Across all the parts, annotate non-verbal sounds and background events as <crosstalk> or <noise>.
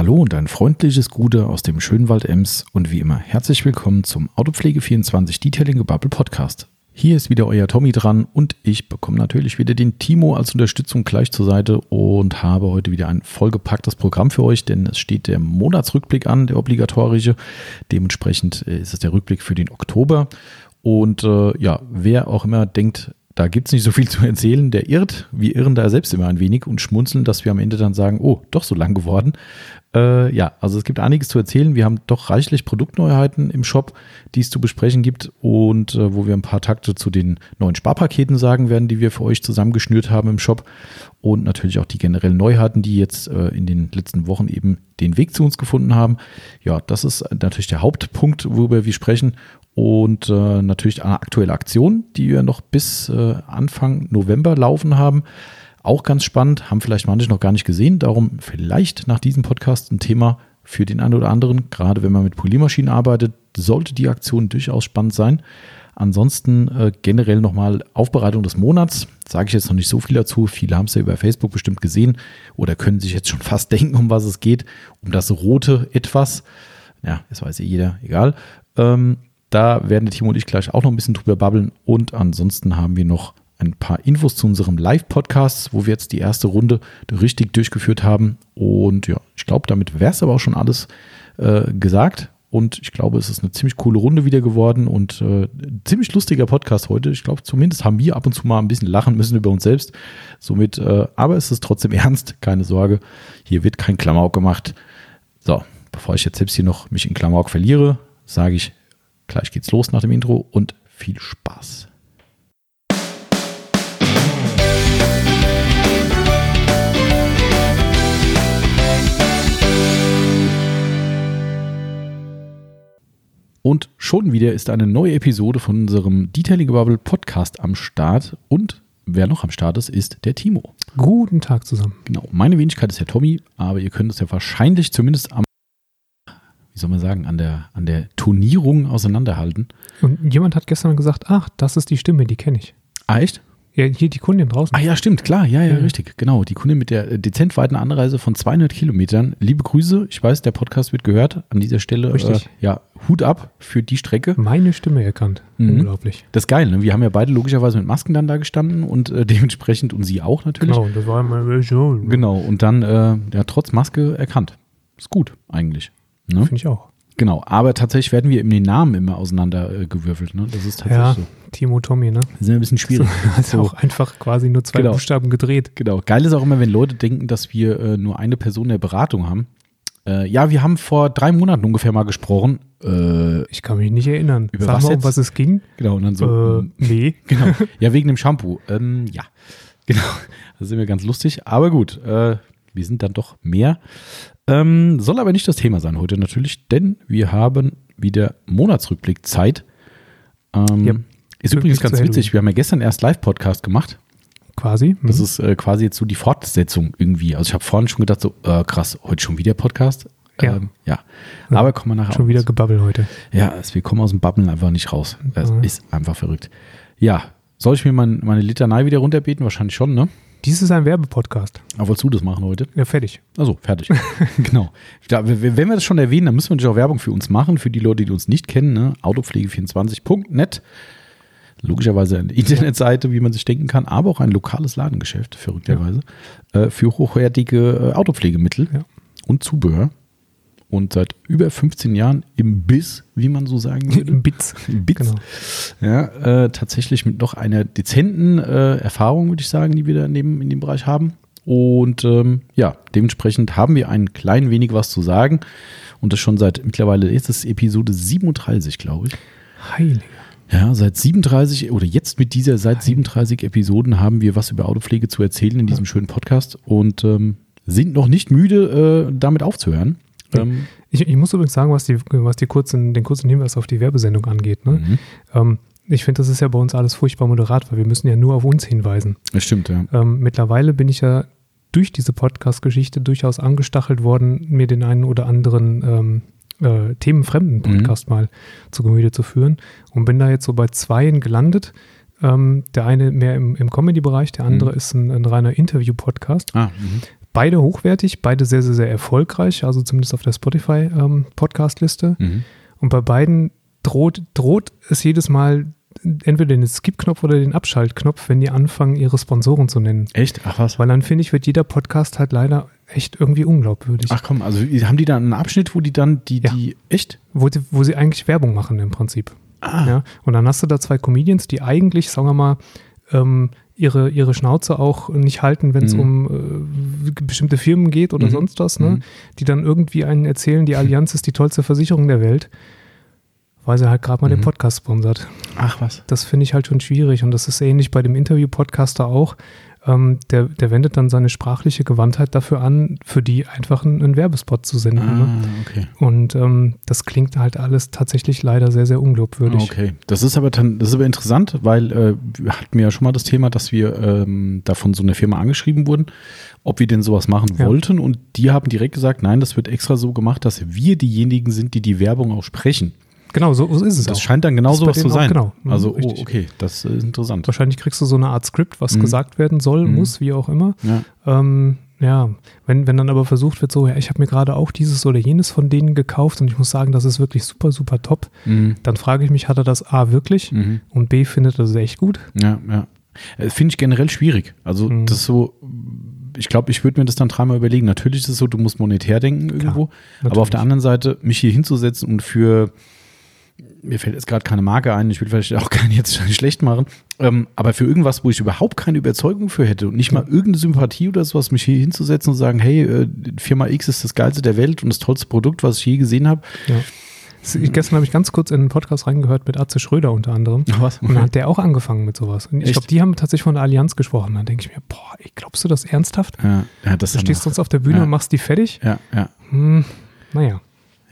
Hallo und ein freundliches Gute aus dem schönen Wald Ems und wie immer herzlich willkommen zum Autopflege24 Detailing Gebubble Podcast. Hier ist wieder euer Tommy dran und ich bekomme natürlich wieder den Timo als Unterstützung gleich zur Seite und habe heute wieder ein vollgepacktes Programm für euch, denn es steht der Monatsrückblick an, der obligatorische. Dementsprechend äh, ist es der Rückblick für den Oktober. Und äh, ja, wer auch immer denkt, da gibt es nicht so viel zu erzählen. Der irrt. Wir irren da selbst immer ein wenig und schmunzeln, dass wir am Ende dann sagen, oh, doch so lang geworden. Äh, ja, also es gibt einiges zu erzählen. Wir haben doch reichlich Produktneuheiten im Shop, die es zu besprechen gibt und äh, wo wir ein paar Takte zu den neuen Sparpaketen sagen werden, die wir für euch zusammengeschnürt haben im Shop und natürlich auch die generellen Neuheiten, die jetzt äh, in den letzten Wochen eben den Weg zu uns gefunden haben. Ja, das ist natürlich der Hauptpunkt, worüber wir sprechen und äh, natürlich eine aktuelle Aktion, die wir noch bis äh, Anfang November laufen haben. Auch ganz spannend, haben vielleicht manche noch gar nicht gesehen. Darum vielleicht nach diesem Podcast ein Thema für den einen oder anderen. Gerade wenn man mit Poliermaschinen arbeitet, sollte die Aktion durchaus spannend sein. Ansonsten äh, generell nochmal Aufbereitung des Monats. Sage ich jetzt noch nicht so viel dazu. Viele haben es ja über Facebook bestimmt gesehen oder können sich jetzt schon <laughs> fast denken, um was es geht. Um das rote Etwas. Ja, das weiß ja jeder, egal. Ähm, da werden Timo und ich gleich auch noch ein bisschen drüber babbeln. Und ansonsten haben wir noch ein paar Infos zu unserem Live-Podcast, wo wir jetzt die erste Runde richtig durchgeführt haben. Und ja, ich glaube, damit wäre es aber auch schon alles äh, gesagt. Und ich glaube, es ist eine ziemlich coole Runde wieder geworden und äh, ziemlich lustiger Podcast heute. Ich glaube, zumindest haben wir ab und zu mal ein bisschen lachen müssen über uns selbst. Somit, äh, aber es ist trotzdem <laughs> ernst, keine Sorge. Hier wird kein Klamauk gemacht. So, bevor ich jetzt selbst hier noch mich in Klamauk verliere, sage ich, gleich geht's los nach dem Intro und viel Spaß. Und schon wieder ist eine neue Episode von unserem Detailing Bubble Podcast am Start. Und wer noch am Start ist, ist der Timo. Guten Tag zusammen. Genau, meine Wenigkeit ist der Tommy, aber ihr könnt es ja wahrscheinlich zumindest am, wie soll man sagen, an der, an der Turnierung auseinanderhalten. Und jemand hat gestern gesagt, ach, das ist die Stimme, die kenne ich. Ah, echt? Ja, hier die Kundin draußen. Ah ja, stimmt, klar, ja, ja, Ja. richtig, genau. Die Kundin mit der äh, dezent weiten Anreise von 200 Kilometern. Liebe Grüße, ich weiß, der Podcast wird gehört. An dieser Stelle, Richtig. Äh, ja, Hut ab für die Strecke. Meine Stimme erkannt. Mhm. Unglaublich. Das ist geil, ne? Wir haben ja beide logischerweise mit Masken dann da gestanden und äh, <laughs> dementsprechend und sie auch natürlich. Genau, das war mal so. Genau, und dann äh, ja, trotz Maske erkannt. Ist gut, eigentlich. Ne? Finde ich auch. Genau, aber tatsächlich werden wir eben den Namen immer auseinander äh. Ne? Das ist tatsächlich Ja, so. Timo Tommy, ne? Das ist ein bisschen schwierig. <laughs> Hat ja auch einfach quasi nur zwei Genau. Buchstaben gedreht. Genau. Geil ist auch immer, wenn Leute denken, dass wir äh, nur eine Person der Beratung haben. Äh, ja, wir haben vor drei Monaten ungefähr mal gesprochen. Äh, Ich kann mich nicht erinnern. Über Sag was mal, um jetzt? was es ging. genau, und dann so. äh, ähm, nee. <laughs> genau. Ja, wegen dem Shampoo. Ähm, ja, genau. Das ist immer ganz lustig. Aber gut, äh, wir sind dann doch mehr. Ähm, soll aber nicht das Thema sein heute natürlich, denn wir haben wieder Monatsrückblick Zeit. Ähm, Ja. Ist übrigens ganz witzig. Wir haben ja gestern erst Live-Podcast gemacht. Quasi. Das Mhm. ist äh, quasi jetzt so die Fortsetzung irgendwie. Also ich habe vorhin schon gedacht, so äh, krass, heute schon wieder Podcast. Ja. Ähm, ja. Ja. Aber kommen wir nachher Schon wieder gebabbel heute. Ja, es, wir kommen aus dem Babbeln einfach nicht raus. Das Mhm. ist einfach verrückt. Ja, soll ich mir mein, meine Litanei wieder runterbeten? Wahrscheinlich schon, ne? Dies ist ein Werbepodcast. Aber wolltest du das machen heute? Ja, fertig. Also fertig. <laughs> genau. Da, wenn wir das schon erwähnen, dann müssen wir natürlich auch Werbung für uns machen, für die Leute, die uns nicht kennen. Ne? Autopflege24.net. Logischerweise eine Internetseite, wie man sich denken kann, aber auch ein lokales Ladengeschäft, verrückterweise, äh, für hochwertige äh, Autopflegemittel Ja. und Zubehör. Und seit über 15 Jahren im Biss, wie man so sagen <laughs> würde. Bits. Im Bitz. Genau. Ja, äh, tatsächlich mit noch einer dezenten äh, Erfahrung, würde ich sagen, die wir da in dem, in dem Bereich haben. Und ähm, ja, dementsprechend haben wir ein klein wenig was zu sagen. Und das schon seit mittlerweile, jetzt ist Episode 37, glaube ich. Heilige. Ja, seit 37 oder jetzt mit dieser seit 37 Episoden haben wir was über Autopflege zu erzählen in diesem schönen Podcast und ähm, sind noch nicht müde, äh, damit aufzuhören. Ähm, Ich, ich muss übrigens sagen, was, die, was die kurzen, den kurzen Hinweis auf die Werbesendung angeht. Ne? mhm. Ähm, ich finde, das ist ja bei uns alles furchtbar moderat, weil wir müssen ja nur auf uns hinweisen. Das stimmt, ja. Ähm, mittlerweile bin ich ja durch diese Podcast-Geschichte durchaus angestachelt worden, mir den einen oder anderen ähm, äh, themenfremden Podcast mal zu Gemüte zu führen und bin da jetzt so bei zweien gelandet. Ähm, der eine mehr im, im Comedy-Bereich, der andere Mhm. ist ein, ein reiner Interview-Podcast. Ah, mhm. Beide hochwertig, beide sehr, sehr, sehr erfolgreich, also zumindest auf der Spotify-Podcast-Liste. Mhm. Und bei beiden droht, droht es jedes Mal entweder den Skip-Knopf oder den Abschaltknopf, wenn die anfangen, ihre Sponsoren zu nennen. Echt? Ach was? Weil dann finde ich, wird jeder Podcast halt leider echt irgendwie unglaubwürdig. Ach komm, also haben die da einen Abschnitt, wo die dann die, Ja. die, echt? Wo, die, wo sie eigentlich Werbung machen im Prinzip. Ah, Ja? Und dann hast du da zwei Comedians, die eigentlich, sagen wir mal, ähm, ihre, ihre Schnauze auch nicht halten, wenn es Mhm. um äh, bestimmte Firmen geht oder Mhm. sonst was, ne? Mhm. die dann irgendwie einen erzählen, die Allianz ist die tollste Versicherung der Welt, weil sie halt gerade mal den Mhm. Podcast sponsert. Ach was. Das finde ich halt schon schwierig und das ist ähnlich bei dem Interview-Podcaster auch. Ähm, der, der wendet dann seine sprachliche Gewandtheit dafür an, für die einfach einen, einen Werbespot zu senden. Ne? Ah, okay. Und ähm, das klingt halt alles tatsächlich leider sehr, sehr unglaubwürdig. Okay, das ist aber dann, das ist aber interessant, weil äh, wir hatten ja schon mal das Thema, dass wir ähm, da von so einer Firma angeschrieben wurden, ob wir denn sowas machen Ja. wollten und die haben direkt gesagt, nein, das wird extra so gemacht, dass wir diejenigen sind, die die Werbung auch sprechen. Genau, so, so ist es Das auch. scheint dann genau bei sowas zu sein. genau. Mhm, Also, oh, okay, das ist interessant. Wahrscheinlich kriegst du so eine Art Skript, was Mhm. gesagt werden soll, Mhm. muss, wie auch immer. Ja. Ähm, ja, wenn, wenn dann aber versucht wird, so, ja, ich habe mir gerade auch dieses oder jenes von denen gekauft und ich muss sagen, das ist wirklich super, super top, Mhm. dann frage ich mich, hat er das A wirklich Mhm. und B findet er das echt gut? Ja, ja. Äh, Finde ich generell schwierig. Also, Mhm. das so, ich glaube, ich würde mir das dann dreimal überlegen. Natürlich ist es so, du musst monetär denken irgendwo. Aber auf der anderen Seite, mich hier hinzusetzen und für, mir fällt jetzt gerade keine Marke ein, ich will vielleicht auch <laughs> keine jetzt schlecht machen, ähm, aber für irgendwas, wo ich überhaupt keine Überzeugung für hätte und nicht mal irgendeine Sympathie oder sowas, mich hier hinzusetzen und sagen, hey, äh, Firma X ist das geilste der Welt und das tollste Produkt, was ich je gesehen habe. Ja. Ich, gestern habe ich ganz kurz in einen Podcast reingehört mit Atze Schröder unter anderem. Was? Und dann hat der auch angefangen mit sowas. Und ich glaube, die haben tatsächlich von der Allianz gesprochen. Dann denke ich mir, boah, ey, glaubst du das ernsthaft? Ja, ja, das Du stehst sonst auf der Bühne Ja. und machst die fertig? ja, ja. Hm, naja,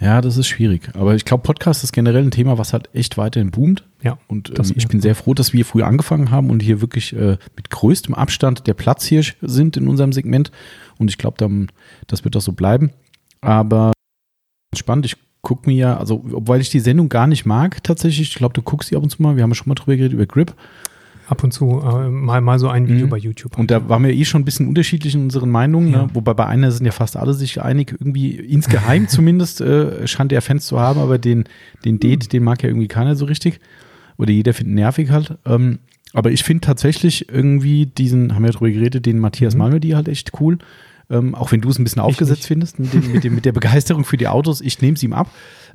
Ja, das ist schwierig. Aber ich glaube, Podcast ist generell ein Thema, was halt echt weiterhin boomt. ja. Und ähm, ich bin sehr froh, dass wir früh angefangen haben und hier wirklich äh, mit größtem Abstand der Platzhirsch sind in unserem Segment. Und ich glaube, das wird auch so bleiben. Aber spannend, ich gucke mir ja, also obwohl ich die Sendung gar nicht mag tatsächlich, ich glaube, du guckst die ab und zu mal, wir haben ja schon mal drüber geredet, über Grip. Ab und zu äh, mal, mal so ein Video Mhm. bei YouTube. Und da waren wir eh schon ein bisschen unterschiedlich in unseren Meinungen, Ja. ne? wobei bei einer sind ja fast alle sich einig, irgendwie insgeheim <laughs> zumindest äh, scheint er Fans zu haben, aber den, den Date, den mag ja irgendwie keiner so richtig. Oder jeder findet nervig halt. Ähm, aber ich finde tatsächlich irgendwie diesen, haben wir ja drüber geredet, den Matthias Mhm. Malmedy halt echt cool. Ähm, auch wenn du es ein bisschen aufgesetzt findest, mit, dem, mit, dem, mit der Begeisterung für die Autos, ich nehme es ihm ab.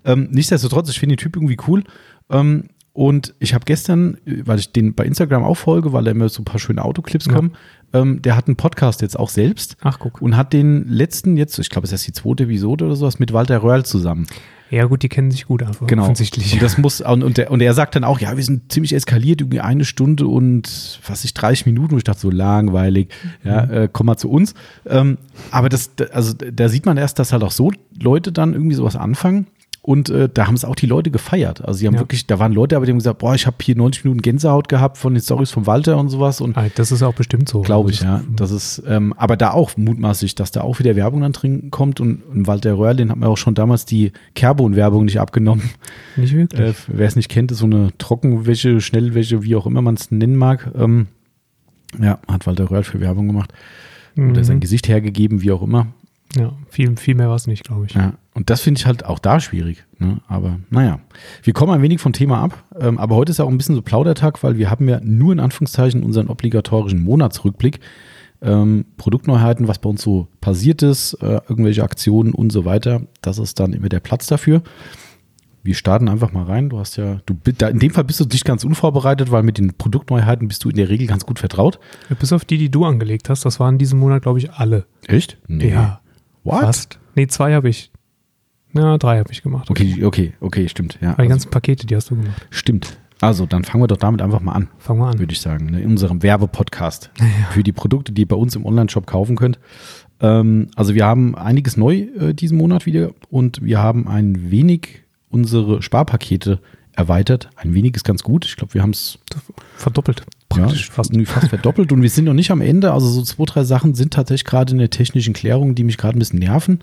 Ähm, nichtsdestotrotz, ich finde den Typ irgendwie cool. Ähm, und ich habe gestern, weil ich den bei Instagram auch folge, weil da immer so ein paar schöne Autoclips Ja. kommen, ähm, der hat einen Podcast jetzt auch selbst Ach, guck. und hat den letzten jetzt, ich glaube, es ist erst die zweite Episode oder sowas, mit Walter Röhrl zusammen. Ja, gut, die kennen sich gut einfach. Genau. Offensichtlich. Und das muss, und, und, der, und er sagt dann auch, ja, wir sind ziemlich eskaliert, irgendwie eine Stunde und was ich, 30 Minuten. Und ich dachte so langweilig, ja, äh, komm mal zu uns. Ähm, aber das, da- also da sieht man erst, dass halt auch so Leute dann irgendwie sowas anfangen. Und äh, da haben es auch die Leute gefeiert. Also sie haben Ja. wirklich, da waren Leute, aber die haben gesagt, boah, ich habe hier 90 Minuten Gänsehaut gehabt von den Stories von Walter und sowas. Und Ah, das ist auch bestimmt so. Glaube ich, ja. Das ist, ähm, aber da auch mutmaßlich, dass da auch wieder Werbung dann drin kommt und, und Walter Röhrl, den hat man auch schon damals die Carbon-Werbung nicht abgenommen. Nicht wirklich. Äh, Wer es nicht kennt, ist so eine Trockenwäsche, Schnellwäsche, wie auch immer man es nennen mag. Ähm, ja, hat Walter Röhrl für Werbung gemacht. Oder Mhm. sein Gesicht hergegeben, wie auch immer. Ja, viel, viel mehr war es nicht, glaube ich. Ja, und das finde ich halt auch da schwierig. Ne? Aber naja, wir kommen ein wenig vom Thema ab. Ähm, aber heute ist ja auch ein bisschen so Plaudertag, weil wir haben ja nur in Anführungszeichen unseren obligatorischen Monatsrückblick. Ähm, Produktneuheiten, was bei uns so passiert ist, äh, irgendwelche Aktionen und so weiter. Das ist dann immer der Platz dafür. Wir starten einfach mal rein. Du hast ja, du da, in dem Fall bist du nicht ganz unvorbereitet, weil mit den Produktneuheiten bist du in der Regel ganz gut vertraut. Bis auf die, die du angelegt hast, das waren diesen Monat, glaube ich, alle. Echt? Ja, What? fast. Nee, zwei habe ich. Na, drei habe ich gemacht. Okay, okay, okay, stimmt. Ja, Aber die also, ganzen Pakete, die hast du gemacht. stimmt. Also, dann fangen wir doch damit einfach mal an. Fangen wir an. würde ich sagen, ne, in unserem Werbepodcast <laughs> für die Produkte, die ihr bei uns im Online-Shop kaufen könnt. Ähm, also wir haben einiges neu äh, diesen Monat wieder und wir haben ein wenig unsere Sparpakete erweitert. Ein wenig ist ganz gut. Ich glaube, wir haben es Verdoppelt. Ja, Praktisch fast. irgendwie fast verdoppelt und wir sind noch nicht am Ende. Also so zwei, drei Sachen sind tatsächlich gerade in der technischen Klärung, die mich gerade ein bisschen nerven.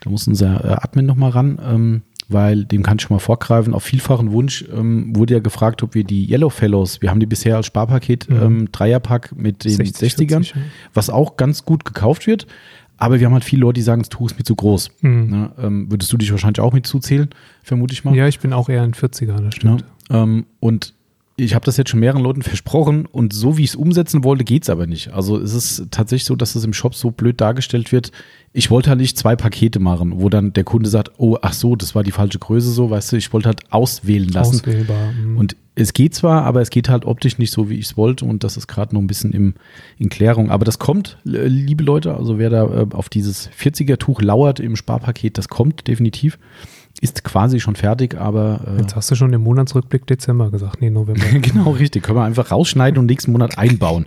Da muss unser äh, Admin noch mal ran, ähm, weil dem kann ich schon mal vorgreifen. Auf vielfachen Wunsch ähm, wurde ja gefragt, ob wir die Yellow Fellows, wir haben die bisher als Sparpaket Mhm. ähm, Dreierpack mit den 60, 60ern, 40, ja. was auch ganz gut gekauft wird. aber wir haben halt viele Leute, die sagen, das Tuch ist mir zu groß. Mhm. Ne? Ähm, würdest du dich wahrscheinlich auch mit zuzählen, vermute ich mal. Ja, ich bin auch eher ein 40er, das stimmt. Ja, ähm, und ich habe das jetzt schon mehreren Leuten versprochen und so wie ich es umsetzen wollte, geht es aber nicht. Also es ist tatsächlich so, dass es im Shop so blöd dargestellt wird. Ich wollte halt nicht zwei Pakete machen, wo dann der Kunde sagt, oh, ach so, das war die falsche Größe so, weißt du, ich wollte halt auswählen lassen. Auswählbar. mhm. Und es geht zwar, aber es geht halt optisch nicht so, wie ich es wollte und das ist gerade noch ein bisschen im, in Klärung. Aber das kommt, liebe Leute, also wer da äh, auf dieses 40er-Tuch lauert im Sparpaket, das kommt definitiv. Ist quasi schon fertig, aber äh, Jetzt hast du schon im Monatsrückblick Dezember gesagt. Nee, November. <laughs> genau, richtig. Können wir einfach rausschneiden und nächsten Monat einbauen.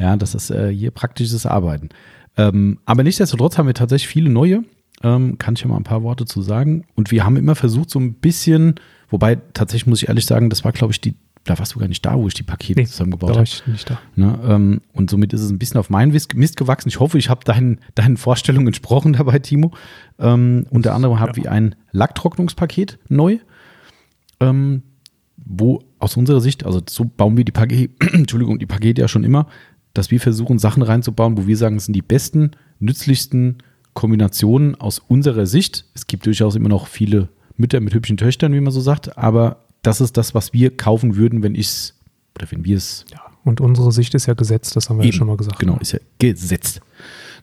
Ja, das ist äh, hier praktisches Arbeiten. Ähm, aber nichtsdestotrotz haben wir tatsächlich viele neue. Ähm, kann ich ja mal ein paar Worte zu sagen. Und wir haben immer versucht, so ein bisschen, wobei tatsächlich muss ich ehrlich sagen, das war, glaube ich, die, da warst du gar nicht da, wo ich die Pakete Nee, zusammengebaut da war habe. ich nicht da. Ne? Ähm, und somit ist es ein bisschen auf meinen Mist gewachsen. Ich hoffe, ich habe deinen, deinen Vorstellungen entsprochen dabei, Timo. Ähm, unter anderem haben Ja. wir ein Lacktrocknungspaket neu, ähm, wo aus unserer Sicht, also so bauen wir die Pakete, <clears throat> Entschuldigung, die Pakete ja schon immer, dass wir versuchen, Sachen reinzubauen, wo wir sagen, es sind die besten, nützlichsten Kombinationen aus unserer Sicht. Es gibt durchaus immer noch viele Mütter mit hübschen Töchtern, wie man so sagt, aber das ist das, was wir kaufen würden, wenn ich es, oder wenn wir es Ja. Und unsere Sicht ist ja gesetzt, das haben wir ja Eben, schon mal gesagt. Genau, ist ja gesetzt.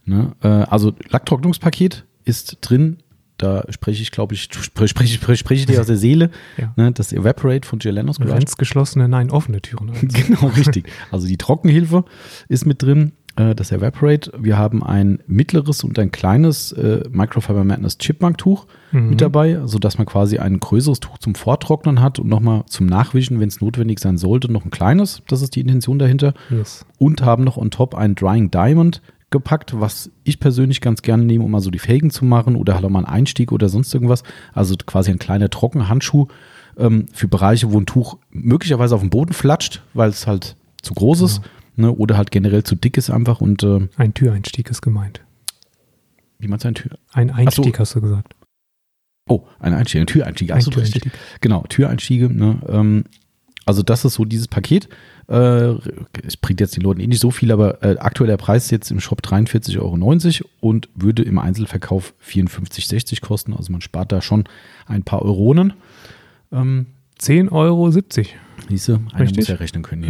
Ne? Äh, also Lacktrocknungspaket ist drin. Da spreche ich, glaube ich, spre- spreche, spreche, spreche ich dir aus der Seele. Ja. Ne? Das Evaporate von Garage. Wenn es geschlossene, nein, offene Türen hat. <laughs> Genau, richtig. Also die Trockenhilfe ist mit drin, das Evaporate. Wir haben ein mittleres und ein kleines äh, Microfiber Madness Chipmunk Tuch Mhm. mit dabei, sodass man quasi ein größeres Tuch zum Vortrocknen hat und nochmal zum Nachwischen, wenn es notwendig sein sollte, noch ein kleines. Das ist die Intention dahinter Yes. und haben noch on top ein Drying Diamond gepackt, was ich persönlich ganz gerne nehme, um mal so die Felgen zu machen oder halt auch mal einen Einstieg oder sonst irgendwas. Also quasi ein kleiner Trockenhandschuh ähm, für Bereiche, wo ein Tuch möglicherweise auf dem Boden flatscht, weil es halt zu groß ist ne, oder halt generell zu dick ist einfach und äh, Ein Türeinstieg ist gemeint. wie man sein Tür. Ein Einstieg so. hast du gesagt. Oh, ein Einstieg, ein Türeinstieg, Ein absolut richtig. Türeinstieg. Genau, Türeinstiege. Ne? Ähm, also das ist so dieses Paket. Äh, es bringt jetzt den Leuten eh nicht so viel, aber äh, aktueller Preis ist jetzt im Shop 43,90 Euro und würde im Einzelverkauf 54,60 kosten. Also man spart da schon ein paar Euronen. Ähm, 10,70 Euro. Siehste, einer Richtig? muss ja rechnen können. Ja.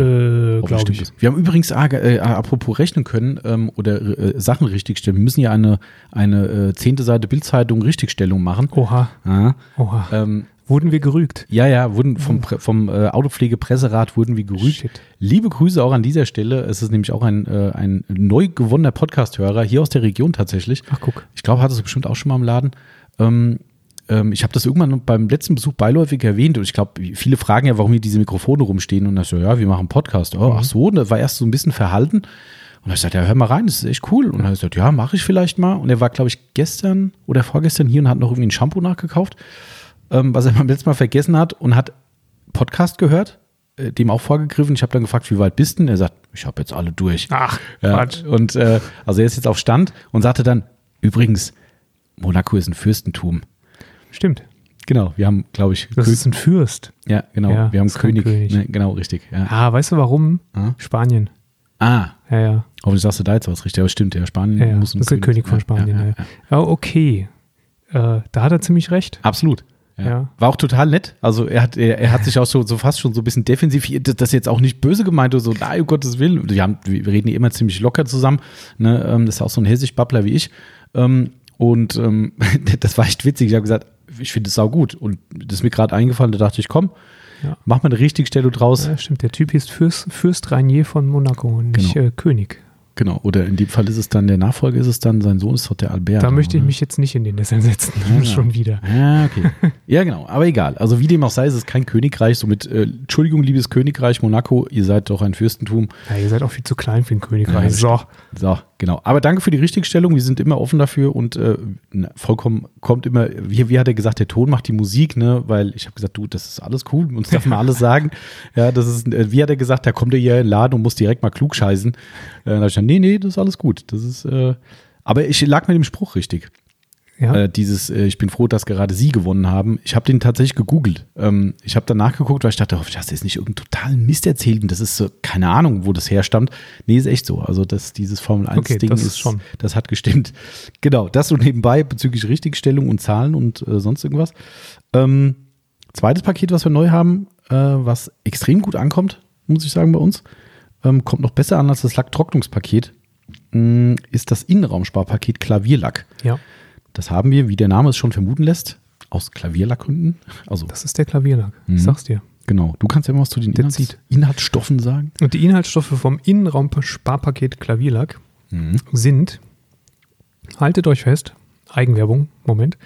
Äh, glaube ich. Wir haben übrigens, äh, apropos rechnen können ähm, oder äh, Sachen richtigstellen. Wir müssen ja eine, eine äh, zehnte Seite Bildzeitung Richtigstellung machen. Oha, Ah, oha. ähm, Wurden wir gerügt? ja, ja, wurden vom, Pre- vom äh, Autopflegepresserat wurden wir gerügt. Shit. Liebe Grüße auch an dieser Stelle. Es ist nämlich auch ein, äh, ein neu gewonnener Podcast-Hörer hier aus der Region tatsächlich. Ach, guck. Ich glaube, hat es bestimmt auch schon mal im Laden. Ähm, ähm, ich habe das irgendwann beim letzten Besuch beiläufig erwähnt und ich glaube, viele fragen ja, warum hier diese Mikrofone rumstehen und ich so, ja, wir machen Podcast. Oh, ach so, und das war erst so ein bisschen verhalten. Und ich sagte, ja, hör mal rein, das ist echt cool. Und er hat gesagt, ja, mache ich vielleicht mal. Und er war, glaube ich, gestern oder vorgestern hier und hat noch irgendwie ein Shampoo nachgekauft, ähm, was er <laughs> beim letzten Mal vergessen hat und hat Podcast gehört, äh, dem auch vorgegriffen. Ich habe dann gefragt, wie weit bist du? denn? Er sagt, ich habe jetzt alle durch. Ach, Ja, Quatsch. und äh, also er ist jetzt auf Stand und sagte dann, übrigens, Monaco ist ein Fürstentum. Stimmt. Genau, wir haben, glaube ich, Das Kö- ist ein Fürst. ja, genau, Ja, wir haben König. König. Ne, genau, richtig. Ja. Ah, weißt du warum? Ah. Spanien. Ah, Ja, ja. hoffentlich sagst du da jetzt was richtig, aber stimmt, ja, Spanien ja, muss Das ist der König von Spanien. Ja, okay. Äh, da hat er ziemlich recht. Absolut. Ja. War auch total nett. Also er hat, er, er hat sich auch so, so fast schon so ein bisschen defensiv, das jetzt auch nicht böse gemeint oder so, nein, um Gottes Willen. Wir, haben, wir reden ja immer ziemlich locker zusammen. Ne? Ähm, Das ist auch so ein Hessisch-Babbler wie ich. Ähm, Und ähm, <laughs> das war echt witzig. Ich habe gesagt, ich finde es sau gut. Und das ist mir gerade eingefallen, da dachte ich, komm, Ja. mach mal eine Richtigstellung draus. Ja, stimmt. Der Typ hieß Fürst, Fürst Rainier von Monaco und nicht Genau. äh, König. Genau. Oder in dem Fall ist es dann, der Nachfolger ist es dann, sein Sohn ist doch der Albert. Da möchte ich oder? mich jetzt nicht in den Sessel setzen. Ja, Schon wieder. Ja, okay. <laughs> ja, genau. Aber egal. Also wie dem auch sei, es ist kein Königreich. Somit, äh, Entschuldigung, liebes Königreich Monaco, ihr seid doch ein Fürstentum. Ja, ihr seid auch viel zu klein für ein Königreich. so. So, genau. Aber danke für die Richtigstellung. Wir sind immer offen dafür und äh, vollkommen kommt immer, wie, wie hat er gesagt, der Ton macht die Musik, ne? Weil ich habe gesagt, du, das ist alles cool, uns darf man alles sagen. <laughs> Ja, das ist, äh, wie hat er gesagt, da kommt er hier in den Laden und muss direkt mal klug scheißen. Äh, da hab ich gesagt, nee, nee, das ist alles gut. Das ist, äh, aber ich lag mit dem Spruch richtig. Ja. Äh, dieses, äh, ich bin froh, dass gerade Sie gewonnen haben. Ich habe den tatsächlich gegoogelt. Ähm, ich habe danach geguckt, weil ich dachte, oh, das ist nicht irgendein totalen Mist erzählt und das ist so, keine Ahnung, wo das herstammt. Nee, ist echt so. Also das, dieses Formel 1 Okay, das ist, schon. das hat gestimmt. <laughs> Genau, das so nebenbei bezüglich Richtigstellung und Zahlen und äh, sonst irgendwas. Ähm, zweites Paket, was wir neu haben, äh, was extrem gut ankommt, muss ich sagen, bei uns, ähm, kommt noch besser an als das Lacktrocknungspaket, mh, ist das Innenraumsparpaket Klavierlack. Ja, Das haben wir, wie der Name es schon vermuten lässt, aus Klavierlackgründen. Also, das ist der Klavierlack. Mhm. Ich sag's dir. genau. Du kannst ja mal was zu den Inhalts. Inhaltsstoffen sagen. Und die Inhaltsstoffe vom Innenraum-Sparpaket Klavierlack sind, haltet euch fest, Eigenwerbung, Moment,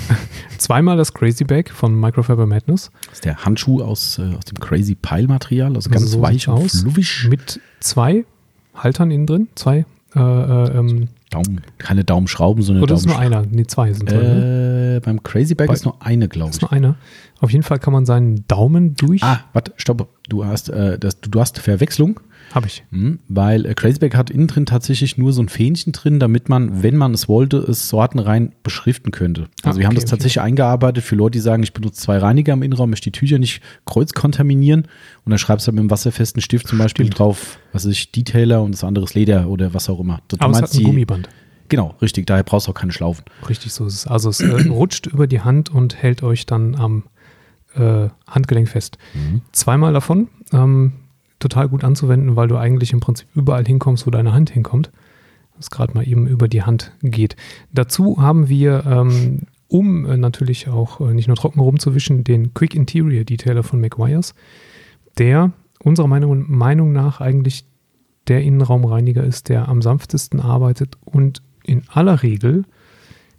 <laughs> zweimal das Crazy Bag von Microfiber Madness Das ist der Handschuh aus, äh, aus dem Crazy Pile Material, also ganz So weich und aus. fluffig. mit zwei Haltern innen drin, zwei, äh, äh, ähm, Daumen, keine Daumenschrauben, sondern oder ist nur einer? Nee, zwei sind drin. Ne? Äh, beim Crazy Bag Bei- ist nur eine, glaube Ist ich. nur einer. Auf jeden Fall kann man seinen Daumen durch. Ah, warte, stopp. Du hast, äh, das, du, du hast Verwechslung. Habe ich. Mhm, weil äh, Crazyback hat innen drin tatsächlich nur so ein Fähnchen drin, damit man, wenn man es wollte, es sortenrein beschriften könnte. Also Ah, wir haben okay, das okay. tatsächlich eingearbeitet für Leute, die sagen, ich benutze zwei Reiniger im Innenraum, möchte die Tücher nicht kreuzkontaminieren und dann schreibst du halt mit einem wasserfesten Stift zum Beispiel Stimmt. drauf, was weiß ich, Detailer und das andere ist Leder oder was auch immer. Du Aber es meinst hat ein die- Gummiband. Genau, richtig, daher brauchst du auch keine Schlaufen. Richtig so ist es. Also es äh, <clears throat> rutscht über die Hand und hält euch dann am äh, Handgelenk fest. Zweimal davon. Ähm, total gut anzuwenden, weil du eigentlich im Prinzip überall hinkommst, wo deine Hand hinkommt. Das gerade mal eben über die Hand geht. Dazu haben wir, ähm, um äh, natürlich auch äh, nicht nur trocken rumzuwischen, den Quick Interior Detailer von McGuire's, der unserer Meinung, Meinung nach eigentlich der Innenraumreiniger ist, der am sanftesten arbeitet und in aller Regel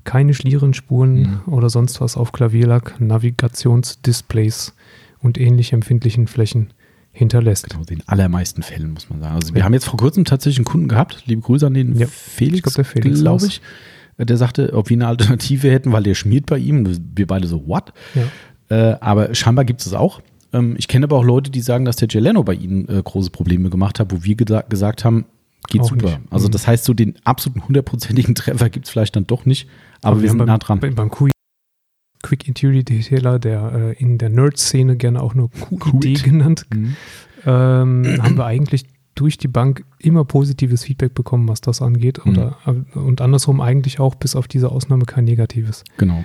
keine Schlierenspuren oder sonst was auf Klavierlack, Navigationsdisplays und ähnlich empfindlichen Flächen hinterlässt. Genau, den allermeisten Fällen, muss man sagen. Also wir haben jetzt vor kurzem tatsächlich einen Kunden gehabt, liebe Grüße an den Ja, Felix, ich glaub, der Felix glaube ich. Äh, Der sagte, ob wir eine Alternative hätten, weil der schmiert bei ihm. Wir beide so, what? Ja. Äh, aber scheinbar gibt es es auch. Ähm, ich kenne aber auch Leute, die sagen, dass der Geleno bei ihnen äh, große Probleme gemacht hat, wo wir gesa gesagt haben, geht Auch super. nicht. Also Mhm. das heißt, so den absoluten hundertprozentigen Treffer gibt es vielleicht dann doch nicht, aber, wir haben sind beim, nah dran. bei- Beim Q Quick Interior Detailer, der äh, in der Nerd-Szene gerne auch nur QID genannt, Mhm. ähm, haben wir eigentlich durch die Bank immer positives Feedback bekommen, was das angeht. Mhm. Oder, äh, und andersrum eigentlich auch bis auf diese Ausnahme kein negatives. Genau.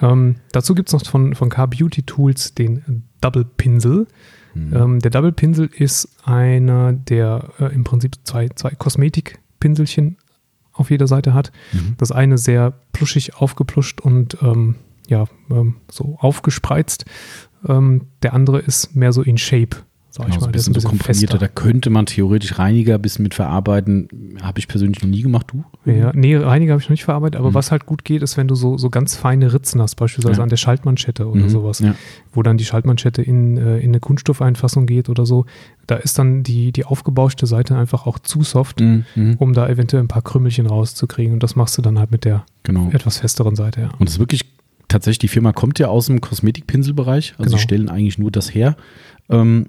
Ähm, dazu gibt es noch von, von K-Beauty Tools den Double Pinsel. Mhm. Ähm, der Double Pinsel ist einer, der äh, im Prinzip zwei, zwei Kosmetikpinselchen auf jeder Seite hat. Mhm. Das eine sehr pluschig aufgepluscht und ähm, ja, ähm, so aufgespreizt. Ähm, der andere ist mehr so in Shape, sag Genau, ich so mal. ein Der ist bisschen so komprimierter. Da könnte man theoretisch Reiniger ein bisschen mit verarbeiten. Habe ich persönlich noch nie gemacht, du? Ja, nee, Reiniger habe ich noch nicht verarbeitet, aber Mhm. was halt gut geht, ist, wenn du so, so ganz feine Ritzen hast, beispielsweise Ja. an der Schaltmanschette oder Mhm. sowas, Ja. wo dann die Schaltmanschette in, äh, in eine Kunststoffeinfassung geht oder so. Da ist dann die, die aufgebauschte Seite einfach auch zu soft, Mhm. Mhm. um da eventuell ein paar Krümmelchen rauszukriegen. Und das machst du dann halt mit der Genau. etwas festeren Seite, ja. Und es ist wirklich tatsächlich, die Firma kommt ja aus dem Kosmetikpinselbereich. Also Genau. sie stellen eigentlich nur das her. Ähm,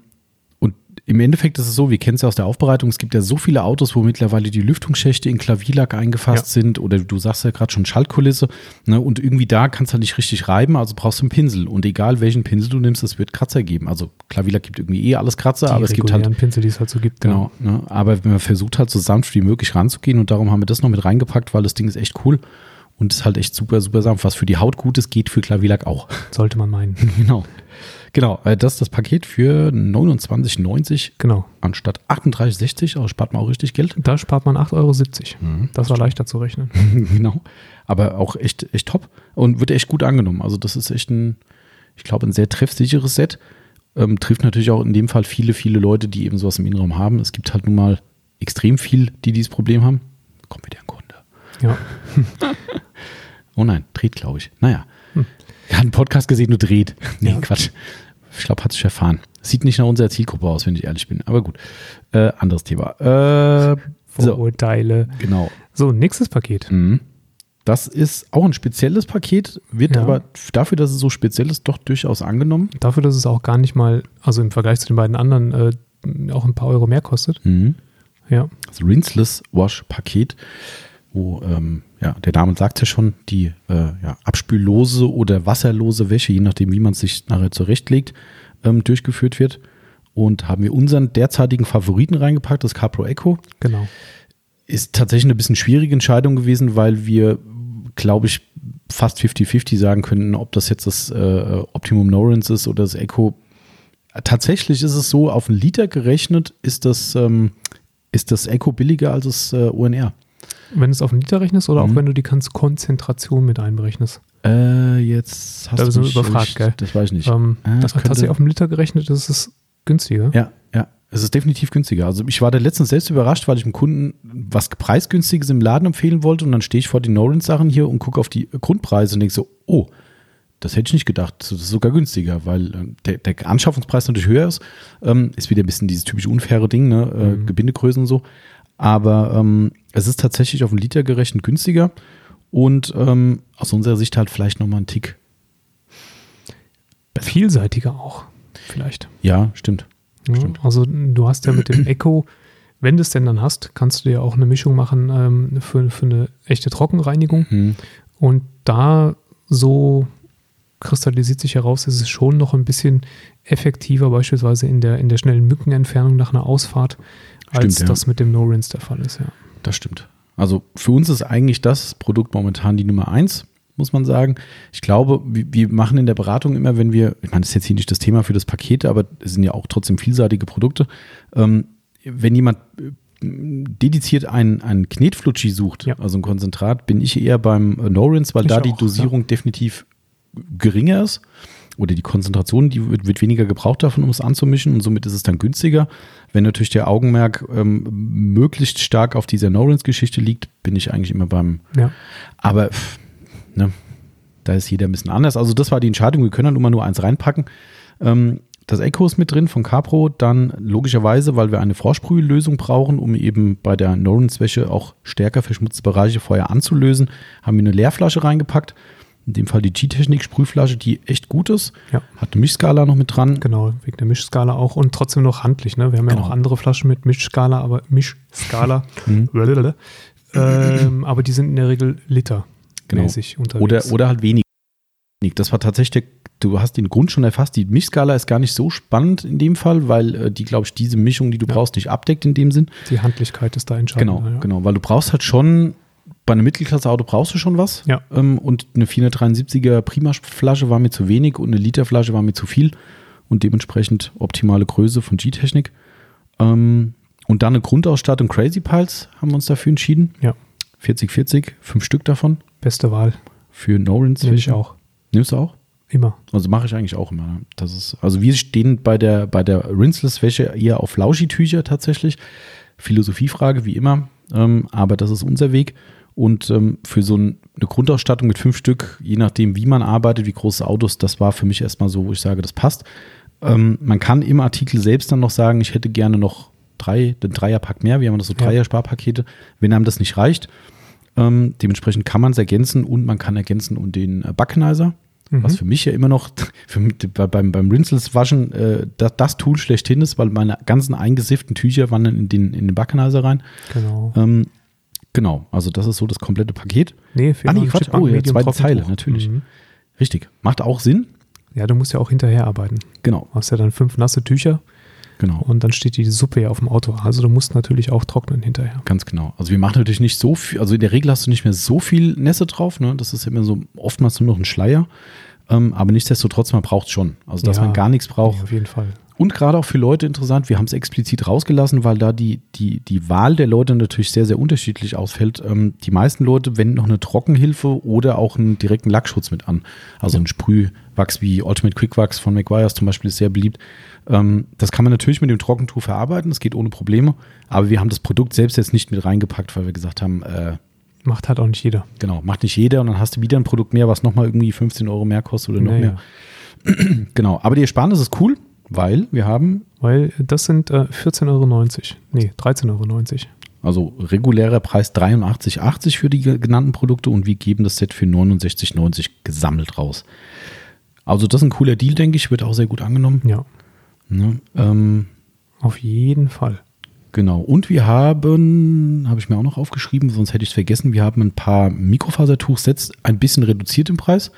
und im Endeffekt ist es so, wir kennen es ja aus der Aufbereitung, es gibt ja so viele Autos, wo mittlerweile die Lüftungsschächte in Klavierlack eingefasst sind oder du sagst ja gerade schon Schaltkulisse. Ne? Und irgendwie da kannst du halt nicht richtig reiben, also brauchst du einen Pinsel. Und egal welchen Pinsel du nimmst, es wird Kratzer geben. Also Klavierlack gibt irgendwie eh alles Kratzer, Die aber es gibt halt Pinsel, die es halt so gibt. Genau, ne? aber man versucht halt so sanft wie möglich ranzugehen und darum haben wir das noch mit reingepackt, weil das Ding ist echt cool und ist halt echt super, super sanft. Was für die Haut gut ist, geht für Klavierlack auch. <laughs> Sollte man meinen. genau. Genau, äh, das ist das Paket für 29,90 Genau. anstatt 38,60, also spart man auch richtig Geld. Da spart man 8,70 Euro. Mhm. Das war leichter zu rechnen. <laughs> genau, aber auch echt, echt top und wird echt gut angenommen. Also das ist echt ein, ich glaube, ein sehr treffsicheres Set. Ähm, trifft natürlich auch in dem Fall viele, viele Leute, die eben sowas im Innenraum haben. Es gibt halt nun mal extrem viel, die dieses Problem haben. Kommt wieder ein Kunde. Ja. <laughs> Oh nein, dreht, glaube ich. Naja. Hm. Er hat einen Podcast gesehen und dreht. Nee, Ja. Quatsch. Ich glaube, hat sich erfahren. Sieht nicht nach unserer Zielgruppe aus, wenn ich ehrlich bin. Aber gut. Äh, anderes Thema. Äh, so, Vorurteile. genau. So, nächstes Paket. Mhm. Das ist auch ein spezielles Paket, wird Ja. aber dafür, dass es so speziell ist, doch durchaus angenommen. Dafür, dass es auch gar nicht mal, also im Vergleich zu den beiden anderen, äh, auch ein paar Euro mehr kostet. Mhm. Ja. Das Rinseless Wash Paket. Wo, ähm, ja, der Name sagt ja schon, die äh, ja, abspüllose oder wasserlose Wäsche, je nachdem, wie man es sich nachher zurechtlegt, ähm, durchgeführt wird. Und haben wir unseren derzeitigen Favoriten reingepackt, das CarPro Echo. Genau. Ist tatsächlich eine bisschen schwierige Entscheidung gewesen, weil wir, glaube ich, fast 50-50 sagen könnten, ob das jetzt das äh, Optimum Norens ist oder das Echo. Tatsächlich ist es so, auf einen Liter gerechnet ist das, ähm, ist das Echo billiger als das äh, UNR. Wenn du es auf einen Liter rechnest oder mhm. auch wenn du die Konzentration mit einberechnest? Äh, jetzt hast da du mich überfragt, ich, gell? Das weiß ich nicht. Ähm, ah, das hat sich auf einen Liter gerechnet, das ist günstiger. Ja, ja. Es ist definitiv günstiger. Also ich war da letztens selbst überrascht, weil ich dem Kunden was preisgünstiges im Laden empfehlen wollte und dann stehe ich vor den Norens-Sachen hier und gucke auf die Grundpreise und denke so, oh, das hätte ich nicht gedacht. Das ist sogar günstiger, weil ähm, der, der Anschaffungspreis natürlich höher ist. Ähm, ist wieder ein bisschen dieses typisch unfaire Ding, ne? Äh, mhm. Gebindegrößen und so. Aber ähm, es ist tatsächlich auf einen Liter gerechnet günstiger und ähm, aus unserer Sicht halt vielleicht nochmal ein Tick. Besser. Vielseitiger auch, vielleicht. Ja, stimmt. Ja, stimmt. Also du hast ja mit dem Echo, wenn du es denn dann hast, kannst du ja auch eine Mischung machen ähm, für, für eine echte Trockenreinigung. Mhm. Und da so kristallisiert sich heraus, ist es schon noch ein bisschen effektiver, beispielsweise in der, in der schnellen Mückenentfernung nach einer Ausfahrt, stimmt, als ja. das mit dem No-Rinse der Fall ist. Ja. Das stimmt. Also für uns ist eigentlich das Produkt momentan die Nummer eins, muss man sagen. Ich glaube, wir machen in der Beratung immer, wenn wir, ich meine, das ist jetzt hier nicht das Thema für das Paket, aber es sind ja auch trotzdem vielseitige Produkte. Ähm, wenn jemand äh, dediziert einen, einen Knetflutschi sucht, ja. also ein Konzentrat, bin ich eher beim Norins, weil ich da auch, die Dosierung ja. definitiv geringer ist oder die Konzentration, die wird, wird, weniger gebraucht davon, um es anzumischen und somit ist es dann günstiger. Wenn natürlich der Augenmerk ähm, möglichst stark auf dieser Norins-Geschichte liegt, bin ich eigentlich immer beim. Ja. Aber ne, da ist jeder ein bisschen anders. Also das war die Entscheidung. Wir können dann immer nur eins reinpacken. Ähm, das Echo ist mit drin von Capro. Dann logischerweise, weil wir eine Vorsprühlösung brauchen, um eben bei der Norins-Wäsche auch stärker verschmutzte Bereiche vorher anzulösen, haben wir eine Leerflasche reingepackt in dem Fall die G-Technik-Sprühflasche, die echt gut ist. Ja. Hat eine Mischskala noch mit dran. Genau, wegen der Mischskala auch und trotzdem noch handlich. Ne? Wir haben genau. ja noch andere Flaschen mit Mischskala, aber Mischskala. <laughs> Mhm. ähm, aber die sind in der Regel Liter genau. Oder, oder halt wenig. Das war tatsächlich, du hast den Grund schon erfasst. Die Mischskala ist gar nicht so spannend in dem Fall, weil äh, die, glaube ich, diese Mischung, die du ja. brauchst, nicht abdeckt in dem Sinn. Die Handlichkeit ist da entscheidend. Genau, ja. genau, weil du brauchst halt schon bei einem Mittelklasse-Auto brauchst du schon was. Ja. Ähm, und eine 473er Prima-Flasche war mir zu wenig und eine Literflasche war mir zu viel. Und dementsprechend optimale Größe von G-Technik. Ähm, und dann eine Grundausstattung Crazy Piles haben wir uns dafür entschieden. Ja. 4040, fünf Stück davon. Beste Wahl. Für Norins. Nehme ich auch. Nimmst du auch? Immer. Also mache ich eigentlich auch immer. Das ist, also wir stehen bei der, bei der Rinseless-Wäsche eher auf Lauschi-Tücher tatsächlich. Philosophiefrage, wie immer. Ähm, aber das ist unser Weg. Und ähm, für so ein, eine Grundausstattung mit fünf Stück, je nachdem, wie man arbeitet, wie große Autos, das war für mich erstmal so, wo ich sage, das passt. Ähm, man kann im Artikel selbst dann noch sagen, ich hätte gerne noch drei, den Dreierpack mehr. Wir haben das so Dreier-Sparpakete, wenn einem das nicht reicht. Ähm, dementsprechend kann man es ergänzen und man kann ergänzen und den äh, Backenizer, mhm. was für mich ja immer noch <laughs> für, beim, beim Rinsels waschen äh, das, das, Tool schlechthin ist, weil meine ganzen eingesifften Tücher wandern in den, in den Backenizer rein. Genau. Ähm, Genau, also das ist so das komplette Paket. Nee, für ah, nee, Quatsch, oh, ja, zweite Zeile, natürlich. Mhm. Richtig, macht auch Sinn. Ja, du musst ja auch hinterher arbeiten. Genau. Du hast ja dann fünf nasse Tücher. Genau. Und dann steht die Suppe ja auf dem Auto. Also du musst natürlich auch trocknen hinterher. Ganz genau. Also wir machen natürlich nicht so viel, also in der Regel hast du nicht mehr so viel Nässe drauf, ne? Das ist immer so oftmals nur noch ein Schleier. Ähm, aber nichtsdestotrotz, man braucht es schon. Also dass ja, man gar nichts braucht. Ja, auf jeden Fall. Und gerade auch für Leute interessant, wir haben es explizit rausgelassen, weil da die, die, die Wahl der Leute natürlich sehr, sehr unterschiedlich ausfällt. Ähm, die meisten Leute wenden noch eine Trockenhilfe oder auch einen direkten Lackschutz mit an. Also ein Sprühwachs wie Ultimate Quick Wax von McGuire's zum Beispiel ist sehr beliebt. Ähm, das kann man natürlich mit dem Trockentuch verarbeiten, das geht ohne Probleme. Aber wir haben das Produkt selbst jetzt nicht mit reingepackt, weil wir gesagt haben, äh, Macht halt auch nicht jeder. Genau, macht nicht jeder und dann hast du wieder ein Produkt mehr, was nochmal irgendwie 15 Euro mehr kostet oder noch naja. mehr. <clears throat> genau, aber die Ersparnis ist cool. Weil wir haben. Weil das sind äh, 14,90 Euro. Nee, 13,90 Euro. Also regulärer Preis 83,80 für die genannten Produkte und wir geben das Set für 69,90 gesammelt raus. Also das ist ein cooler Deal, denke ich, wird auch sehr gut angenommen. Ja. Ne? Ähm, Auf jeden Fall. Genau. Und wir haben, habe ich mir auch noch aufgeschrieben, sonst hätte ich es vergessen, wir haben ein paar Mikrofasertuchsets ein bisschen reduziert im Preis.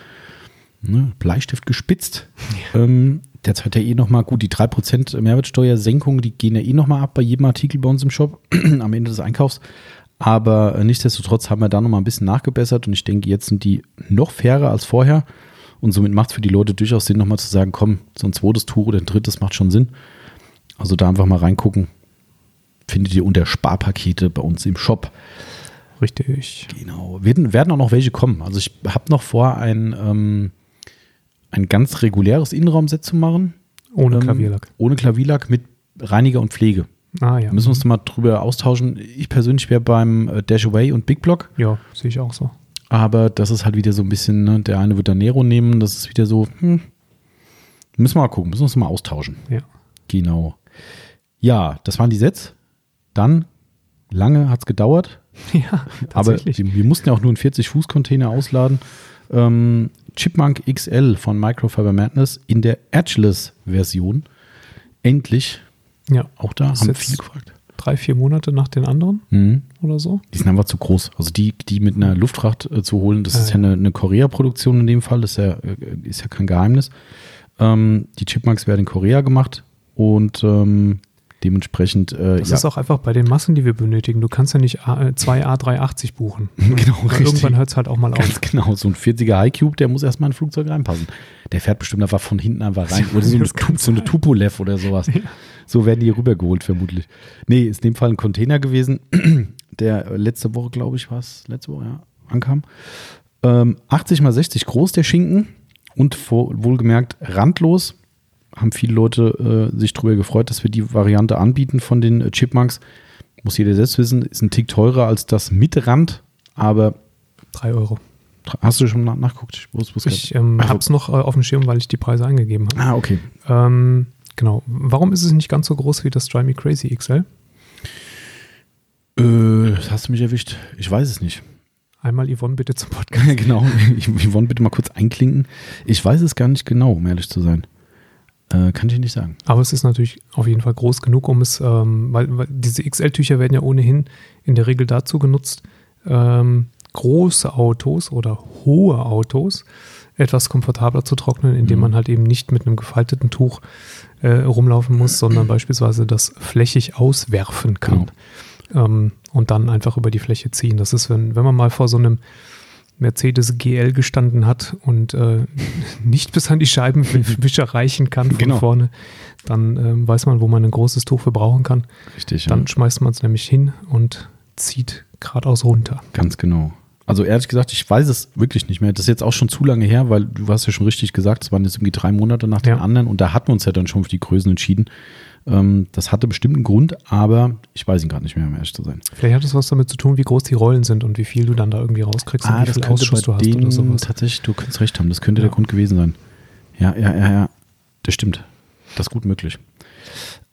Ne, Bleistift gespitzt. Ja. Ähm, derzeit ja eh nochmal, gut, die 3% Mehrwertsteuersenkung, die gehen ja eh nochmal ab bei jedem Artikel bei uns im Shop <clears throat> am Ende des Einkaufs. Aber äh, nichtsdestotrotz haben wir da nochmal ein bisschen nachgebessert und ich denke, jetzt sind die noch fairer als vorher. Und somit macht es für die Leute durchaus Sinn, nochmal zu sagen, komm, so ein zweites Tuch oder ein drittes macht schon Sinn. Also da einfach mal reingucken. Findet ihr unter Sparpakete bei uns im Shop. Richtig. Genau. Werden, werden auch noch welche kommen. Also ich habe noch vor, ein, ähm, ein ganz reguläres Innenraumset zu machen. Ohne ähm, Klavierlack. Ohne Klavierlack mit Reiniger und Pflege. Ah ja. Müssen wir uns mal drüber austauschen. Ich persönlich wäre beim äh, Dash Away und Big Block. Ja, sehe ich auch so. Aber das ist halt wieder so ein bisschen, ne, der eine wird dann Nero nehmen, das ist wieder so, hm, müssen wir mal gucken, müssen wir uns mal austauschen. Ja. Genau. Ja, das waren die Sets. Dann, lange hat es gedauert. <laughs> Ja, tatsächlich. Aber wir, wir mussten ja auch nur einen 40-Fuß-Container ausladen. Ähm, Chipmunk XL von Microfiber Madness in der Edgeless-Version. Endlich. Ja. Auch da haben viele gefragt drei, vier Monate nach den anderen mhm. oder so. Die sind einfach zu groß. Also die, die mit einer Luftfracht äh, zu holen, das ja, ist ja, ja eine, eine Korea-Produktion in dem Fall, das ist ja, äh, ist ja kein Geheimnis. Ähm, die Chipmunks werden in Korea gemacht und ähm, dementsprechend. Äh, das ja. ist auch einfach bei den Massen, die wir benötigen. Du kannst ja nicht A, äh, zwei A380 buchen. <laughs> genau, richtig. Irgendwann hört es halt auch mal Ganz auf. genau, so ein 40er High Cube, der muss erstmal in ein Flugzeug reinpassen. Der fährt bestimmt einfach von hinten einfach rein. <laughs> Oder so eine, so eine Tupolev oder sowas. <laughs> Ja. So werden die rübergeholt, vermutlich. Nee, ist in dem Fall ein Container gewesen, <clears throat> der letzte Woche, glaube ich, war es, letzte Woche, ja, ankam. Ähm, 80 mal 60 groß, der Schinken. Und vor, wohlgemerkt randlos. Haben viele Leute äh, sich darüber gefreut, dass wir die Variante anbieten von den äh, Chipmunks. Muss jeder selbst wissen, ist ein Tick teurer als das mit Rand, aber. 3 Euro. Hast du schon nachgeguckt? Ich, ähm, habe es noch äh, auf dem Schirm, weil ich die Preise eingegeben habe. Ah, okay. Ähm, Genau. Warum ist es nicht ganz so groß wie das Drive Me Crazy XL? Äh, das hast du mich erwischt. Ich weiß es nicht. Einmal Yvonne bitte zum <laughs> Podcast. genau. Yvonne bitte mal kurz einklinken. Ich weiß es gar nicht genau, um ehrlich zu sein. Äh, kann ich nicht sagen. Aber es ist natürlich auf jeden Fall groß genug, um es, ähm, weil, weil, diese XL-Tücher werden ja ohnehin in der Regel dazu genutzt, ähm, große Autos oder hohe Autos etwas komfortabler zu trocknen, indem mhm. man halt eben nicht mit einem gefalteten Tuch äh, rumlaufen muss, sondern <clears throat> beispielsweise das flächig auswerfen kann. Genau. Ähm, und dann einfach über die Fläche ziehen. Das ist, wenn, wenn man mal vor so einem Mercedes GL gestanden hat und äh, <laughs> nicht bis an die Scheibenwischer <laughs> reichen kann von genau. vorne, dann äh, weiß man, wo man ein großes Tuch für brauchen kann. Richtig. Dann ja. schmeißt man es nämlich hin und zieht geradeaus runter. Ganz genau. Also ehrlich gesagt, ich weiß es wirklich nicht mehr. Das ist jetzt auch schon zu lange her, weil du hast ja schon richtig gesagt, es waren jetzt irgendwie drei Monate nach den anderen und da hatten wir uns ja dann schon für die Größen entschieden. Ähm, das hatte bestimmt einen Grund, aber ich weiß ihn gerade nicht mehr, um ehrlich zu sein. Vielleicht hat es was damit zu tun, wie groß die Rollen sind und wie viel du dann da irgendwie rauskriegst ah, und wie viel Ausschuss du hast oder sowas. Tatsächlich, du könntest recht haben, das könnte ja. der Grund gewesen sein. Ja, ja, ja, ja. Das stimmt. Das ist gut möglich.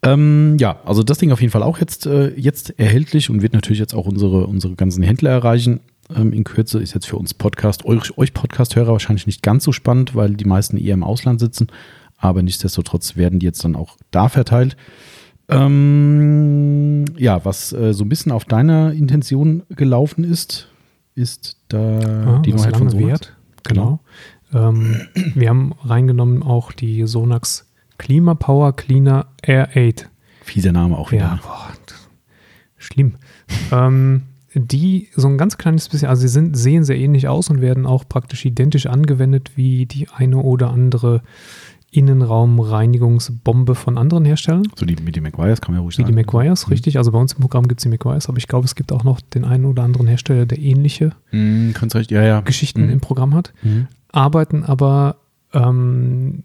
Ähm, ja, also das Ding auf jeden Fall auch jetzt, äh, jetzt erhältlich und wird natürlich jetzt auch unsere, unsere ganzen Händler erreichen ähm, in Kürze. Ist jetzt für uns Podcast, euch, euch Podcast-Hörer wahrscheinlich nicht ganz so spannend, weil die meisten eher im Ausland sitzen. Aber nichtsdestotrotz werden die jetzt dann auch da verteilt. Ähm, ja, was äh, so ein bisschen auf deiner Intention gelaufen ist, ist da ah, die Neuheit von Sonax. Wert. Genau. genau. Ähm, wir haben reingenommen auch die Sonax Klima Power Cleaner Air 8. Fieser Name auch wieder. Ja, boah, schlimm. ähm, die so ein ganz kleines bisschen, also sie sind, sehen sehr ähnlich aus und werden auch praktisch identisch angewendet wie die eine oder andere Innenraumreinigungsbombe von anderen Herstellern. So die, wie die McGuire's kann man ja ruhig wie sagen. Die McGuire's, mhm. richtig. Also bei uns im Programm gibt es die McGuire's, aber ich glaube, es gibt auch noch den einen oder anderen Hersteller, der ähnliche mhm, recht, ja, ja. Geschichten mhm. im Programm hat. Mhm. Arbeiten aber ähm,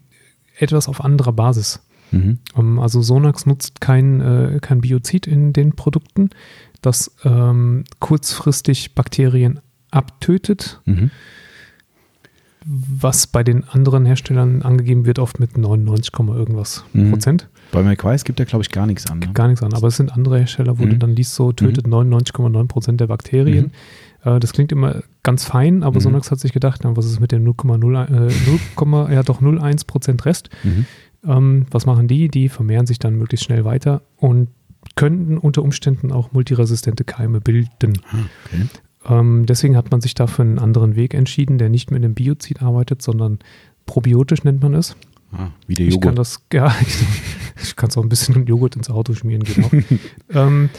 etwas auf anderer Basis. Mhm. Um, ähm, also Sonax nutzt kein, äh, kein Biozid in den Produkten, das ähm, kurzfristig Bakterien abtötet, mhm. Was bei den anderen Herstellern angegeben wird, oft mit 99, irgendwas mhm. Prozent. Bei McWise gibt ja, glaube ich, gar nichts an. Ne? Gar nichts an, aber es sind andere Hersteller, wo mhm. du dann liest, so tötet 99,9 mhm. Prozent der Bakterien. Mhm. Äh, das klingt immer ganz fein, aber mhm. Sonax hat sich gedacht, na, was ist mit dem 0,0, äh, ja doch 0,1 Prozent Rest? Mhm. Ähm, was machen die? Die vermehren sich dann möglichst schnell weiter und könnten unter Umständen auch multiresistente Keime bilden. Ah, okay. Ähm, deswegen hat man sich da für einen anderen Weg entschieden, der nicht mit einem Biozid arbeitet, sondern probiotisch nennt man es. Ah, wie der Ich kann Joghurt. das, ja, <laughs> ich kann es auch ein bisschen Joghurt ins Auto schmieren, genau. <laughs> ähm,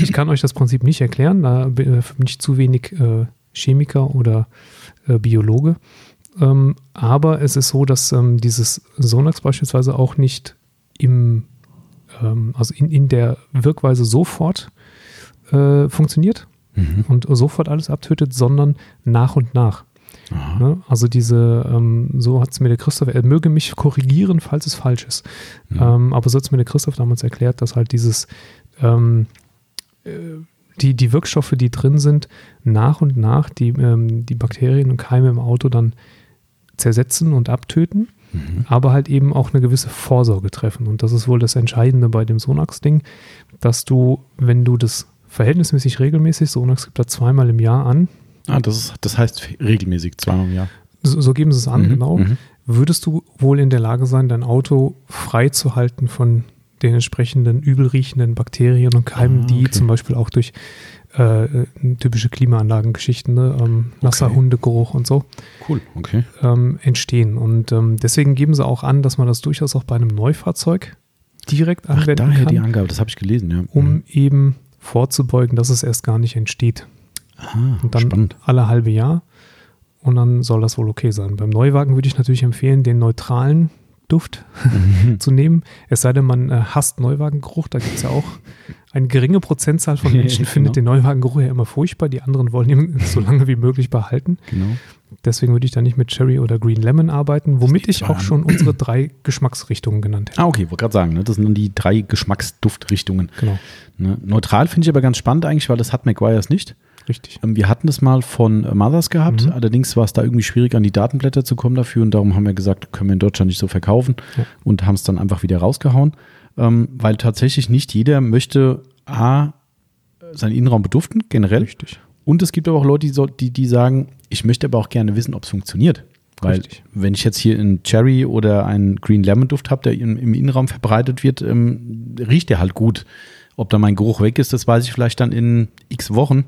ich kann euch das Prinzip nicht erklären, da bin bin ich zu wenig äh, Chemiker oder äh, Biologe. Ähm, aber es ist so, dass ähm, dieses Sonax beispielsweise auch nicht im, ähm, also in, in der Wirkweise sofort äh, funktioniert Mhm. und sofort alles abtötet, sondern nach und nach. Aha. Ne? Also diese, ähm, so hat es mir der Christoph, er möge mich korrigieren, falls es falsch ist. Mhm. Ähm, aber so hat es mir der Christoph damals erklärt, dass halt dieses, ähm, äh, die, die Wirkstoffe, die drin sind, nach und nach die, ähm, die Bakterien und Keime im Auto dann zersetzen und abtöten, Mhm. aber halt eben auch eine gewisse Vorsorge treffen. Und das ist wohl das Entscheidende bei dem Sonax-Ding, dass du, wenn du das verhältnismäßig regelmäßig, Sonax gibt da zweimal im Jahr an, Ah, das, ist, das heißt regelmäßig, zweimal im Jahr. so, so geben sie es an, Mhm, genau, mhm. würdest du wohl in der Lage sein, dein Auto frei zu halten von den entsprechenden übel riechenden Bakterien und Keimen, Ah, die okay. zum Beispiel auch durch äh, äh, typische Klimaanlagengeschichten, ne, ähm, nasser Okay. Hundegeruch und so, Cool, okay. ähm, entstehen. Und ähm, deswegen geben sie auch an, dass man das durchaus auch bei einem Neufahrzeug direkt Ach, anwenden daher kann, die Angabe, das habe ich gelesen, ja. um Mhm. eben vorzubeugen, dass es erst gar nicht entsteht. Aha, Und dann spannend. alle halbe Jahr. Und dann soll das wohl okay sein. Beim Neuwagen würde ich natürlich empfehlen, den neutralen Duft Mhm. <laughs> zu nehmen. Es sei denn, man äh, hasst Neuwagengeruch. Da gibt es ja auch eine geringe Prozentzahl von <laughs> Menschen, Genau. findet den Neuwagengeruch ja immer furchtbar. Die anderen wollen ihn <laughs> so lange wie möglich behalten. Genau. Deswegen würde ich da nicht mit Cherry oder Green Lemon arbeiten, womit ich auch schon unsere drei Geschmacksrichtungen genannt hätte. Ah, okay, wollte gerade sagen, ne? das sind dann die drei Geschmacksduftrichtungen. Genau, Ne? Neutral finde ich aber ganz spannend eigentlich, weil das hat McGuire's nicht. richtig. Ähm, Wir hatten das mal von Mothers gehabt, Mhm. allerdings war es da irgendwie schwierig, an die Datenblätter zu kommen dafür und darum haben wir gesagt, können wir in Deutschland nicht so verkaufen Ja. und haben es dann einfach wieder rausgehauen, ähm, weil tatsächlich nicht jeder möchte A, seinen Innenraum beduften, generell. Richtig. Und es gibt aber auch Leute, die, die, die sagen, ich möchte aber auch gerne wissen, ob es funktioniert. Weil Richtig. wenn ich jetzt hier einen Cherry oder einen Green Lemon Duft habe, der im, im Innenraum verbreitet wird, ähm, riecht der halt gut. Ob da mein Geruch weg ist, das weiß ich vielleicht dann in x Wochen.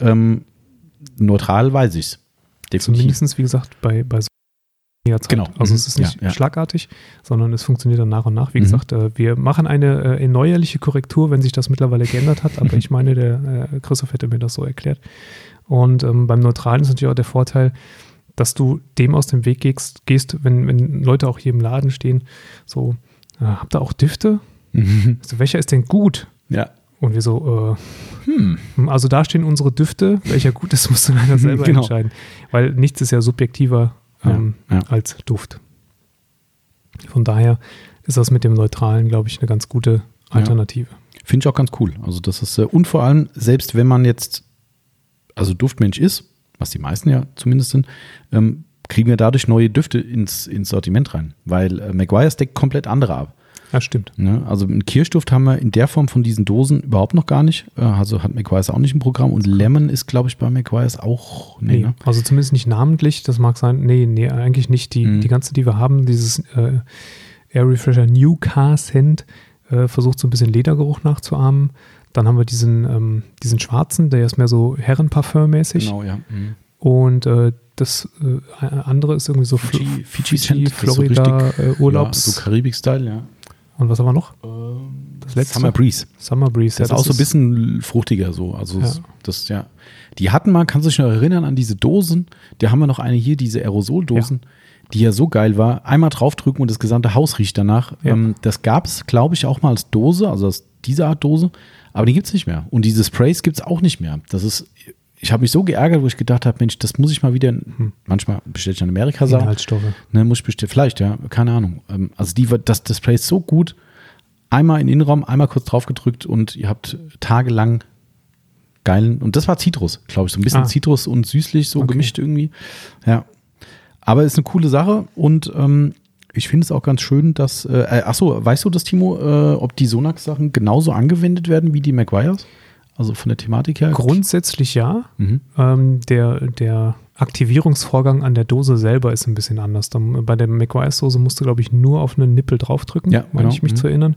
Ähm, neutral weiß ich es. Zumindest, wie gesagt, bei, bei weniger Zeit. Genau. Also Mhm. es ist nicht Ja, ja. schlagartig, sondern es funktioniert dann nach und nach. Wie Mhm. gesagt, äh, wir machen eine äh, erneuerliche Korrektur, wenn sich das mittlerweile geändert hat. Aber <laughs> ich meine, der äh, Christoph hätte mir das so erklärt. Und ähm, beim Neutralen ist natürlich auch der Vorteil, dass du dem aus dem Weg gehst, gehst wenn, wenn Leute auch hier im Laden stehen, so, äh, habt ihr auch Düfte? Mhm. So, welcher ist denn gut? Ja. Und wir so, Hm. äh, also da stehen unsere Düfte, welcher gut ist, <laughs> musst du leider selber Genau. entscheiden. Weil nichts ist ja subjektiver ähm, Ja, ja. als Duft. Von daher ist das mit dem Neutralen, glaube ich, eine ganz gute Alternative. Finde ich auch ganz cool. Also das ist, äh, und vor allem, selbst wenn man jetzt, also Duftmensch ist, was die meisten ja zumindest sind, ähm, kriegen wir dadurch neue Düfte ins, ins Sortiment rein. Weil äh, Maguire's deckt komplett andere ab. Ja, stimmt. Ne? Also einen Kirschduft haben wir in der Form von diesen Dosen überhaupt noch gar nicht. Äh, Also hat McGuire's auch nicht im Programm. Und Lemon ist, glaube ich, bei McGuire's auch. Nee, Nee, ne? also zumindest nicht namentlich, das mag sein. Nee, nee, eigentlich nicht. Die, Mhm. die ganze, die wir haben, dieses äh, Air Refresher New Car Scent, äh, versucht so ein bisschen Ledergeruch nachzuahmen. Dann haben wir diesen, ähm, diesen schwarzen, der ist mehr so Herrenparfum-mäßig. Genau, ja. Mhm. Und äh, das äh, andere ist irgendwie so Fiji, Fiji, das ist so Florida, richtig- äh, Urlaubs. Ja, so Karibik-Style, ja. Und was haben wir noch? Das letzte? Summer Breeze. Summer Breeze. Der ist auch so ein bisschen fruchtiger so. Also Ja. das, ja. Die hatten mal, kannst du dich noch erinnern an diese Dosen? Da haben wir noch eine hier, diese Aerosoldosen, die ja so geil war. Einmal draufdrücken und das gesamte Haus riecht danach. Ja. Ähm, das gab es, glaube ich, auch mal als Dose, also als diese Art Dose. Aber die gibt es nicht mehr. Und diese Sprays gibt es auch nicht mehr. Das ist, ich habe mich so geärgert, wo ich gedacht habe, Mensch, das muss ich mal wieder, Hm. manchmal bestelle ich in Amerika Sachen. Inhaltsstoffe. Ne, muss ich bestellen. Vielleicht, ja, keine Ahnung. Ähm, also die, das Display ist so gut. Einmal in den Innenraum, einmal kurz drauf gedrückt und ihr habt tagelang geilen. Und das war Zitrus, glaube ich. So ein bisschen Ah. Zitrus und süßlich, so Okay. gemischt irgendwie. Ja. Aber ist eine coole Sache und ähm, ich finde es auch ganz schön, dass. Äh, äh, achso, weißt du das, Timo, äh, ob die Sonax-Sachen genauso angewendet werden wie die Maguires? Also von der Thematik her? Grundsätzlich ja. Mhm. Ähm, der, der Aktivierungsvorgang an der Dose selber ist ein bisschen anders. Dann, bei der McWise-Dose musst du, glaube ich, nur auf einen Nippel draufdrücken, Ja, meine genau. ich mich Mhm. zu erinnern.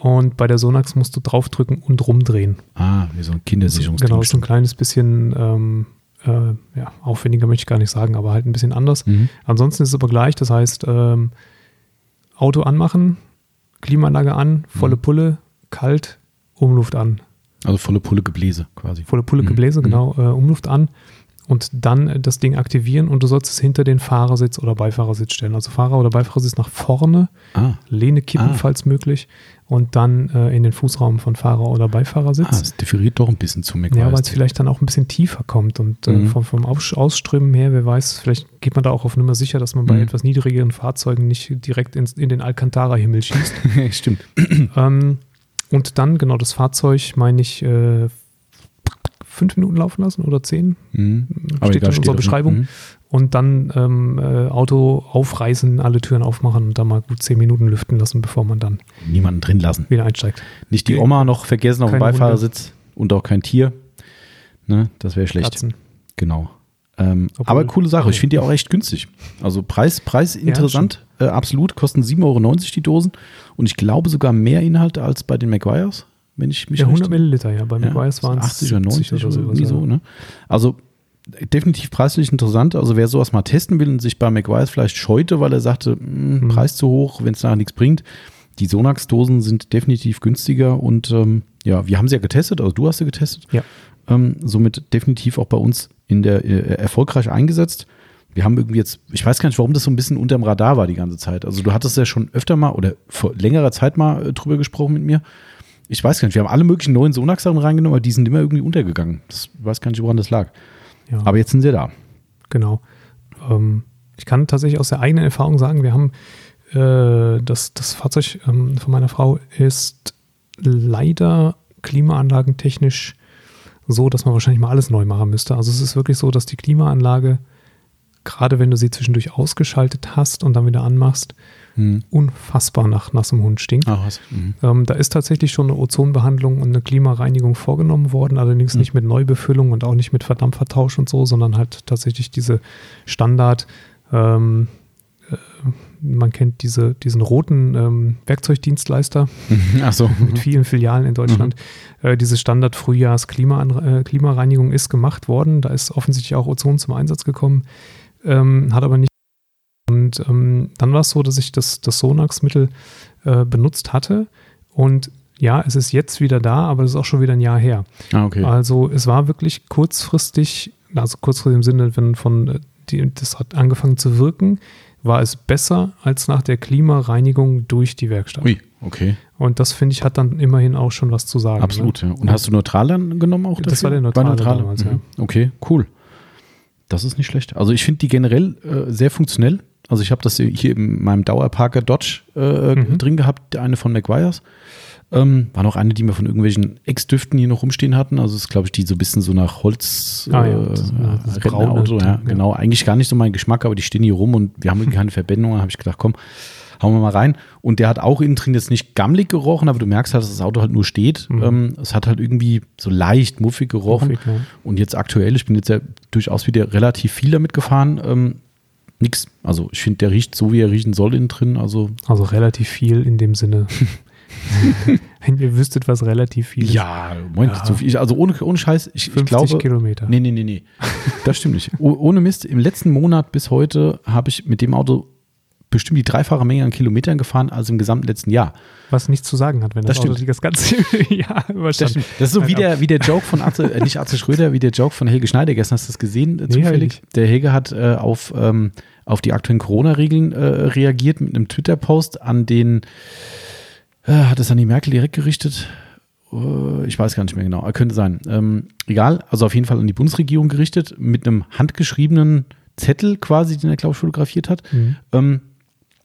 Und bei der Sonax musst du draufdrücken und rumdrehen. Ah, wie so ein Kindersicherungsding. Genau, so ein kleines bisschen ähm, äh, ja, aufwendiger möchte ich gar nicht sagen, aber halt ein bisschen anders. Mhm. Ansonsten ist es aber gleich, das heißt, ähm, Auto anmachen, Klimaanlage an, volle Mhm. Pulle, kalt, Umluft an. Also volle Pulle Gebläse quasi. Volle Pulle Mhm. Gebläse, Mhm. genau, äh, Umluft an und dann äh, das Ding aktivieren und du sollst es hinter den Fahrersitz oder Beifahrersitz stellen. Also Fahrer- oder Beifahrersitz nach vorne, Ah, Lehne kippen, Ah. falls möglich und dann äh, in den Fußraum von Fahrer- oder Beifahrersitz. ah, es differiert doch ein bisschen zu Ja, weil es vielleicht dann auch ein bisschen tiefer kommt und äh, Mhm. vom, vom Aus Ausströmen her, wer weiß, vielleicht geht man da auch auf Nummer sicher, dass man bei Mhm. etwas niedrigeren Fahrzeugen nicht direkt ins, in den Alcantara-Himmel schießt. <laughs> Stimmt. ähm, und dann, genau, das Fahrzeug, meine ich, äh, fünf Minuten laufen lassen oder zehn Mhm. Steht in unserer auch- Beschreibung. Mhm. und dann ähm, äh, Auto aufreißen, alle Türen aufmachen und dann mal gut zehn Minuten lüften lassen, bevor man dann Niemanden drin lassen. wieder einsteigt. Nicht die Oma noch vergessen auf dem Beifahrersitz und auch kein Tier. Ne, das wäre schlecht. Katzen. Genau. Ähm, aber coole Sache. Ich finde die auch echt günstig. Also Preis, Preis interessant. äh, absolut. Kosten 7,90 Euro die Dosen. Und ich glaube sogar mehr Inhalt als bei den McGuire's, wenn ich mich Ja, 100 recht- Milliliter, ja. Bei Ja, McGuire's waren es 80 oder 90 oder, sowas, irgendwie ja. so. Ne? Also definitiv preislich interessant. Also wer sowas mal testen will und sich bei McGuire's vielleicht scheute, weil er sagte, mh, Mhm. Preis zu hoch, wenn es nachher nichts bringt. Die Sonax-Dosen sind definitiv günstiger und ähm, ja, wir haben sie ja getestet, also du hast sie getestet. Ja. Ähm, somit definitiv auch bei uns in der äh, erfolgreich eingesetzt. Wir haben irgendwie jetzt, ich weiß gar nicht, warum das so ein bisschen unterm Radar war die ganze Zeit. Also du hattest ja schon öfter mal oder vor längerer Zeit mal äh, drüber gesprochen mit mir. Ich weiß gar nicht, wir haben alle möglichen neuen Sonax-Sachen reingenommen, aber die sind immer irgendwie untergegangen. Das ich weiß gar nicht, woran das lag. Ja. Aber jetzt sind sie da. Genau. Ähm, ich kann tatsächlich aus der eigenen Erfahrung sagen, wir haben äh, das, das Fahrzeug ähm, von meiner Frau ist leider klimaanlagentechnisch so, dass man wahrscheinlich mal alles neu machen müsste. Also es ist wirklich so, dass die Klimaanlage, gerade wenn du sie zwischendurch ausgeschaltet hast und dann wieder anmachst, Hm. unfassbar nach nassem Hund stinkt. Was? Mhm. Ähm, da ist tatsächlich schon eine Ozonbehandlung und eine Klimareinigung vorgenommen worden, allerdings Mhm. nicht mit Neubefüllung und auch nicht mit Verdampfertausch und so, sondern halt tatsächlich diese Standard, ähm, äh, man kennt diese, diesen roten ähm, Werkzeugdienstleister <laughs> so. mit vielen Filialen in Deutschland. Äh, diese Standard-Frühjahrs-Klimareinigung ist gemacht worden. Da ist offensichtlich auch Ozon zum Einsatz gekommen, ähm, hat aber nicht. Und ähm, dann war es so, dass ich das, das Sonax-Mittel äh, benutzt hatte. Und ja, es ist jetzt wieder da, aber das ist auch schon wieder ein Jahr her. Ah, okay. Also es war wirklich kurzfristig, also kurzfristig im Sinne, wenn von äh, die, das hat angefangen zu wirken, war es besser als nach der Klimareinigung durch die Werkstatt. Ui, okay. Und das finde ich hat dann immerhin auch schon was zu sagen. Absolut, Ne? ja. Und hast du neutral dann genommen auch Das dafür? war der neutrale damals, mhm. Okay, cool. Das ist nicht schlecht. Also ich finde die generell äh, sehr funktionell. Also ich habe das hier in meinem Dauerparker Dodge äh, Mhm. drin gehabt, eine von McGuire's. Ähm, war noch eine, die wir von irgendwelchen Ex-Düften hier noch rumstehen hatten. Also es ist, glaube ich, die so ein bisschen so nach Holz Ah ja, äh, das- äh, das braune Ding, ja, ja. genau. Eigentlich gar nicht so mein Geschmack, aber die stehen hier rum und wir haben irgendwie <laughs> keine Verbindung. Dann habe ich gedacht, komm, hauen wir mal rein. Und der hat auch innen drin jetzt nicht gammelig gerochen, aber du merkst halt, dass das Auto halt nur steht. Mhm. Ähm, es hat halt irgendwie so leicht muffig gerochen. Muffig, ja. Und jetzt aktuell, ich bin jetzt ja durchaus wieder relativ viel damit gefahren. Ähm, nix. Also ich finde, der riecht so, wie er riechen soll innen drin. Also Also relativ viel in dem Sinne. <laughs> <laughs> Wenn ihr wüsstet, was relativ viel ist. ja, Moment, Ja. so viel. Also ohne, ohne Scheiß, ich, ich 50 glaube. Kilometer. Nee, nee, nee, nee. Das stimmt nicht. Oh, ohne Mist, im letzten Monat bis heute habe ich mit dem Auto bestimmt die dreifache Menge an Kilometern gefahren als im gesamten letzten Jahr. Was nichts zu sagen hat, wenn das, Das Auto das ganze <laughs> Jahr Das, überstand. stimmt. das ist so wie der, wie der Joke von Atze, äh, nicht Atze Schröder, wie der Joke von Helge Schneider. Gestern hast du das gesehen, äh, Nee, zufällig. ich Der Helge hat äh, auf, ähm, auf die aktuellen Corona-Regeln äh, reagiert mit einem Twitter-Post an den, hat es an die Merkel direkt gerichtet? Äh, ich weiß gar nicht mehr genau, äh, könnte sein. Ähm, egal, also auf jeden Fall an die Bundesregierung gerichtet, mit einem handgeschriebenen Zettel quasi, den er, glaube ich, fotografiert hat. Mhm. Ähm,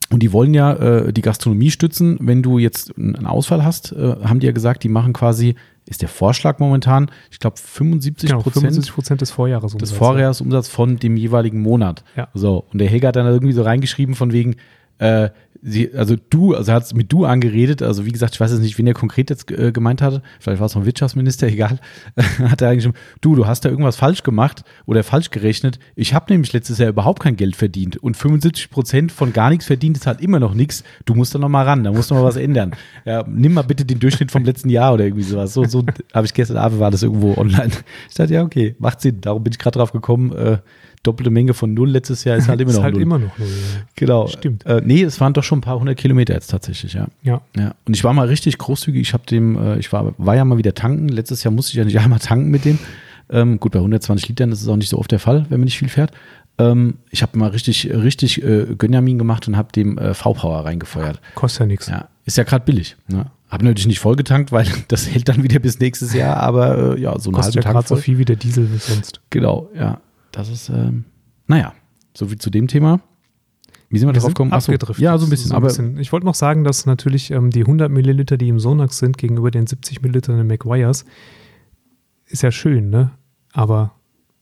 und die wollen ja äh, die Gastronomie stützen. Wenn du jetzt einen Ausfall hast, äh, haben die ja gesagt, die machen quasi, ist der Vorschlag momentan, ich glaube 75 Genau, Prozent 75 Prozent des Vorjahres. des Vorjahresumsatzes von dem jeweiligen Monat. Ja. So, und der Heger hat dann irgendwie so reingeschrieben von wegen, äh, sie, also du, also hat es mit du angeredet, also wie gesagt, ich weiß jetzt nicht, wen er konkret jetzt äh, gemeint hatte, vielleicht war es vom Wirtschaftsminister, <laughs> egal, hat er eigentlich, du, du hast da irgendwas falsch gemacht oder falsch gerechnet. Ich habe nämlich letztes Jahr überhaupt kein Geld verdient und 75 Prozent von gar nichts verdient ist halt immer noch nichts. Du musst da noch mal ran, da musst du mal was ändern. <laughs> Ja, nimm mal bitte den Durchschnitt vom letzten Jahr oder irgendwie sowas. So, so <laughs> habe ich gestern Abend war das irgendwo online. Ich dachte, ja, okay, macht Sinn. Darum bin ich gerade drauf gekommen, äh, doppelte Menge von null letztes Jahr ist halt <laughs> immer ist noch halt null. immer noch null. ja. Genau. Stimmt. Äh, nee, es waren doch schon ein paar hundert Kilometer jetzt tatsächlich, ja. Ja. Ja. Und ich war mal richtig großzügig. Ich habe dem, äh, ich war, war ja mal wieder tanken. Letztes Jahr musste ich ja nicht <laughs> einmal tanken mit dem. Ähm, gut, bei 120 Litern ist es auch nicht so oft der Fall, wenn man nicht viel fährt. Ähm, ich habe mal richtig, richtig äh, Gönjamin gemacht und habe dem äh, V-Power reingefeuert. Kostet ja nichts. Ja, ist ja gerade billig. Ne? Habe natürlich nicht vollgetankt, weil <laughs> das hält dann wieder bis nächstes Jahr, aber äh, ja, so eine Kostet halbe ja gerade so viel wie der Diesel sonst. Genau, ja. Das ist, ähm, naja, so viel zu dem Thema. Wie sind wir, Wir drauf gekommen? Ach so, abgedriftet. Ja, so ein bisschen. So aber Ich wollte noch sagen, dass natürlich ähm, die 100 Milliliter, die im Sonax sind, gegenüber den 70 Millilitern in McGuire's, ist ja schön, ne? Aber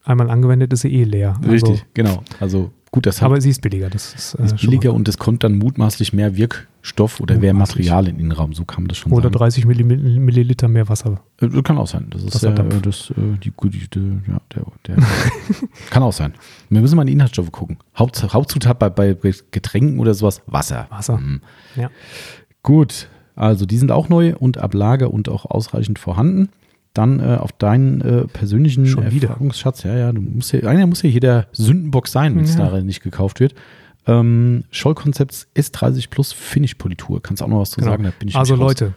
einmal angewendet ist sie eh leer. Also, richtig, genau. Also gut, das hat Aber sie ist billiger. Das ist, äh, ist billiger und es kommt dann mutmaßlich mehr Wirkstoff oder mehr. Material in den Raum. So kann man das schon Oder sagen. 30 Milli- Milliliter mehr Wasser. Äh, Das kann auch sein. Das ist äh, das, äh, die, die, die, ja, der, der <laughs> kann auch sein. Wir müssen mal in die Inhaltsstoffe gucken. Haupt, Hauptzutat bei, bei Getränken oder sowas, Wasser. Wasser. Mhm. Ja. Gut, also die sind auch neu und ab Lager und auch ausreichend vorhanden. Dann äh, auf deinen äh, persönlichen Schon wieder. Erfahrungsschatz. Ja, ja, du musst ja, einer muss ja hier der Sündenbock sein, wenn es Ja. da nicht gekauft wird. Ähm, Scholl Concepts S30 Plus Finish Politur. Kannst du auch noch was zu Genau. sagen? Da bin ich Also. Leute,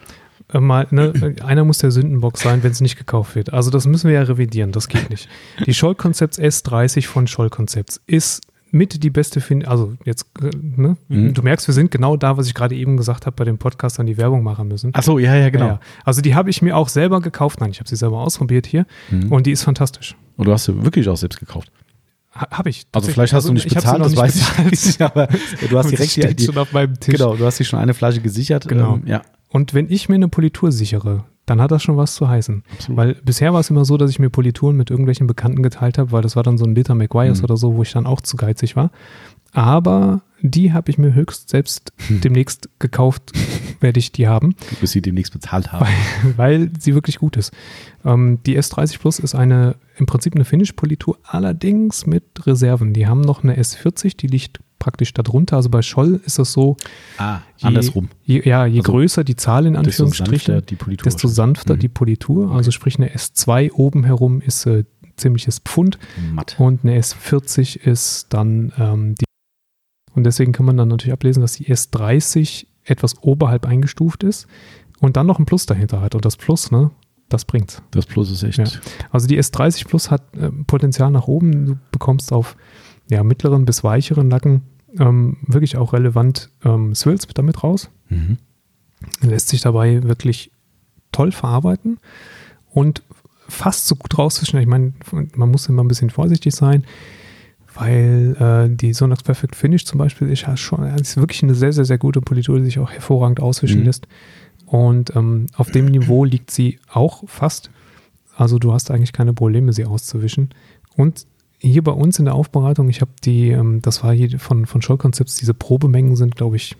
äh, mal, ne, einer muss der Sündenbock sein, wenn es nicht gekauft wird. Also das müssen wir ja revidieren, das geht nicht. Die Scholl Concepts S30 von Scholl Concepts ist mit die beste Fin also jetzt, äh, ne, Mhm. du merkst, wir sind genau da, was ich gerade eben gesagt habe, bei dem Podcast an die Werbung machen müssen. Ach so, ja, ja, genau. Ja, ja. Also die habe ich mir auch selber gekauft. Nein, ich habe sie selber ausprobiert hier Mhm. und die ist fantastisch. Und du hast sie wirklich auch selbst gekauft. Ha, habe ich. Also vielleicht hast du nicht habe sie bezahlt, das nicht weiß ich nicht. <laughs> Aber du hast direkt die, die, schon auf meinem Tisch. genau, du hast dir schon eine Flasche gesichert. Genau. Ähm, ja, Und wenn ich mir eine Politur sichere, dann hat das schon was zu heißen. absolut. Weil bisher war es immer so, dass ich mir Polituren mit irgendwelchen Bekannten geteilt habe, weil das war dann so ein Liter McGuire's Mhm. oder so, wo ich dann auch zu geizig war. Aber die habe ich mir höchst selbst Hm. demnächst gekauft, <laughs> werde ich die haben, bis sie demnächst bezahlt haben. weil sie wirklich gut ist. Ähm, die S30 Plus ist eine im Prinzip eine Finish-Politur, allerdings mit Reserven. Die haben noch eine S40, die liegt praktisch darunter. Also bei Scholl ist es so, Ah, je, andersrum. Je, ja, je Also, größer die Zahl in Desto Anführungsstrichen, sanfter die Politur. desto sanfter Mhm. die Politur. Also sprich eine S2 oben herum ist äh, ziemliches Pfund matt. und eine S40 ist dann ähm, die. Und deswegen kann man dann natürlich ablesen, dass die S30 etwas oberhalb eingestuft ist und dann noch ein Plus dahinter hat. Und das Plus, ne, das bringt's. Das Plus ist echt. Ja. Also die S30 Plus hat äh, Potenzial nach oben. Du bekommst auf ja, mittleren bis weicheren Lacken ähm, wirklich auch relevant ähm, Swills damit raus Mhm. lässt sich dabei wirklich toll verarbeiten und fast so gut rausfischen. Ich meine, man muss immer ein bisschen vorsichtig sein, weil äh, die Sonax Perfect Finish zum Beispiel ist ja schon ist wirklich eine sehr, sehr, sehr gute Politur, die sich auch hervorragend auswischen Mhm. lässt. Und ähm, auf dem Niveau liegt sie auch fast. Also du hast eigentlich keine Probleme, sie auszuwischen. Und hier bei uns in der Aufbereitung, ich habe die, ähm, das war hier von, von Show Concepts, diese Probemengen sind, glaube ich,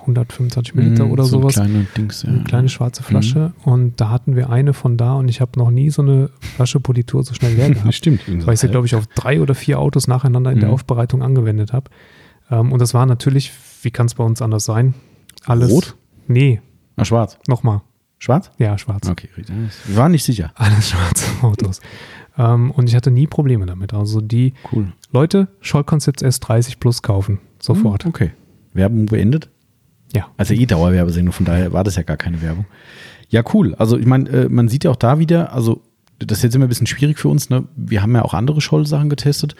125 Milliliter Mhm, oder so sowas Kleine Dings, ja. eine kleine schwarze Flasche und da hatten wir eine von da und ich habe noch nie so eine Flasche Politur so schnell leer <laughs> gehabt, Stimmt. weil ich sie, glaube ich, auf drei oder vier Autos nacheinander in der Mhm. Aufbereitung angewendet habe. Ähm, und das war natürlich, wie kann es bei uns anders sein? Alles. Rot? Nee, Ah, schwarz. nochmal. Schwarz? Ja, schwarz. Okay, richtig. Waren nicht sicher. Alles <laughs> schwarze Autos. Ähm, und ich hatte nie Probleme damit. Also die Cool. Leute, Scholl Concepts S30 Plus kaufen. Sofort. Mhm, Okay. Werbung beendet? Ja. Also eh Dauerwerbesendung, von daher war das ja gar keine Werbung. Ja, cool. Also ich meine, äh, man sieht ja auch da wieder, also das ist jetzt immer ein bisschen schwierig für uns, ne? Wir haben ja auch andere Scholl-Sachen getestet.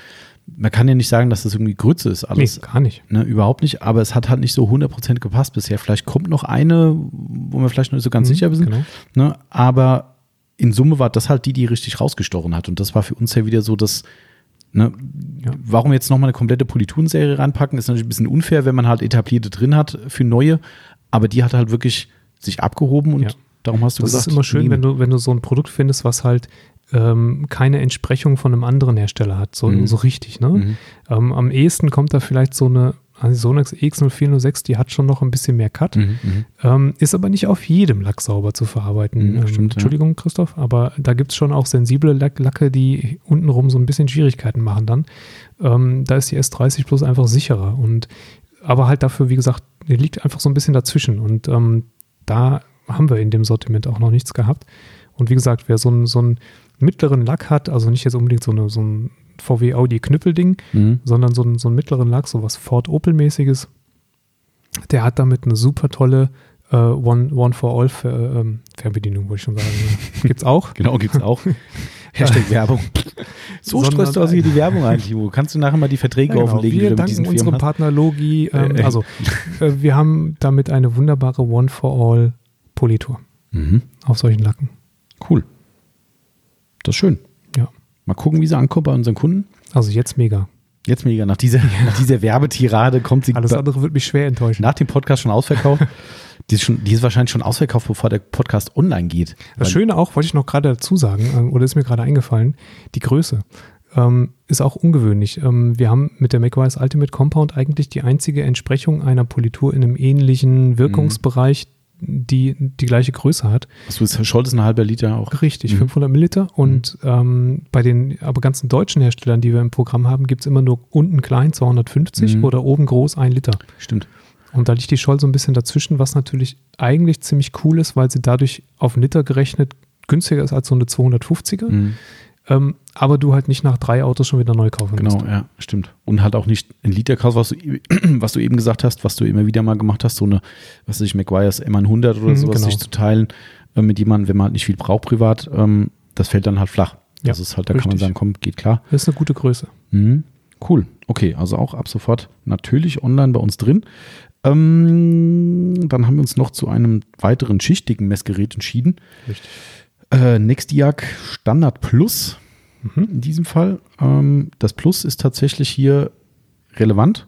Man kann ja nicht sagen, dass das irgendwie Grütze ist, alles. Nee, gar nicht. Ne, überhaupt nicht, aber es hat halt nicht so 100% gepasst bisher. Vielleicht kommt noch eine, wo wir vielleicht noch nicht so ganz Mhm, sicher sind. Genau. Ne? Aber in Summe war das halt die, die richtig rausgestochen hat. Und das war für uns ja wieder so, dass, ne, Ja. warum jetzt nochmal eine komplette Politurenserie reinpacken, ist natürlich ein bisschen unfair, wenn man halt etablierte drin hat für neue. Aber die hat halt wirklich sich abgehoben und Ja. darum hast du Das gesagt. ist immer schön, nehmen. wenn du, wenn du so ein Produkt findest, was halt ähm, keine Entsprechung von einem anderen Hersteller hat, so, Mhm. so richtig. Ne? Mhm. Ähm, am ehesten kommt da vielleicht so eine Sonax EX0406, die hat schon noch ein bisschen mehr Cut, Mhm, mhm. ähm, ist aber nicht auf jedem Lack sauber zu verarbeiten. Mhm, ähm, stimmt, ja. Entschuldigung, Christoph, aber da gibt es schon auch sensible Lack Lacke, die untenrum so ein bisschen Schwierigkeiten machen dann. Ähm, da ist die S30 Plus einfach sicherer und aber halt dafür, wie gesagt, die liegt einfach so ein bisschen dazwischen und ähm, da haben wir in dem Sortiment auch noch nichts gehabt. Und wie gesagt, wer so einen, so mittleren Lack hat, also nicht jetzt unbedingt so, eine, so ein VW Audi Knüppelding, Mhm. sondern so, einen- so einen mittleren Lack, so was Ford Opel-mäßiges, der hat damit eine super tolle äh, One, One for All Fer, ähm, Fernbedienung, wollte ich schon sagen. <laughs> Gibt's auch. Genau, gibt's auch. <laughs> Hashtag Werbung. So streust du also hier die Werbung ein, Timo. Kannst du nachher mal die Verträge Ja, genau. offenlegen, die Wir mit danken unserem hast? Partner Logi. Ähm, Äh, äh. Also, äh, wir haben damit eine wunderbare One for All Politur Mhm. auf solchen Lacken. Cool. Das ist schön. Mal gucken, wie sie ankommt bei unseren Kunden. Also jetzt mega. Jetzt mega. Nach dieser, <laughs> nach dieser Werbetirade kommt sie Alles andere wird mich schwer enttäuschen. nach dem Podcast schon ausverkauft. <laughs> die, ist schon, die ist wahrscheinlich schon ausverkauft, bevor der Podcast online geht. Das Schöne auch, wollte ich noch gerade dazu sagen, ähm, oder ist mir gerade eingefallen, die Größe ähm, ist auch ungewöhnlich. Ähm, wir haben mit der macOS Ultimate Compound eigentlich die einzige Entsprechung einer Politur in einem ähnlichen Wirkungsbereich, die die gleiche Größe hat. Also ist Scholz ist ein halber Liter auch. Richtig, Mhm. 500 Milliliter. Und ähm, bei den aber ganzen deutschen Herstellern, die wir im Programm haben, gibt es immer nur unten klein 250 Mhm. oder oben groß 1 Liter. Stimmt. Und da liegt die Scholl so ein bisschen dazwischen, was natürlich eigentlich ziemlich cool ist, weil sie dadurch auf einen Liter gerechnet günstiger ist als so eine 250er. Mhm. Ähm, aber du halt nicht nach drei Autos schon wieder neu kaufen Genau, musst. ja, stimmt. Und halt auch nicht ein Liter kaufst, was du, <clears throat> was du eben gesagt hast, was du immer wieder mal gemacht hast, so eine, was weiß ich, McGuire's M100 oder Mhm, sowas, genau. sich zu teilen äh, mit jemandem, wenn man halt nicht viel braucht privat, ähm, das fällt dann halt flach. Ja, das ist halt, da kann man richtig. sagen, komm, geht klar. Das ist eine gute Größe. Mhm. Cool. Okay, also auch ab sofort natürlich online bei uns drin. Ähm, dann haben wir uns noch zu einem weiteren schichtigen Messgerät entschieden. Richtig. Äh, Nexdiag Standard Plus Mhm. in diesem Fall. Ähm, das Plus ist tatsächlich hier relevant.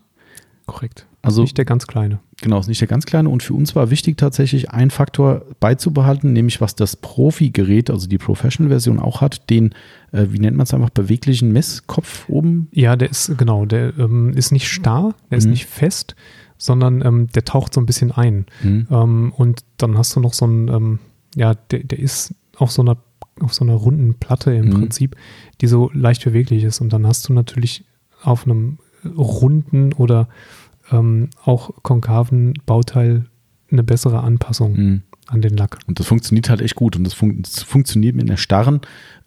Korrekt. Also nicht der ganz kleine. genau, ist nicht der ganz kleine. Und für uns war wichtig tatsächlich einen Faktor beizubehalten, nämlich was das Profi-Gerät, also die Professional-Version auch hat, den, äh, wie nennt man es einfach, beweglichen Messkopf oben. Ja, der ist, genau, der ähm, ist nicht starr, der ist Mhm. nicht fest, sondern ähm, der taucht so ein bisschen ein. Mhm. Ähm, und dann hast du noch so einen, ähm, ja, der, der ist auf so einer auf so einer runden Platte im Mhm. Prinzip, die so leicht beweglich ist. Und dann hast du natürlich auf einem runden oder ähm, auch konkaven Bauteil eine bessere Anpassung Mhm. an den Lack. Und das funktioniert halt echt gut. Und das, fun das funktioniert mit einer starren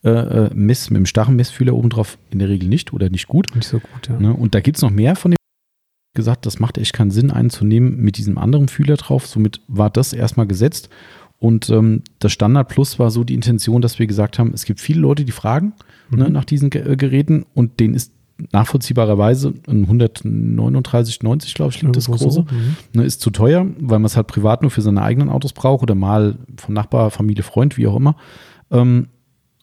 äh, äh, Mess, mit einem starren Messfühler obendrauf in der Regel nicht oder nicht gut. Nicht so gut, ja. Ne? Und da gibt es noch mehr von dem gesagt, das macht echt keinen Sinn, einen zu nehmen mit diesem anderen Fühler drauf. Somit war das erstmal gesetzt. Und ähm, das Standard Plus war so die Intention, dass wir gesagt haben, es gibt viele Leute, die fragen ne, Mhm. nach diesen Ge äh, Geräten und denen ist nachvollziehbarerweise ein 139,90, glaube ich, liegt das große. so. Mhm. Ne, ist zu teuer, weil man es halt privat nur für seine eigenen Autos braucht oder mal von Nachbar, Familie, Freund, wie auch immer. Ähm,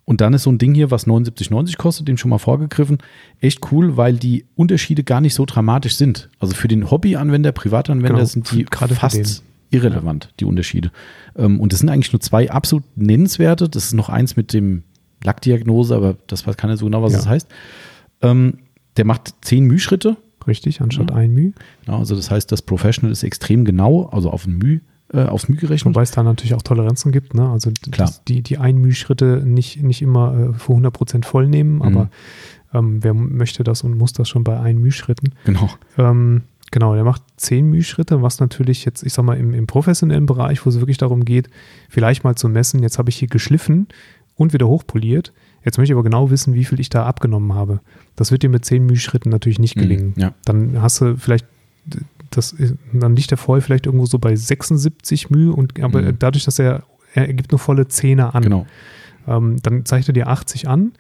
und dann ist so ein Ding hier, was 79,90 kostet, dem schon mal vorgegriffen, echt cool, weil die Unterschiede gar nicht so dramatisch sind. Also für den Hobbyanwender, Privatanwender Genau, sind die gerade fast irrelevant, die Unterschiede. Ähm, und das sind eigentlich nur zwei absolut nennenswerte. Das ist noch eins mit dem Lackdiagnose, aber das weiß keiner so genau, was Ja. das heißt. Ähm, der macht zehn Mühschritte. Richtig, anstatt Ja. ein Müh. Genau, also das heißt, das Professional ist extrem genau, also auf ein Müh, äh, aufs Müh gerechnet. Wobei es da natürlich auch Toleranzen gibt. Ne? Also d- Klar. dass die, die Einmühschritte nicht, nicht immer äh, für 100% voll nehmen, Mhm. aber ähm, wer möchte das und muss das schon bei Einmühschritten. Genau. Ähm, genau, der macht 10 Mühschritte, was natürlich jetzt, ich sag mal, im, im professionellen Bereich, wo es wirklich darum geht, vielleicht mal zu messen, jetzt habe ich hier geschliffen und wieder hochpoliert. Jetzt möchte ich aber genau wissen, wie viel ich da abgenommen habe. Das wird dir mit 10 Mühschritten natürlich nicht gelingen. Mhm, Ja. Dann hast du vielleicht, das, dann liegt der Foil vielleicht irgendwo so bei 76 Mühe und aber Mhm. dadurch, dass er, er gibt nur volle Zehner an. Genau. Ähm, dann zeigt er dir 80 an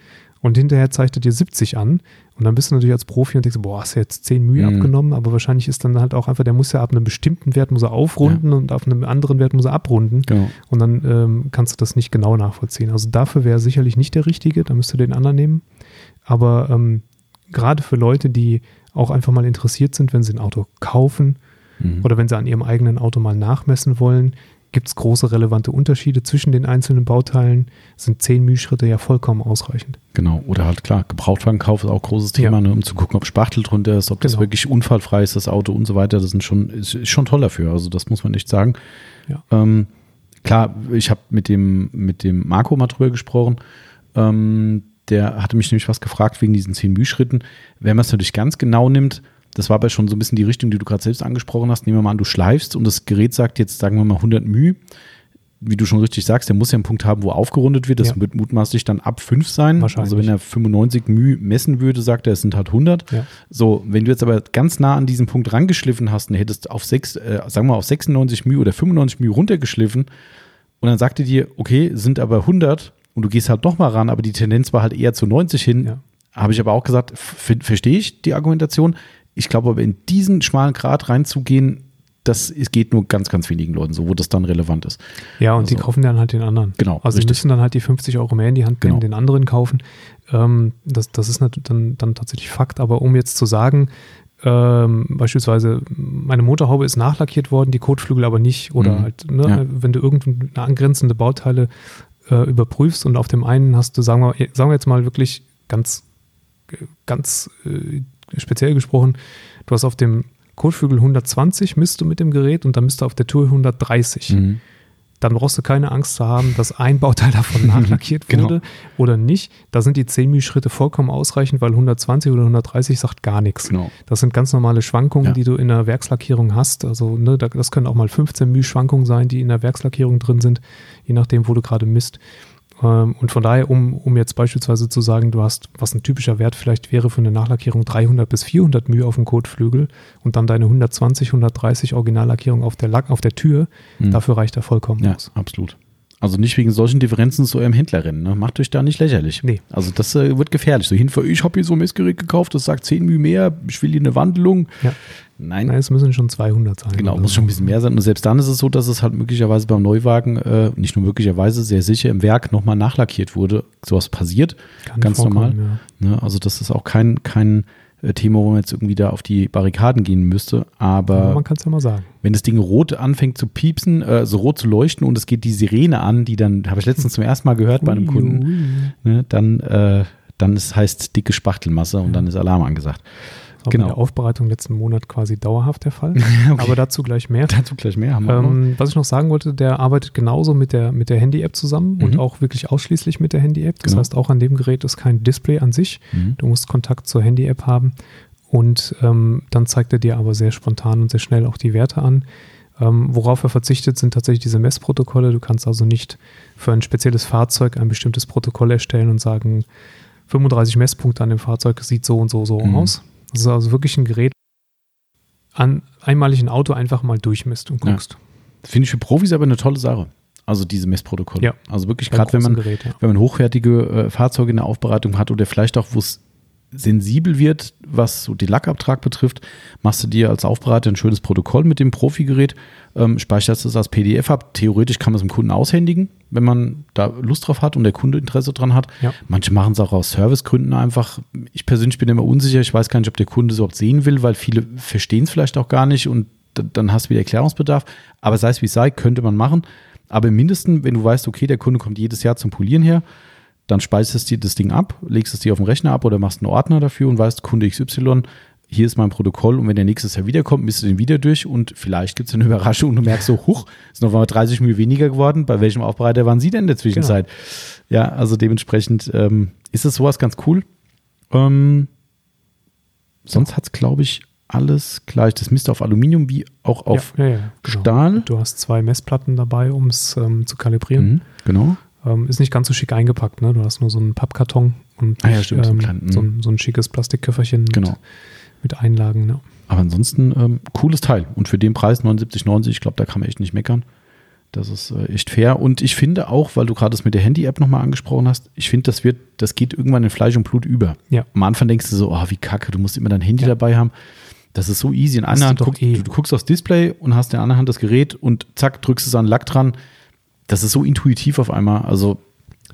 und hinterher zeigt er dir 70 an. Und dann bist du natürlich als Profi und denkst, boah, hast du jetzt 10 Mühe Mhm. abgenommen, aber wahrscheinlich ist dann halt auch einfach, der muss ja ab einem bestimmten Wert muss er aufrunden und auf einem anderen Wert muss er abrunden. Genau. Und dann ähm, kannst du das nicht genau nachvollziehen. Also dafür wäre sicherlich nicht der richtige, da müsst ihr den anderen nehmen. Aber ähm, gerade für Leute, die auch einfach mal interessiert sind, wenn sie ein Auto kaufen Mhm. oder wenn sie an ihrem eigenen Auto mal nachmessen wollen, gibt es große relevante Unterschiede zwischen den einzelnen Bauteilen, sind 10 μ ja vollkommen ausreichend. Genau, oder halt klar, Gebrauchtwagenkauf ist auch ein großes Thema, ja. ne, um zu gucken, ob Spachtel drunter ist, ob genau. das wirklich unfallfrei ist, das Auto und so weiter. Das sind schon, ist, ist schon toll dafür, also das muss man nicht sagen. Ja. Ähm, klar, ich habe mit dem, mit dem Marco mal drüber gesprochen. Ähm, der hatte mich nämlich was gefragt wegen diesen 10 μ Wenn man es natürlich ganz genau nimmt, das war aber schon so ein bisschen die Richtung, die du gerade selbst angesprochen hast. Nehmen wir mal an, du schleifst und das Gerät sagt jetzt, sagen wir mal 100 μ. Wie du schon richtig sagst, der muss ja einen Punkt haben, wo aufgerundet wird. Das ja. wird mutmaßlich dann ab 5 sein. Also wenn er 95 μ messen würde, sagt er, es sind halt 100. Ja. So, wenn du jetzt aber ganz nah an diesen Punkt rangeschliffen hast und hättest auf 6, äh, sagen wir mal auf 96 μ oder 95 μ runtergeschliffen und dann sagt er dir, okay, sind aber 100 und du gehst halt nochmal ran, aber die Tendenz war halt eher zu 90 hin, ja. habe ich aber auch gesagt, verstehe ich die Argumentation. ich glaube aber in diesen schmalen Grad reinzugehen, das geht nur ganz, ganz wenigen Leuten so, wo das dann relevant ist. Ja, und also, die kaufen dann halt den anderen. Genau. Also richtig. die müssen dann halt die 50 Euro mehr in die Hand nehmen, genau. den anderen kaufen. Ähm, das, das ist dann, dann tatsächlich Fakt. Aber um jetzt zu sagen, ähm, beispielsweise meine Motorhaube ist nachlackiert worden, die Kotflügel aber nicht. Oder mhm. halt, ne, ja. wenn du irgendeine angrenzende Bauteile äh, überprüfst und auf dem einen hast du, sagen wir, sagen wir jetzt mal wirklich ganz, ganz äh, speziell gesprochen, du hast auf dem Kotflügel 120 misst du mit dem Gerät und dann misst du auf der Tour 130. Mhm dann brauchst du keine Angst zu haben, dass ein Bauteil <laughs> davon <laughs> nachlackiert genau. wurde oder nicht. Da sind die 10 μ Schritte vollkommen ausreichend, weil 120 oder 130 sagt gar nichts. Genau. Das sind ganz normale Schwankungen, ja. die du in der Werkslackierung hast. Also ne, das können auch mal 15 μ Schwankungen sein, die in der Werkslackierung drin sind, je nachdem, wo du gerade misst. Ähm, und von daher, um, um jetzt beispielsweise zu sagen, du hast, was ein typischer Wert vielleicht wäre für eine Nachlackierung, 300 bis 400 μ auf dem Kotflügel und dann deine 120, 130 Originallackierung auf der, Lack, auf der Tür, mhm. dafür reicht er vollkommen ja, aus. absolut. Also nicht wegen solchen Differenzen so im Händler rennen. Ne? Macht euch da nicht lächerlich. Nee. Also das äh, wird gefährlich. So hinför, ich habe hier so ein Messgerät gekauft, das sagt 10 μ mehr, ich will hier eine Wandelung. Ja. Nein. Nein, es müssen schon 200 sein. Genau, muss schon ein bisschen mehr sein. Und selbst dann ist es so, dass es halt möglicherweise beim Neuwagen, äh, nicht nur möglicherweise, sehr sicher im Werk nochmal nachlackiert wurde. Sowas passiert, Kann ganz normal. Ja. Ne? Also das ist auch kein, kein Thema, wo man jetzt irgendwie da auf die Barrikaden gehen müsste. Aber ja, man kann es ja mal sagen. Wenn das Ding rot anfängt zu piepsen, äh, so rot zu leuchten und es geht die Sirene an, die dann, habe ich letztens zum ersten Mal gehört bei einem Kunden, ne, dann, äh, dann ist, heißt dicke Spachtelmasse und ja. dann ist Alarm angesagt. Auch genau. in der Aufbereitung letzten Monat quasi dauerhaft der Fall. <laughs> okay. Aber dazu gleich mehr. Dazu gleich mehr. Haben wir ähm, was ich noch sagen wollte, der arbeitet genauso mit der, mit der Handy-App zusammen mhm. und auch wirklich ausschließlich mit der Handy-App. Das genau. heißt, auch an dem Gerät ist kein Display an sich. Mhm. Du musst Kontakt zur Handy-App haben und ähm, dann zeigt er dir aber sehr spontan und sehr schnell auch die Werte an. Ähm, worauf er verzichtet, sind tatsächlich diese Messprotokolle. Du kannst also nicht für ein spezielles Fahrzeug ein bestimmtes Protokoll erstellen und sagen, 35 Messpunkte an dem Fahrzeug sieht so und so so mhm. aus. Das ist also wirklich ein Gerät, an einmalig ein Auto einfach mal durchmisst und guckst. Ja. Finde ich für Profis aber eine tolle Sache. Also diese Messprotokolle. Ja. Also wirklich gerade, wenn man, Gerät, ja. wenn man hochwertige äh, Fahrzeuge in der Aufbereitung hat oder vielleicht auch, wo es sensibel wird, was so den Lackabtrag betrifft, machst du dir als Aufbereiter ein schönes Protokoll mit dem Profigerät, ähm, speicherst es als PDF ab. Theoretisch kann man es dem Kunden aushändigen, wenn man da Lust drauf hat und der Kunde Interesse dran hat. Ja. Manche machen es auch aus Servicegründen einfach. Ich persönlich bin immer unsicher. Ich weiß gar nicht, ob der Kunde es überhaupt sehen will, weil viele verstehen es vielleicht auch gar nicht und dann hast du wieder Erklärungsbedarf. Aber sei es wie es sei, könnte man machen. Aber im Mindesten, wenn du weißt, okay, der Kunde kommt jedes Jahr zum Polieren her, dann speist du das Ding ab, legst es dir auf den Rechner ab oder machst einen Ordner dafür und weißt, Kunde XY, hier ist mein Protokoll und wenn der nächstes Jahr wiederkommt, misst du den wieder durch und vielleicht gibt es eine <laughs> Überraschung und du merkst so, huch, ist noch mal 30 Mühe weniger geworden. Bei welchem Aufbereiter waren Sie denn in der Zwischenzeit? Genau. Ja, also dementsprechend ähm, ist es sowas ganz cool. Ähm, sonst hat es, glaube ich, alles gleich. Das misst auf Aluminium wie auch auf ja, ja, ja, genau. Stahl. Du hast zwei Messplatten dabei, um es ähm, zu kalibrieren. Mhm, genau. Ähm, ist nicht ganz so schick eingepackt, ne? Du hast nur so einen Pappkarton und ah, ja, stimmt, ähm, so, ein, so, ein, schickes Plastikköfferchen genau. mit, mit Einlagen. Ne? Aber ansonsten ähm, cooles Teil. Und für den Preis 79,90, ich glaube, da kann man echt nicht meckern. Das ist äh, echt fair. Und ich finde auch, weil du gerade das mit der Handy-App nochmal angesprochen hast, ich finde, das wird, das geht irgendwann in Fleisch und Blut über. Ja. Am Anfang denkst du so, oh, wie kacke, du musst immer dein Handy ja. dabei haben. Das ist so easy. In einer Hand guck, eh. du, du, guckst aufs Display und hast in der anderen Hand das Gerät und zack, drückst es an Lack dran. Das ist so intuitiv auf einmal. Also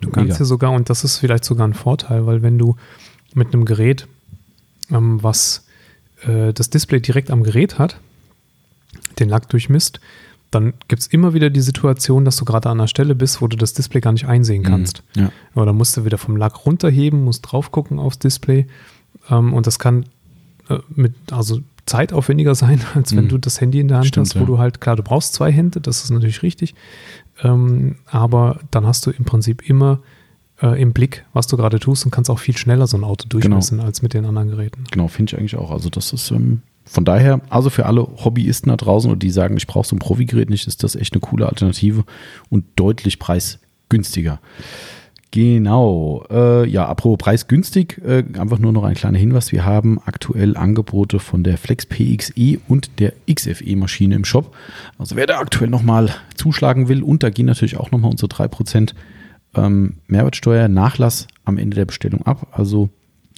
Du kannst Mega. ja sogar, und das ist vielleicht sogar ein Vorteil, weil wenn du mit einem Gerät, ähm, was äh, das Display direkt am Gerät hat, den Lack durchmisst, dann gibt es immer wieder die Situation, dass du gerade an einer Stelle bist, wo du das Display gar nicht einsehen kannst. Mhm, ja. Aber dann musst du wieder vom Lack runterheben, musst drauf gucken aufs Display. Ähm, und das kann äh, mit, also zeitaufwendiger <laughs> sein, als wenn Mhm. du das Handy in der Hand Stimmt, hast, wo ja. du halt, klar, du brauchst zwei Hände, das ist natürlich richtig. Ähm, aber dann hast du im Prinzip immer äh, im Blick, was du gerade tust und kannst auch viel schneller so ein Auto durchmessen als mit den anderen Geräten. Genau, finde ich eigentlich auch. Also das ist ähm, von daher, also für alle Hobbyisten da draußen und die sagen, ich brauche so ein Profi-Gerät nicht, ist das echt eine coole Alternative und deutlich preisgünstiger. Genau. Äh, ja, apropos preisgünstig, äh, einfach nur noch ein kleiner Hinweis. Wir haben aktuell Angebote von der Flex PXE und der XFE-Maschine im Shop. Also wer da aktuell nochmal zuschlagen will, und da gehen natürlich auch nochmal unsere 3% ähm, Mehrwertsteuer Nachlass am Ende der Bestellung ab. Also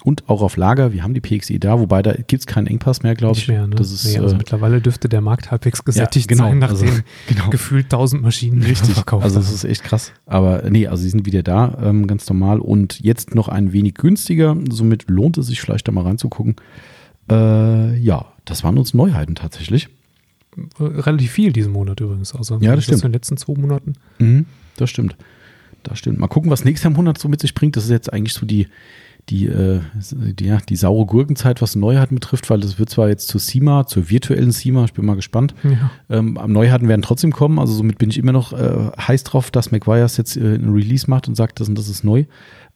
und auch auf Lager. Wir haben die PXE da, wobei da gibt es keinen Engpass mehr, glaube ich. Nicht mehr, ne? Das ist nee, also äh, mittlerweile dürfte der Markt halbwegs gesättigt genau, sein, also, nachdem <laughs> genau. gefühlt 1000 Maschinen Richtig, verkauft also das ist echt krass. Aber nee, also sie sind wieder da, ähm, ganz normal. Und jetzt noch ein wenig günstiger. Somit lohnt es sich vielleicht da mal reinzugucken. Äh, ja, das waren uns Neuheiten tatsächlich. Äh, relativ viel diesen Monat übrigens. Also Ja, das in stimmt. den letzten zwei Monaten. Mhm, das stimmt. Das stimmt. Mal gucken, was nächster Monat so mit sich bringt. Das ist jetzt eigentlich so die, die, äh, die, ja, die saure Gurkenzeit, was Neuheiten betrifft, weil das wird zwar jetzt zur SIMA, zur virtuellen SIMA, ich bin mal gespannt. Ja. Ähm, am Neuheiten werden trotzdem kommen, also somit bin ich immer noch äh, heiß drauf, dass McGuire's jetzt äh, ein Release macht und sagt, das und das ist neu.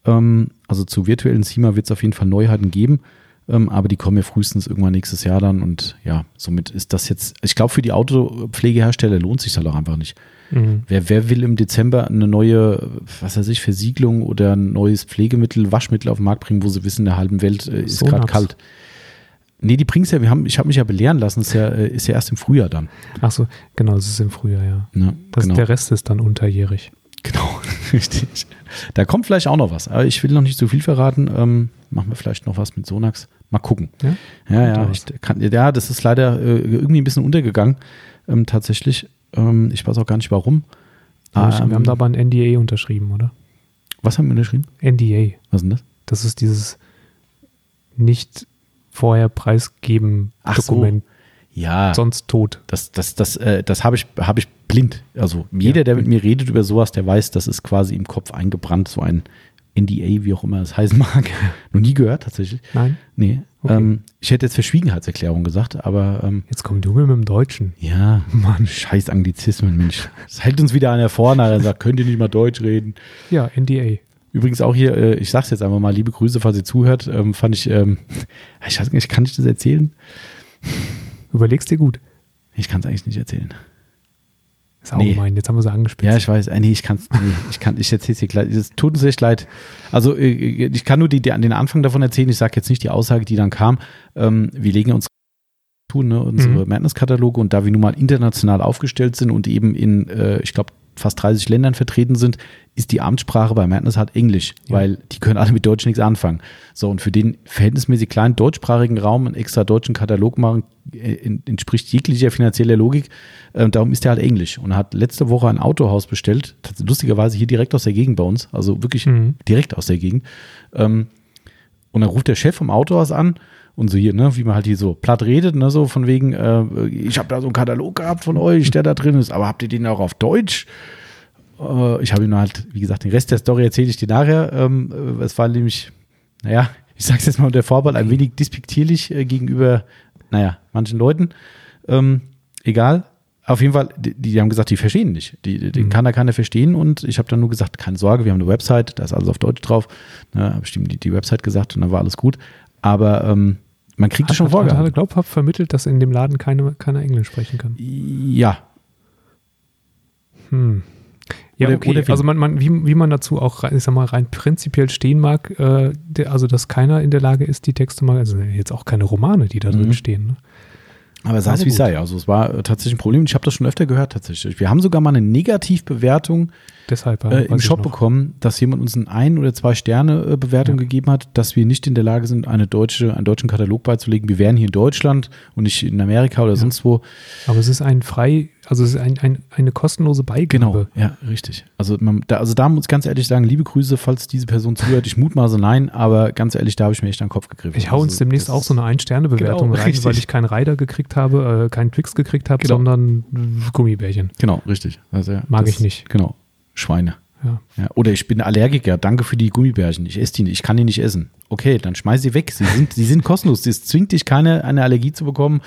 Ähm, also zu virtuellen SIMA wird es auf jeden Fall Neuheiten geben, ähm, aber die kommen ja frühestens irgendwann nächstes Jahr dann und ja, somit ist das jetzt, ich glaube für die Autopflegehersteller lohnt sich halt auch einfach nicht. Mhm. Wer, wer will im Dezember eine neue, was weiß ich, Versiegelung oder ein neues Pflegemittel, Waschmittel auf den Markt bringen, wo sie wissen, in der halben Welt äh, ist Sonaps. gerade kalt? Nee, die bringt's ja, wir haben, ich habe mich ja belehren lassen, ist ja, äh, ist ja erst im Frühjahr dann. Ach so, genau, das ist im Frühjahr, ja. Ne? Das, genau. Der Rest ist dann unterjährig. Genau, <laughs> richtig. Da kommt vielleicht auch noch was, aber ich will noch nicht zu viel verraten. Ähm, machen wir vielleicht noch was mit Sonax. Mal gucken. Ja? Ja, ja, ich kann, ja, das ist leider äh, irgendwie ein bisschen untergegangen, ähm, tatsächlich. Ähm, ich weiß auch gar nicht warum. wir haben Ähm, da aber ein NDA unterschrieben, oder? was haben wir unterschrieben? NDA. Was ist denn das? Das ist dieses nicht vorher preisgeben Ach so. Dokument, Ja, sonst tot. das, das, das, äh, das habe ich, hab ich blind. Also jeder, Ja. der mit mir redet über sowas, der weiß, das ist quasi im Kopf eingebrannt, so ein NDA, wie auch immer es heißen mag. <laughs> Noch nie gehört, tatsächlich. Nein? Nee. Okay. Ähm, ich hätte jetzt Verschwiegenheitserklärung gesagt, aber ähm, Jetzt komm du mit dem Deutschen. ja, <laughs> Mann, scheiß Anglizismen, Mensch. <laughs> Das hält uns wieder an der Vorne, und sagt, könnt ihr nicht mal Deutsch reden? Ja, NDA. Übrigens auch hier, äh, ich sag's jetzt einfach mal, liebe Grüße, falls ihr zuhört, ähm, fand ich, ähm, <laughs> ich weiß nicht, kann ich das erzählen? Überlegst dir gut. Ich kann es eigentlich nicht erzählen. Ist auch Nee. gemein. Jetzt haben wir sie angespitzt. Ja, ich weiß, äh, nee, ich kann's, nee, ich kann, ich erzähl's dir gleich, es tut uns echt leid. Also, äh, ich kann nur die, die, den Anfang davon erzählen, ich sage jetzt nicht die Aussage, die dann kam. Ähm, wir legen uns tun, ne, unsere Mhm. Madness-Kataloge und da wir nun mal international aufgestellt sind und eben in, äh, ich glaube, fast 30 Ländern vertreten sind, ist die Amtssprache bei Madness halt Englisch, Ja. weil die können alle mit Deutsch nichts anfangen. So, und für den verhältnismäßig kleinen deutschsprachigen Raum einen extra deutschen Katalog machen, äh, en- entspricht jeglicher finanzieller Logik. Ähm, darum ist der halt Englisch. Und er hat letzte Woche ein Autohaus bestellt, lustigerweise hier direkt aus der Gegend bei uns, also wirklich Mhm. direkt aus der Gegend. Ähm, und dann ruft der Chef vom Autohaus an und so hier, ne, wie man halt hier so platt redet, ne, so von wegen, äh, ich habe da so einen Katalog gehabt von euch, der da drin ist, aber habt ihr den auch auf Deutsch? Äh, ich habe ihm halt, wie gesagt, den Rest der Story erzähle ich dir nachher. Ähm, äh, es war nämlich, naja, ich sag's jetzt mal unter Vorbehalt, ein wenig despektierlich äh, gegenüber, naja, manchen Leuten. Ähm, egal. Auf jeden Fall, die, die haben gesagt, die verstehen nicht. Die, den Mhm. kann da keiner verstehen. Und ich habe dann nur gesagt, keine Sorge, wir haben eine Website, da ist alles auf Deutsch drauf. Ne, habe ich ihm die, die Website gesagt und dann war alles gut. Aber ähm, man kriegt es schon hat, hat, hat er vorgehalten. glaubhaft vermittelt, dass in dem Laden keine, keiner Englisch sprechen kann. Ja, Hm. Ja, Oder- okay. oder wie? also man, man, wie, wie man dazu auch, rein- ich sag mal, rein prinzipiell stehen mag, äh, der, also dass keiner in der Lage ist, die Texte mal, also jetzt auch keine Romane, die da drin Mhm. stehen. Ne? Aber sei es wie sei. Also es war äh, tatsächlich ein Problem. Ich habe das schon öfter gehört tatsächlich. Wir haben sogar mal eine Negativbewertung Deshalb äh, im weiß ich Shop bekommen, dass jemand uns eine ein oder zwei Sterne äh, Bewertung Ja. gegeben hat, dass wir nicht in der Lage sind, eine deutsche, einen deutschen Katalog beizulegen. Wir wären hier in Deutschland und nicht in Amerika oder sonst wo. Aber es ist ein frei also es ist ein, ein, eine kostenlose Beigabe. Genau, ja, richtig. Also, man, da, also da muss ich ganz ehrlich sagen, liebe Grüße, falls diese Person zuhört. Ich mutmaße nein, aber ganz ehrlich, da habe ich mir echt an den Kopf gegriffen. Ich hau uns also, demnächst auch so eine Ein-Sterne-Bewertung Genau, rein, richtig. weil ich keinen Rider gekriegt habe, äh, keinen Twix gekriegt habe, Genau. sondern Gummibärchen. Genau, richtig. Also, ja, Mag das- ich nicht. Genau, Schweine. Ja. Ja, oder ich bin Allergiker, danke für die Gummibärchen. Ich esse die nicht, ich kann die nicht essen. Okay, dann schmeiß sie weg. Sie sind, sie sind kostenlos. Es zwingt dich keine eine Allergie zu bekommen.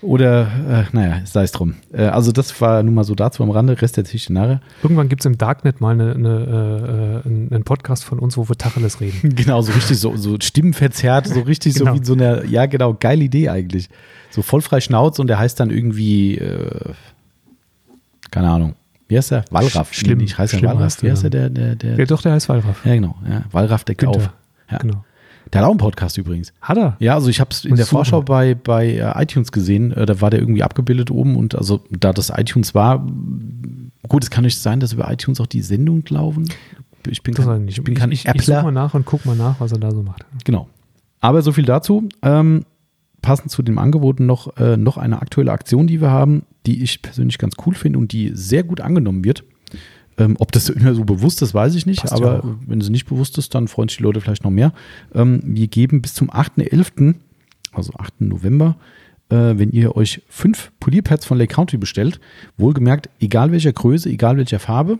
Oder, äh, naja, sei es drum. Äh, also, das war nun mal so dazu am Rande. Rest dir nachher. Irgendwann gibt es im Darknet mal eine, eine, äh, einen einen Podcast von uns, wo wir Tacheles reden. <laughs> Genau, so richtig so, so stimmenverzerrt, so richtig Genau. so wie so eine, ja genau, geile Idee eigentlich. So voll frei Schnauze und der heißt dann irgendwie, äh, keine Ahnung, wie heißt der? Wallraff. Schlimm, Nee, Ich heiße ja schlimm Wallraff. Wie der, heißt der? Der, der, der, Ja, doch, der heißt Wallraff. ja genau, ja. Wallraff deckt Günther. auf. Ja. Genau. Der hat auch einen Podcast übrigens. Hat er? Ja, also ich habe es in der suchen. Vorschau bei, bei äh, iTunes gesehen, äh, da war der irgendwie abgebildet oben und also da das iTunes war, gut, es kann nicht sein, dass über iTunes auch die Sendungen laufen. Ich bin Das kein, ich bin kein ich, ich, ich suche mal nach und guck mal nach, was er da so macht. Genau. Aber so viel dazu. Ähm, passend zu dem Angebot noch, äh, noch eine aktuelle Aktion, die wir haben, die ich persönlich ganz cool finde und die sehr gut angenommen wird. Ähm, ob das immer so bewusst ist, weiß ich nicht, Passt ja aber auch. wenn sie nicht bewusst ist, dann freuen sich die Leute vielleicht noch mehr. Ähm, wir geben bis zum 8.11., also 8. November, äh, wenn ihr euch fünf Polierpads von Lake Country bestellt, wohlgemerkt, egal welcher Größe, egal welcher Farbe,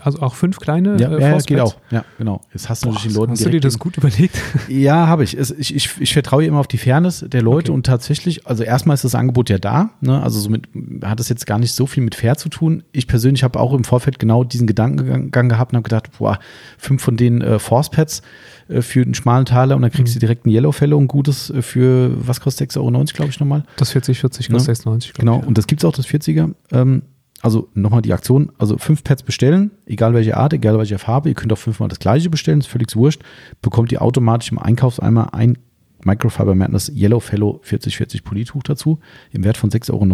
Also auch fünf kleine ja, äh, ja, geht auch. Ja, genau. Jetzt hast du Boah, natürlich den Leuten hast du dir das gut überlegt? <laughs> ja, habe ich. Es, ich. Ich ich vertraue immer auf die Fairness der Leute Okay. und tatsächlich, also erstmal ist das Angebot ja da. Ne? Also somit hat es jetzt gar nicht so viel mit fair zu tun. Ich persönlich habe auch im Vorfeld genau diesen Gedankengang gehabt und habe gedacht, boah, fünf von den äh, Force-Pads äh, für einen schmalen Taler und dann kriegst Mhm. du direkt ein Yellow Fellow, ein gutes äh, für, was kostet 6,90 Euro, glaube ich, nochmal. Das 40, 40 Ne? kostet 6,90. glaub Genau, ich. und das gibt es auch, das 40er. Ähm, also nochmal die Aktion, also fünf Pads bestellen, egal welche Art, egal welche Farbe, ihr könnt auch fünfmal das gleiche bestellen, ist völlig wurscht, bekommt ihr automatisch im Einkaufseimer ein Microfiber Madness Yellow Fellow 4040 Polituch dazu, im Wert von 6,90 Euro.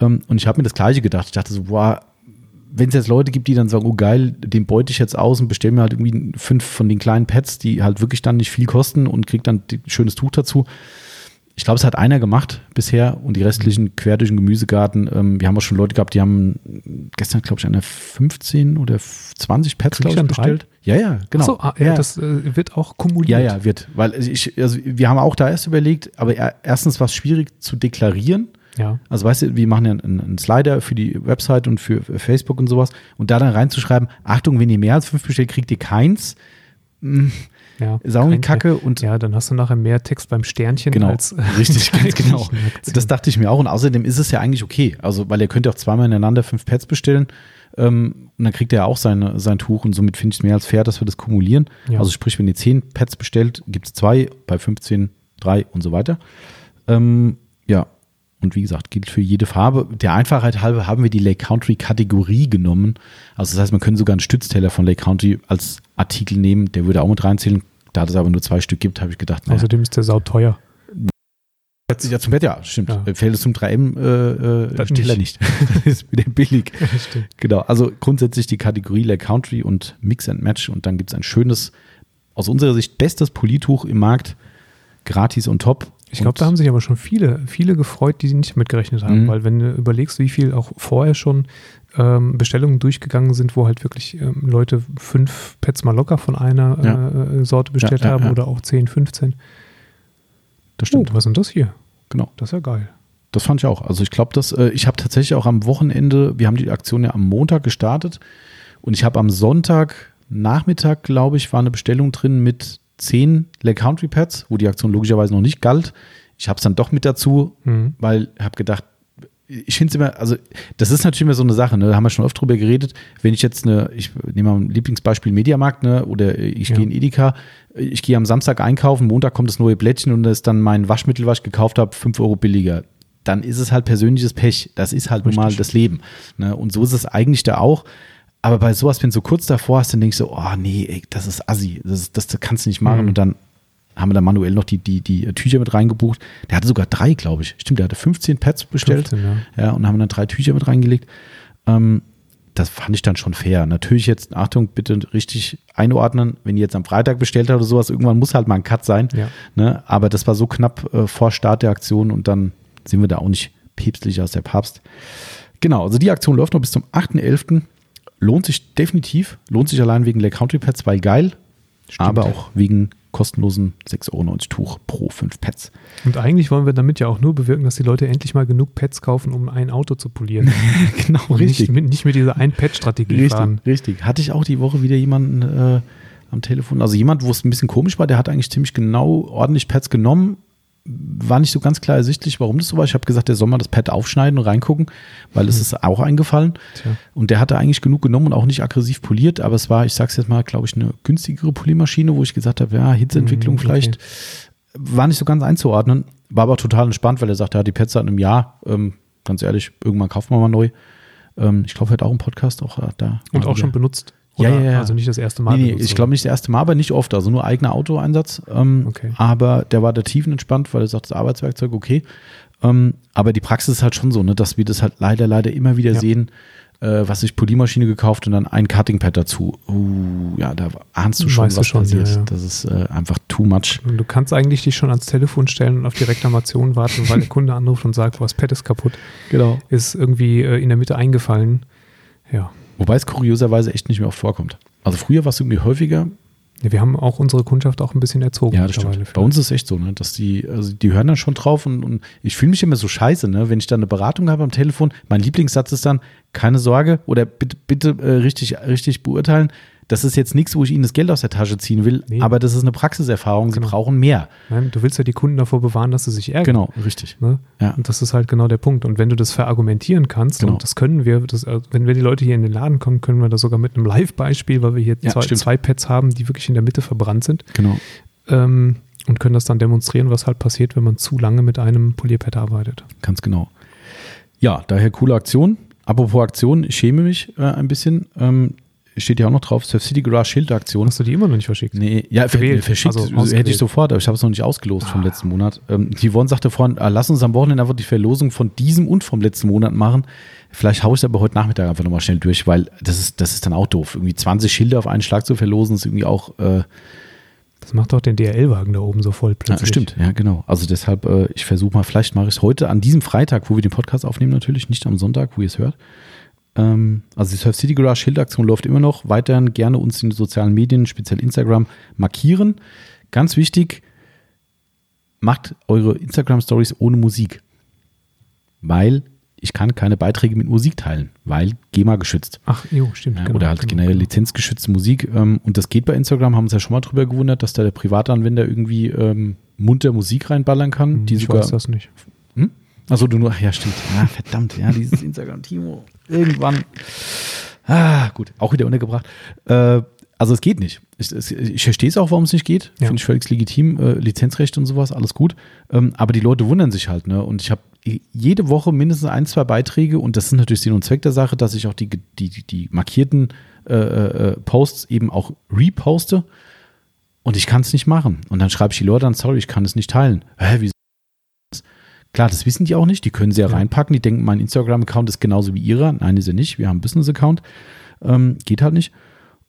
Ähm, und ich habe mir das gleiche gedacht, ich dachte so, boah, wenn es jetzt Leute gibt, die dann sagen, oh geil, den beute ich jetzt aus und bestelle mir halt irgendwie fünf von den kleinen Pads, die halt wirklich dann nicht viel kosten und krieg dann ein schönes Tuch dazu. Ich glaube, es hat einer gemacht bisher und die restlichen quer durch den Gemüsegarten. Ähm, wir haben auch schon Leute gehabt, die haben gestern, glaube ich, eine 15 oder 20 Pads, glaube ich, bestellt. Ja, ja, genau. So, ah, ja, das äh, wird auch kumuliert. Ja, ja, wird. Weil ich, also wir haben auch da erst überlegt, aber er- erstens war es schwierig zu deklarieren. Ja. Also weißt du, wir machen ja einen, einen Slider für die Website und für Facebook und sowas und da dann reinzuschreiben, Achtung, wenn ihr mehr als fünf bestellt, kriegt ihr keins. Ja. Ist auch irgendwie Kein- kacke und Ja, dann hast du nachher mehr Text beim Sternchen Genau, als <laughs> richtig, ganz genau. Das dachte ich mir auch und außerdem ist es ja eigentlich okay. Also, weil ihr könnt ja auch zweimal ineinander fünf Pads bestellen ähm, und dann kriegt er ja auch seine, sein Tuch und somit finde ich es mehr als fair, dass wir das kumulieren. Ja. Also sprich, wenn ihr zehn Pads bestellt, gibt es zwei, bei 15 drei und so weiter. Ähm, ja, und wie gesagt, gilt für jede Farbe. Der Einfachheit halber haben wir die Lake Country Kategorie genommen. Also das heißt, man könnte sogar einen Stützteller von Lake Country als Artikel nehmen, der würde auch mit reinzählen. Da es aber nur zwei Stück gibt, habe ich gedacht, naja, Außerdem ist der Sau teuer. ja, zum Bett, ja, stimmt. Ja. Fällt es zum 3M äh, äh, Das Steller nicht. <laughs> das ist wieder billig. <laughs> Stimmt. Genau, also grundsätzlich die Kategorie Lake Country und Mix and Match und dann gibt es ein schönes, aus unserer Sicht bestes Polituch im Markt, gratis und top. Ich glaube, da haben sich aber schon viele, viele gefreut, die nicht mitgerechnet haben, Mhm. weil wenn du überlegst, wie viel auch vorher schon ähm, Bestellungen durchgegangen sind, wo halt wirklich ähm, Leute fünf Pets mal locker von einer Ja. äh, Sorte bestellt Ja, ja, haben oder auch 10, 15. das Oh, stimmt. was ist denn das hier? Genau. Das ist ja geil. Das fand ich auch. Also ich glaube, dass äh, ich habe tatsächlich auch am Wochenende, wir haben die Aktion ja am Montag gestartet und ich habe am Sonntag Nachmittag, glaube ich, war eine Bestellung drin mit zehn Lake Country Pads, wo die Aktion logischerweise noch nicht galt. Ich habe es dann doch mit dazu, Mhm. weil ich habe gedacht, ich finde es immer, also das ist natürlich immer so eine Sache, ne? da haben wir schon oft drüber geredet, wenn ich jetzt eine, ich nehme mal ein Lieblingsbeispiel Mediamarkt, ne? oder ich Ja. gehe in Edeka, ich gehe am Samstag einkaufen, Montag kommt das neue Blättchen und da ist dann mein Waschmittel, was ich gekauft habe, 5 Euro billiger. Dann ist es halt persönliches Pech. Das ist halt nun mal Richtig. das Leben. Ne? Und so ist es eigentlich da auch. Aber bei sowas, wenn du so kurz davor hast, dann denkst du, oh nee, ey, das ist assi, das, das, das kannst du nicht machen. Mhm. Und dann haben wir da manuell noch die, die, die Tücher mit reingebucht. Der hatte sogar drei, glaube ich. Stimmt, der hatte 15 Pads bestellt. 15, ja. Ja, und haben dann drei Tücher mit reingelegt. Ähm, das fand ich dann schon fair. Natürlich jetzt, Achtung, bitte richtig einordnen, wenn ihr jetzt am Freitag bestellt habt oder sowas, irgendwann muss halt mal ein Cut sein. Ja. Ne? Aber das war so knapp äh, vor Start der Aktion und dann sind wir da auch nicht päpstlicher als der Papst. Genau, also die Aktion läuft noch bis zum 8.11. Lohnt sich definitiv. Lohnt sich allein wegen Lake Country Pads, weil geil. Stimmt. Aber auch wegen kostenlosen 6,90 Euro Tuch pro 5 Pads. Und eigentlich wollen wir damit ja auch nur bewirken, dass die Leute endlich mal genug Pads kaufen, um ein Auto zu polieren. <laughs> genau, Und nicht mit, nicht mit dieser Ein-Pad-Strategie fahren. Richtig, richtig. Hatte ich auch die Woche wieder jemanden äh, am Telefon. Also jemand, wo es ein bisschen komisch war, der hat eigentlich ziemlich genau ordentlich Pads genommen. War nicht so ganz klar ersichtlich, warum das so war. Ich habe gesagt, der soll mal das Pad aufschneiden und reingucken, weil es ist auch eingefallen. Tja. Und der hatte eigentlich genug genommen und auch nicht aggressiv poliert, aber es war, ich sag's jetzt mal, glaube ich, eine günstigere Poliermaschine, wo ich gesagt habe, ja, Hitzeentwicklung Mm, okay. vielleicht war nicht so ganz einzuordnen, war aber total entspannt, weil er sagte, ja, die Pads seit einem Jahr, ähm, ganz ehrlich, irgendwann kaufen wir mal neu. Ähm, ich glaube, er hat auch einen Podcast auch äh, da. Und auch schon wieder. Benutzt. Ja, ja, ja. Also nicht das erste Mal. Nee, nee, ich glaube nicht das erste Mal, aber nicht oft, also nur eigener Autoeinsatz. Ähm, Okay. Aber der war der tiefenentspannt, weil er sagt, das Arbeitswerkzeug okay. Ähm, aber die Praxis ist halt schon so, ne, dass wir das halt leider, leider immer wieder Ja. sehen, äh, was ich Poliermaschine gekauft und dann ein Cuttingpad dazu. Uh, ja, da ahnst du schon, Weißt du was schon, passiert. ja, ja. Das ist äh, einfach too much. Und Du kannst eigentlich dich schon ans Telefon stellen und auf die Reklamation warten, weil der <laughs> Kunde anruft und sagt, was Pad ist kaputt, Genau. ist irgendwie äh, in der Mitte eingefallen. Ja. Wobei es kurioserweise echt nicht mehr oft vorkommt. Also früher war es irgendwie häufiger. Ja, Wir haben auch unsere Kundschaft auch ein bisschen erzogen. Ja, das stimmt. Bei uns ist es echt so, ne, dass die, also die hören dann schon drauf und, und ich fühle mich immer so scheiße, ne, wenn ich dann eine Beratung habe am Telefon. Mein Lieblingssatz ist dann, keine Sorge oder bitte, bitte äh, richtig, richtig beurteilen. Das ist jetzt nichts, wo ich Ihnen das Geld aus der Tasche ziehen will, Nee. aber das ist eine Praxiserfahrung. Sie Genau. brauchen mehr. Nein, du willst ja die Kunden davor bewahren, dass sie sich ärgern. Genau, richtig. Ne? Ja. Und das ist halt genau der Punkt. Und wenn du das verargumentieren kannst, Genau. und das können wir, das, äh, wenn wir die Leute hier in den Laden kommen, können wir das sogar mit einem Live-Beispiel, weil wir hier Ja, zwei, stimmt. zwei Pads haben, die wirklich in der Mitte verbrannt sind, Genau. ähm, und können das dann demonstrieren, was halt passiert, wenn man zu lange mit einem Polierpad arbeitet. Ganz genau. Ja, daher coole Aktion. Apropos Aktion, ich schäme mich äh, ein bisschen. Ähm, steht ja auch noch drauf, Surf City Garage Schildaktion. Hast du die immer noch nicht verschickt? Nee, ja, Gewählt, verschickt also hätte ich sofort, aber ich habe es noch nicht ausgelost vom letzten Monat. Ähm, die Yvonne sagte vorhin, ah, lass uns am Wochenende einfach die Verlosung von diesem und vom letzten Monat machen. Vielleicht haue ich es aber heute Nachmittag einfach nochmal schnell durch, weil das ist, das ist dann auch doof. Irgendwie 20 Schilder auf einen Schlag zu verlosen, ist irgendwie auch, äh, Das macht doch den DRL-Wagen da oben so voll ja, plötzlich. stimmt, ja, genau. Also deshalb, äh, ich versuche mal, vielleicht mache ich es heute an diesem Freitag, wo wir den Podcast aufnehmen, natürlich, nicht am Sonntag, wo ihr es hört. Ähm, also die Surf City Garage Schildaktion läuft immer noch. Weiterhin gerne uns in den sozialen Medien, speziell Instagram, markieren. Ganz wichtig, macht eure Instagram-Stories ohne Musik. Weil ich kann keine Beiträge mit Musik teilen, weil GEMA geschützt. Ach, jo, stimmt. Ja, genau, oder halt genau, generell genau. lizenzgeschützte Musik. Ähm, und das geht bei Instagram, haben uns ja schon mal drüber gewundert, dass da der Privatanwender irgendwie ähm, munter Musik reinballern kann, die Hm, ich sogar. weiß das nicht. Achso, du nur, ja, stimmt. Ja, verdammt, ja, dieses <laughs> Instagram, Timo. Irgendwann. Ah, gut, auch wieder untergebracht. Äh, also es geht nicht. Ich, ich verstehe es auch, warum es nicht geht. Ja. Finde ich völlig legitim. Äh, Lizenzrechte und sowas, alles gut. Ähm, aber die Leute wundern sich halt, ne? Und ich habe jede Woche mindestens ein, zwei Beiträge und das ist natürlich Sinn und Zweck der Sache, dass ich auch die, die, die, markierten äh, äh, Posts eben auch reposte und ich kann es nicht machen. Und dann schreibe ich die Leute an, sorry, ich kann es nicht teilen. Hä, wie Klar, das wissen die auch nicht. Die können sie ja, Ja. reinpacken. Die denken, mein Instagram-Account ist genauso wie ihrer. Nein, ist er nicht. Wir haben einen Business-Account. Ähm, geht halt nicht.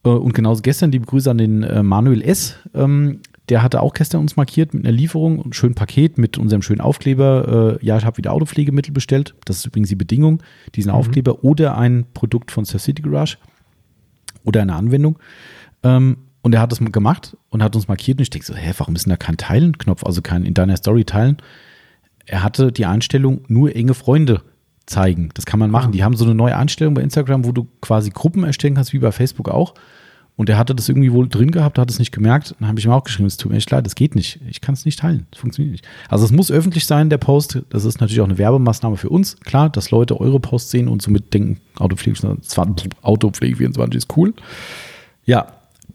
Äh, und genauso gestern, liebe Grüße an den äh, Manuel S. Ähm, der hatte auch gestern uns markiert mit einer Lieferung, ein schönes Paket mit unserem schönen Aufkleber. Äh, ja, ich habe wieder Autopflegemittel bestellt. Das ist übrigens die Bedingung. Diesen Mhm. Aufkleber oder ein Produkt von Surf City Garage oder eine Anwendung. Ähm, und er hat das gemacht und hat uns markiert. Und ich denke so, hä, warum ist denn da kein Teilen-Knopf, also kein in deiner Story teilen? Er hatte die Einstellung nur enge Freunde zeigen. Das kann man machen. Ah. Die haben so eine neue Einstellung bei Instagram, wo du quasi Gruppen erstellen kannst, wie bei Facebook auch. Und er hatte das irgendwie wohl drin gehabt, hat es nicht gemerkt. Dann habe ich ihm auch geschrieben, es tut mir echt leid, das geht nicht. Ich kann es nicht teilen. Das funktioniert nicht. Also es muss öffentlich sein, der Post. Das ist natürlich auch eine Werbemaßnahme für uns. Klar, dass Leute eure Posts sehen und somit denken, Autopflege, Autopflege 24 ist cool. Ja,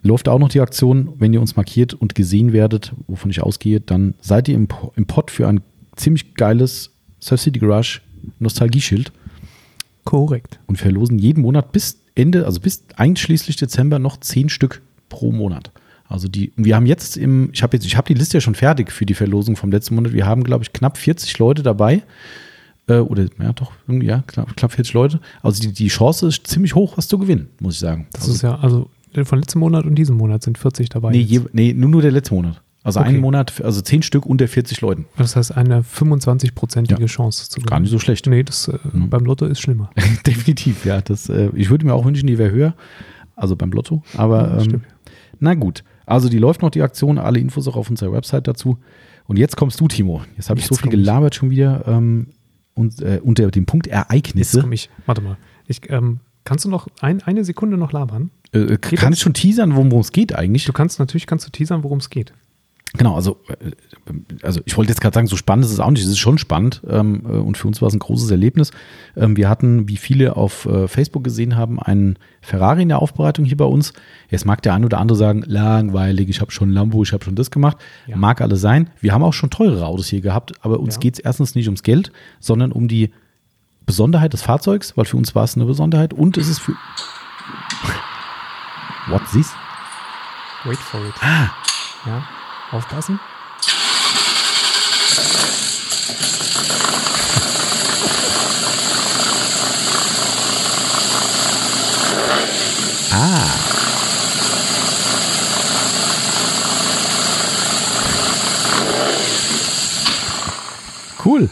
läuft auch noch die Aktion, wenn ihr uns markiert und gesehen werdet, wovon ich ausgehe, dann seid ihr im, im Pod für ein ziemlich geiles Surf City Garage Nostalgieschild Korrekt. und verlosen jeden Monat bis Ende, also bis einschließlich Dezember noch zehn Stück pro Monat. Also die, wir haben jetzt im, ich habe jetzt, ich habe die Liste ja schon fertig für die Verlosung vom letzten Monat. Wir haben, glaube ich, knapp 40 Leute dabei. Äh, oder ja, doch, irgendwie, ja, knapp, knapp 40 Leute. Also die, die Chance ist ziemlich hoch, was zu gewinnen, muss ich sagen. Das also, ist ja, also von letztem Monat und diesem Monat sind 40 dabei. nee, je, nee, nur, nur der letzte Monat. Also Okay. einen Monat, also zehn Stück unter 40 Leuten. Das heißt, eine 25-prozentige Ja. Chance zu Gar nicht so schlecht. Nee, das äh, Mhm. beim Lotto ist schlimmer. <laughs> Definitiv, ja. Das, äh, ich würde mir auch wünschen, die wäre höher. Also beim Lotto. Aber Ja, ähm, na gut. Also die läuft noch die Aktion, alle Infos auch auf unserer Website dazu. Und jetzt kommst du, Timo. Jetzt habe ich so Jetzt viel komm ich. gelabert schon wieder. Ähm, und äh, unter dem Punkt Jetzt Ereignisse. komme ich. Warte mal. Ich, ähm, kannst du noch ein, eine Sekunde noch labern? Äh, kann das? ich schon teasern, worum es geht eigentlich? Du kannst natürlich kannst du teasern, worum es geht. Genau, also, äh, also ich wollte jetzt gerade sagen, so spannend ist es auch nicht. Es ist schon spannend ähm, äh, und für uns war es ein großes Erlebnis. Ähm, wir hatten, wie viele auf äh, Facebook gesehen haben, einen Ferrari in der Aufbereitung hier bei uns. Jetzt mag der ein oder andere sagen, langweilig, ich habe schon Lambo, ich habe schon das gemacht. Ja. Mag alles sein. Wir haben auch schon teurere Autos hier gehabt, aber uns Ja. geht es erstens nicht ums Geld, sondern um die Besonderheit des Fahrzeugs, weil für uns war es eine Besonderheit und es ist für. <laughs> What this? Wait for it. Ah, Ja, aufpassen. ah. Cool.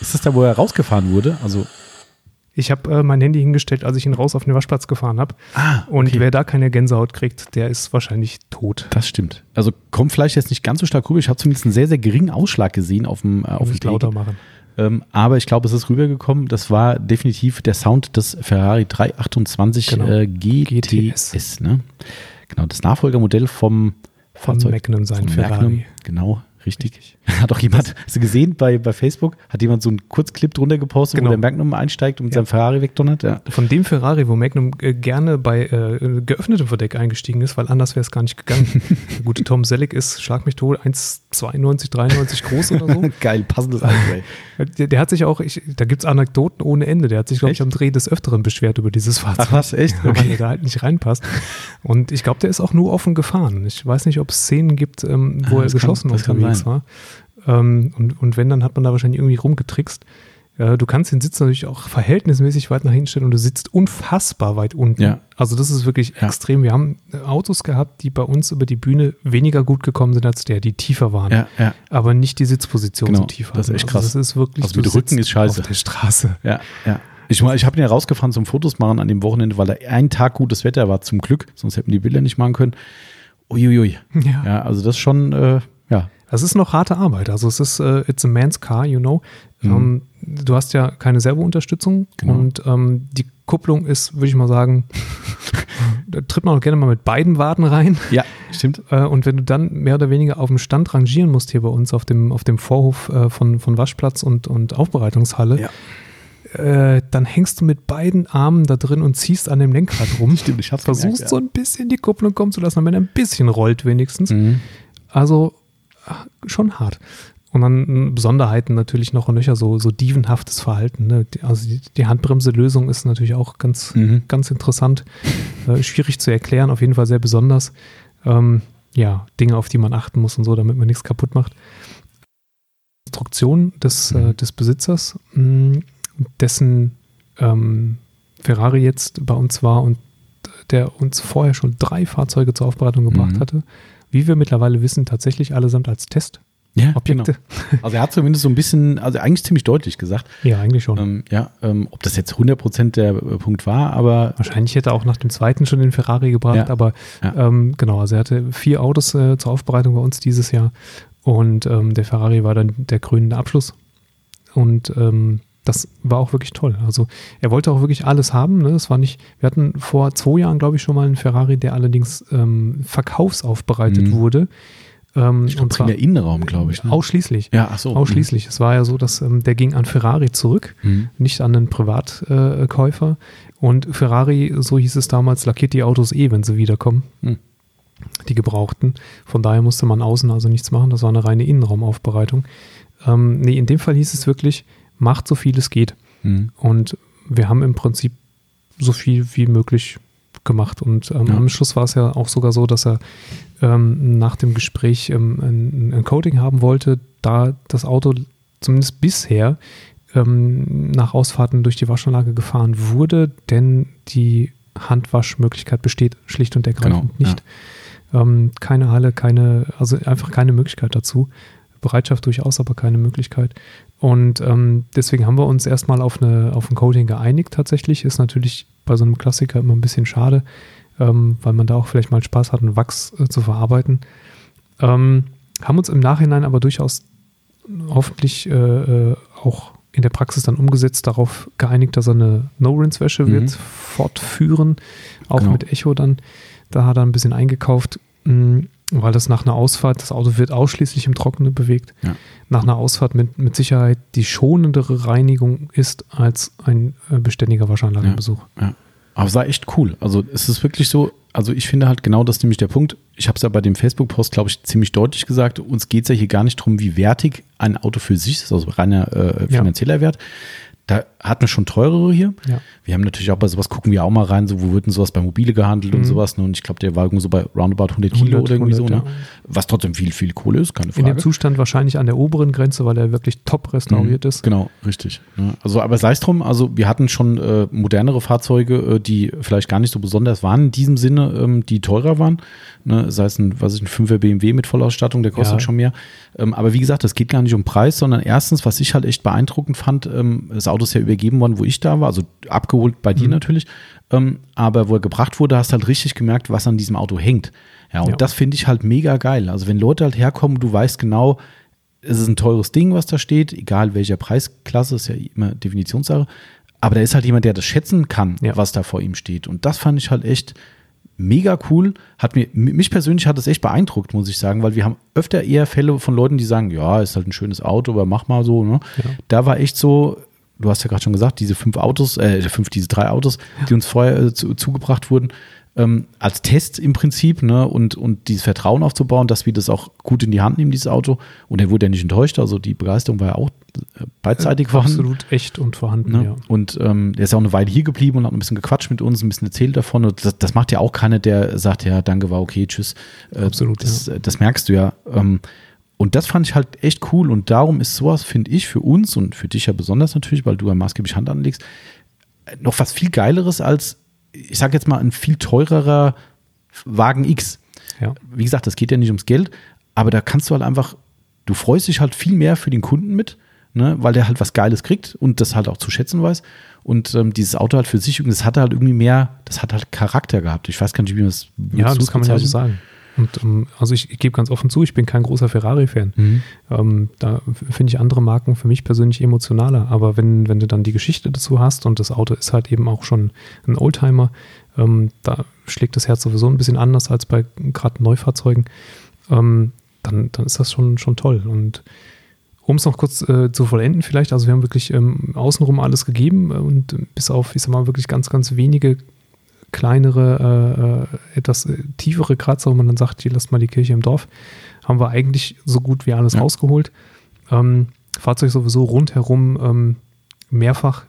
Ist das da, wo er rausgefahren wurde? Also, Ich habe äh, mein Handy hingestellt, als ich ihn raus auf den Waschplatz gefahren habe. ah, Und okay. wer da keine Gänsehaut kriegt, der ist wahrscheinlich tot. das stimmt. Also kommt vielleicht jetzt nicht ganz so stark rüber. Ich habe zumindest einen sehr, sehr geringen Ausschlag gesehen auf dem, äh, auf Take. lauter machen. Ähm, aber ich glaube, es ist rübergekommen. Das war definitiv der Sound des Ferrari 328 Genau. äh, GTS. GTS. ne? Genau, das Nachfolgermodell vom Von Fahrzeug. Magnum sein Ferrari. Magnum, genau, richtig. <laughs> Hat auch jemand, hast du gesehen bei, bei Facebook, hat jemand so einen Kurzclip drunter gepostet, Genau. wo der Magnum einsteigt und mit Ja. seinem Ferrari wegdonnert? Ja. Von dem Ferrari, wo Magnum äh, gerne bei äh, geöffnetem Verdeck eingestiegen ist, weil anders wäre es gar nicht gegangen. <laughs> Der gute Tom Selleck ist, schlag mich tot, 1,92, 93 groß oder so. <laughs> Geil, passendes Auto, ey. Der, der hat sich auch, ich, da gibt es Anekdoten ohne Ende. Der hat sich, glaube ich, am Dreh des Öfteren beschwert über dieses Fahrzeug. Ach was, echt? Ja, weil er da halt nicht reinpasst. Und ich glaube, der ist auch nur offen gefahren. Ich weiß nicht, ob es Szenen gibt, ähm, wo Ah, er das kann- geschossen das kann sein. War. Ähm, und, und wenn, dann hat man da wahrscheinlich irgendwie rumgetrickst. Äh, du kannst den Sitz natürlich auch verhältnismäßig weit nach hinten stellen und du sitzt unfassbar weit unten. Ja. Also das ist wirklich Ja. extrem. Wir haben äh, Autos gehabt, die bei uns über die Bühne weniger gut gekommen sind als der, die tiefer waren. Ja, ja, Aber nicht die Sitzposition Genau, so tief das ist echt Also krass. das ist wirklich, Also mit Rücken ist scheiße. Auf der Straße. ja, ja. Ich, ich habe ihn ja rausgefahren zum Fotos machen an dem Wochenende, weil da ein Tag gutes Wetter war, zum Glück. Sonst hätten die Bilder nicht machen können. Uiuiui. Ja. Ja, also das ist schon, äh. Es ist noch harte Arbeit. Also es ist, äh, it's a man's car, you know. Ähm, du hast ja keine Servounterstützung Mhm. Genau. und ähm, die Kupplung ist, würde ich mal sagen, <laughs> da tritt man auch gerne mal mit beiden Waden rein. Ja, stimmt. Äh, und wenn du dann mehr oder weniger auf dem Stand rangieren musst hier bei uns auf dem, auf dem Vorhof äh, von, von Waschplatz und, und Aufbereitungshalle, Ja. dann hängst du mit beiden Armen da drin und ziehst an dem Lenkrad rum. <laughs> Stimmt, ich hab's Versuchst gemerkt, so ein bisschen die Kupplung kommen zu lassen, damit er ein bisschen rollt wenigstens. Mhm. Also schon hart. Und dann Besonderheiten natürlich noch und nöcher, so, so dievenhaftes Verhalten. Ne? Die- Also die, die Handbremse-Lösung ist natürlich auch ganz, Mhm. ganz interessant. Äh, schwierig zu erklären, auf jeden Fall sehr besonders. Ähm, ja, Dinge, auf die man achten muss und so, damit man nichts kaputt macht. Instruktion des, Mhm. äh, des Besitzers, mh, dessen ähm, Ferrari jetzt bei uns war und der uns vorher schon drei Fahrzeuge zur Aufbereitung gebracht Mhm. hatte. Wie wir mittlerweile wissen, tatsächlich allesamt als Testobjekte. Ja, genau. Also er hat zumindest so ein bisschen, also eigentlich ziemlich deutlich gesagt. Ja, eigentlich schon. Ähm, ja, ähm, ob das jetzt 100% der äh, Punkt war, aber Wahrscheinlich hätte er auch nach dem zweiten schon den Ferrari gebracht, Ja, aber ja. Ähm, genau, also er hatte vier Autos äh, zur Aufbereitung bei uns dieses Jahr und ähm, der Ferrari war dann der krönende Abschluss. Und ähm, das war auch wirklich toll. Also er wollte auch wirklich alles haben. Ne? Das war nicht, wir hatten vor zwei Jahren, glaube ich, schon mal einen Ferrari, der allerdings ähm, verkaufsaufbereitet Mhm. wurde. Ähm, ich glaube, und zwar der Innenraum, glaube ich. Ne? ausschließlich. ja, ach so. Ausschließlich. Es war ja so, dass ähm, der ging an Ferrari zurück Mhm. nicht an einen Privatkäufer. Äh, und Ferrari, so hieß es damals, lackiert die Autos eh, wenn sie wiederkommen. Hm. Die gebrauchten. Von daher musste man außen also nichts machen. Das war eine reine Innenraumaufbereitung. Ähm, nee, in dem Fall hieß es wirklich, macht so viel es geht. Mhm. Und wir haben im Prinzip so viel wie möglich gemacht. Und ähm, Ja. am Schluss war es ja auch sogar so, dass er ähm, nach dem Gespräch ähm, ein, ein Coating haben wollte, da das Auto zumindest bisher ähm, nach Ausfahrten durch die Waschanlage gefahren wurde, denn die Handwaschmöglichkeit besteht schlicht und ergreifend Genau, nicht. Ähm, keine Halle, keine, also einfach keine Möglichkeit dazu. Bereitschaft durchaus, aber keine Möglichkeit. Und ähm, deswegen haben wir uns erstmal auf, eine, auf ein Coating geeinigt tatsächlich. Ist natürlich bei so einem Klassiker immer ein bisschen schade, ähm, weil man da auch vielleicht mal Spaß hat, einen Wachs äh, zu verarbeiten. Ähm, haben uns im Nachhinein aber durchaus hoffentlich äh, äh, auch in der Praxis dann umgesetzt, darauf geeinigt, dass er eine No-Rinse-Wäsche mhm. wird fortführen, auch genau. mit Echo dann. Da hat er ein bisschen eingekauft, mh, mm, weil das nach einer Ausfahrt, das Auto wird ausschließlich im Trockenen bewegt, ja. nach einer Ausfahrt mit, mit Sicherheit die schonendere Reinigung ist als ein äh, beständiger Waschanlagenbesuch. Ja, ja. Aber es war echt cool. Also es ist wirklich so, also ich finde halt genau das nämlich der Punkt. Ich habe es ja bei dem Facebook-Post, glaube ich, ziemlich deutlich gesagt. Uns geht es ja hier gar nicht darum, wie wertig ein Auto für sich ist, also reiner äh, finanzieller ja. Wert, da hatten wir schon teurere hier. Ja. Wir haben natürlich auch bei sowas, gucken wir auch mal rein, so wo wird denn sowas bei Mobile gehandelt mhm. und sowas. Ne? Und ich glaube, der war irgendwie so bei roundabout 100 Kilo 100, oder irgendwie 100, so. Ne? Ja. Was trotzdem viel, viel Kohle ist, keine Frage. In dem Zustand wahrscheinlich an der oberen Grenze, weil er wirklich top restauriert mhm. ist. Genau, richtig. Ne? Also, aber sei es drum, also wir hatten schon äh, modernere Fahrzeuge, äh, die vielleicht gar nicht so besonders waren in diesem Sinne, ähm, die teurer waren. Ne? Sei es ein, was ich, ein 5er BMW mit Vollausstattung, der kostet ja. schon mehr. Ähm, aber wie gesagt, es geht gar nicht um Preis, sondern erstens, was ich halt echt beeindruckend fand, ähm, das Auto ist ja übergeben worden, wo ich da war, also abgeholt bei dir mhm. natürlich. Ähm, aber wo er gebracht wurde, hast halt richtig gemerkt, was an diesem Auto hängt. Ja, und ja. das finde ich halt mega geil. Also wenn Leute halt herkommen, du weißt genau, es ist ein teures Ding, was da steht, egal welcher Preisklasse, ist ja immer Definitionssache. Aber da ist halt jemand, der das schätzen kann, ja. was da vor ihm steht. Und das fand ich halt echt mega cool. Hat mir, mich persönlich hat das echt beeindruckt, muss ich sagen, weil wir haben öfter eher Fälle von Leuten, die sagen, ja, ist halt ein schönes Auto, aber mach mal so. Ne? Ja. Da war echt so, du hast ja gerade schon gesagt, diese fünf Autos, äh, fünf, diese drei Autos, die uns vorher äh, zu, zugebracht wurden, ähm, als Test im Prinzip, ne, und, und dieses Vertrauen aufzubauen, dass wir das auch gut in die Hand nehmen, dieses Auto. Und er wurde ja nicht enttäuscht, also die Begeisterung war ja auch äh, beidseitig äh, vorhanden. Absolut echt und vorhanden, ne? ja. Und ähm, der ist ja auch eine Weile hier geblieben und hat ein bisschen gequatscht mit uns, ein bisschen erzählt davon. Und das, das macht ja auch keiner, der sagt, ja, danke, war okay, tschüss. Äh, Absolut. Das, ja. das merkst du ja. Ähm, und das fand ich halt echt cool. Und darum ist sowas, finde ich, für uns und für dich ja besonders natürlich, weil du ja maßgeblich Hand anlegst, noch was viel Geileres als ich sage jetzt mal, ein viel teurerer Wagen X. Ja. Wie gesagt, das geht ja nicht ums Geld, aber da kannst du halt einfach, du freust dich halt viel mehr für den Kunden mit, ne, weil der halt was Geiles kriegt und das halt auch zu schätzen weiß. Und ähm, dieses Auto halt für sich, das hat halt irgendwie mehr, das hat halt Charakter gehabt. Ich weiß gar nicht, wie man das Ja, das kann man ja so sagen. Und ähm, also ich, ich gebe ganz offen zu, ich bin kein großer Ferrari-Fan. Mhm. Ähm, da finde ich andere Marken für mich persönlich emotionaler. Aber wenn, wenn du dann die Geschichte dazu hast und das Auto ist halt eben auch schon ein Oldtimer, ähm, da schlägt das Herz sowieso ein bisschen anders als bei gerade Neufahrzeugen, ähm, dann, dann ist das schon, schon toll. Und um es noch kurz äh, zu vollenden vielleicht, also wir haben wirklich ähm, außenrum alles gegeben und bis auf, ich sag mal, wirklich ganz, ganz wenige kleinere, äh, äh, etwas äh, tiefere Kratzer, wo man dann sagt, hier lasst mal die Kirche im Dorf, haben wir eigentlich so gut wie alles ja. rausgeholt. Ähm, Fahrzeug sowieso rundherum ähm, mehrfach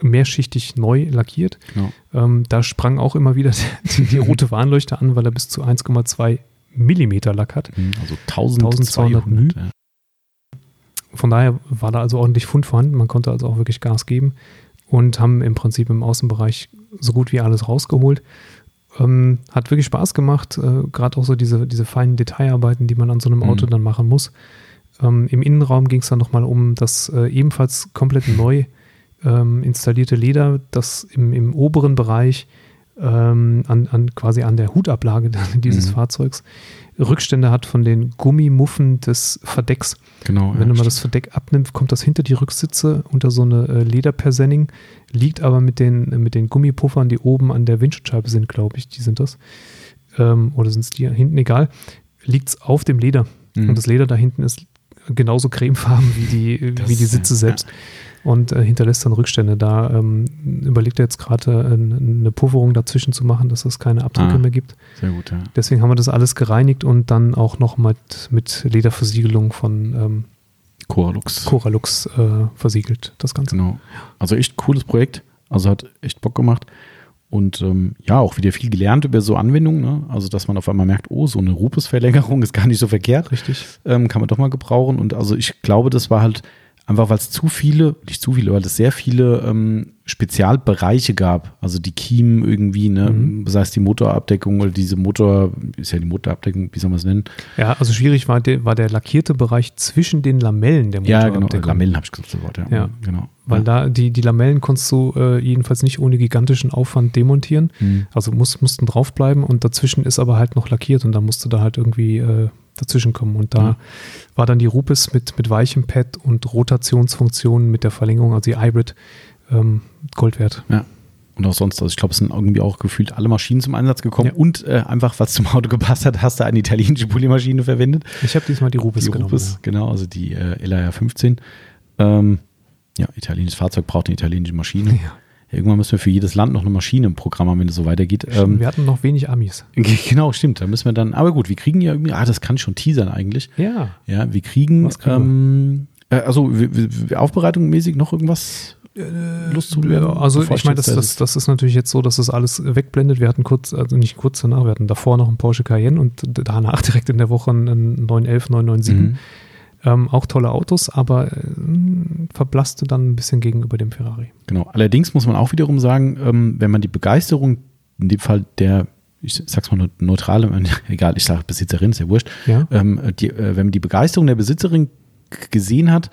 mehrschichtig neu lackiert. Genau. Ähm, da sprang auch immer wieder <laughs> die, die rote Warnleuchte an, weil er bis zu 1,2 Millimeter Lack hat. Mhm, also 1200 μ. Ja. Von daher war da also ordentlich Fund vorhanden. Man konnte also auch wirklich Gas geben und haben im Prinzip im Außenbereich so gut wie alles rausgeholt. Ähm, hat wirklich Spaß gemacht, äh, gerade auch so diese, diese feinen Detailarbeiten, die man an so einem Auto mhm. dann machen muss. Ähm, Im Innenraum ging es dann nochmal um das äh, ebenfalls komplett neu ähm, installierte Leder, das im, im oberen Bereich ähm, an, an, quasi an der Hutablage <laughs> dieses mhm. Fahrzeugs Rückstände hat von den Gummimuffen des Verdecks. Genau. Wenn ja, du mal das Verdeck abnimmst, kommt das hinter die Rücksitze unter so eine äh, Lederpersenning, liegt aber mit den, mit den Gummipuffern, die oben an der Windschutzscheibe sind, glaube ich, die sind das. Ähm, oder sind es die hinten, egal, liegt es auf dem Leder. Mhm. Und das Leder da hinten ist genauso cremefarben wie die, das, wie die Sitze selbst. Ja und äh, hinterlässt dann Rückstände. Da ähm, überlegt er jetzt gerade äh, eine Pufferung dazwischen zu machen, dass es keine Abdrücke ah, mehr gibt. Sehr gut, ja. Deswegen haben wir das alles gereinigt und dann auch noch mit, mit Lederversiegelung von ähm, Coralux, Coralux äh, versiegelt, das Ganze. Genau. Also echt cooles Projekt. Also hat echt Bock gemacht. Und ähm, ja, auch wieder viel gelernt über so Anwendungen. Ne? Also, dass man auf einmal merkt, oh, so eine Rupesverlängerung <laughs> ist gar nicht so verkehrt. Richtig. Ähm, kann man doch mal gebrauchen. Und also ich glaube, das war halt einfach weil es zu viele, nicht zu viele, weil es sehr viele ähm, Spezialbereiche gab, also die Kiemen irgendwie, ne, Mhm. sei es die Motorabdeckung oder diese Motor, ist ja die Motorabdeckung, wie soll man es nennen? Ja, also schwierig war der, war der lackierte Bereich zwischen den Lamellen der Ja, genau, Motorabdeckung. Lamellen habe ich gesagt, das Wort, ja. Ja. genau. Weil ja. da die, die Lamellen konntest du äh, jedenfalls nicht ohne gigantischen Aufwand demontieren. Mhm. Also muss, mussten draufbleiben und dazwischen ist aber halt noch lackiert und da musste da halt irgendwie äh, dazwischen kommen. Und da Ja. war dann die Rupes mit, mit weichem Pad und Rotationsfunktionen mit der Verlängerung, also die Hybrid, ähm, Gold wert. Ja. Und auch sonst, also ich glaube, es sind irgendwie auch gefühlt alle Maschinen zum Einsatz gekommen Ja. und äh, einfach, was zum Auto gepasst hat, hast du eine italienische Polymaschine verwendet. Ich habe diesmal die Rupes die genommen. Rupes, genau, also die äh, LR 15. Ähm, ja, italienisches Fahrzeug braucht eine italienische Maschine. Ja. Irgendwann müssen wir für jedes Land noch eine Maschine im Programm haben, wenn es so weitergeht. Ja. Ähm, wir hatten noch wenig Amis. <laughs> genau, stimmt. Da müssen wir dann, aber gut, wir kriegen ja irgendwie, ah, das kann schon teasern eigentlich. Ja. Ja, wir kriegen, ähm, äh, also w- w- Aufbereitung mäßig noch irgendwas Lust zu Ja, also bevor ich meine, das, da das, das ist natürlich jetzt so, dass das alles wegblendet. Wir hatten kurz, also nicht kurz danach, wir hatten davor noch einen Porsche Cayenne und danach <laughs> direkt in der Woche einen 911, 997. Mhm. Ähm, auch tolle Autos, aber äh, verblasste dann ein bisschen gegenüber dem Ferrari. Genau. Allerdings muss man auch wiederum sagen, ähm, wenn man die Begeisterung, in dem Fall der, ich sag's mal neutrale, <laughs> egal, ich sage Besitzerin, ist ja wurscht, Ja. ähm, die, äh, wenn man die Begeisterung der Besitzerin gesehen hat,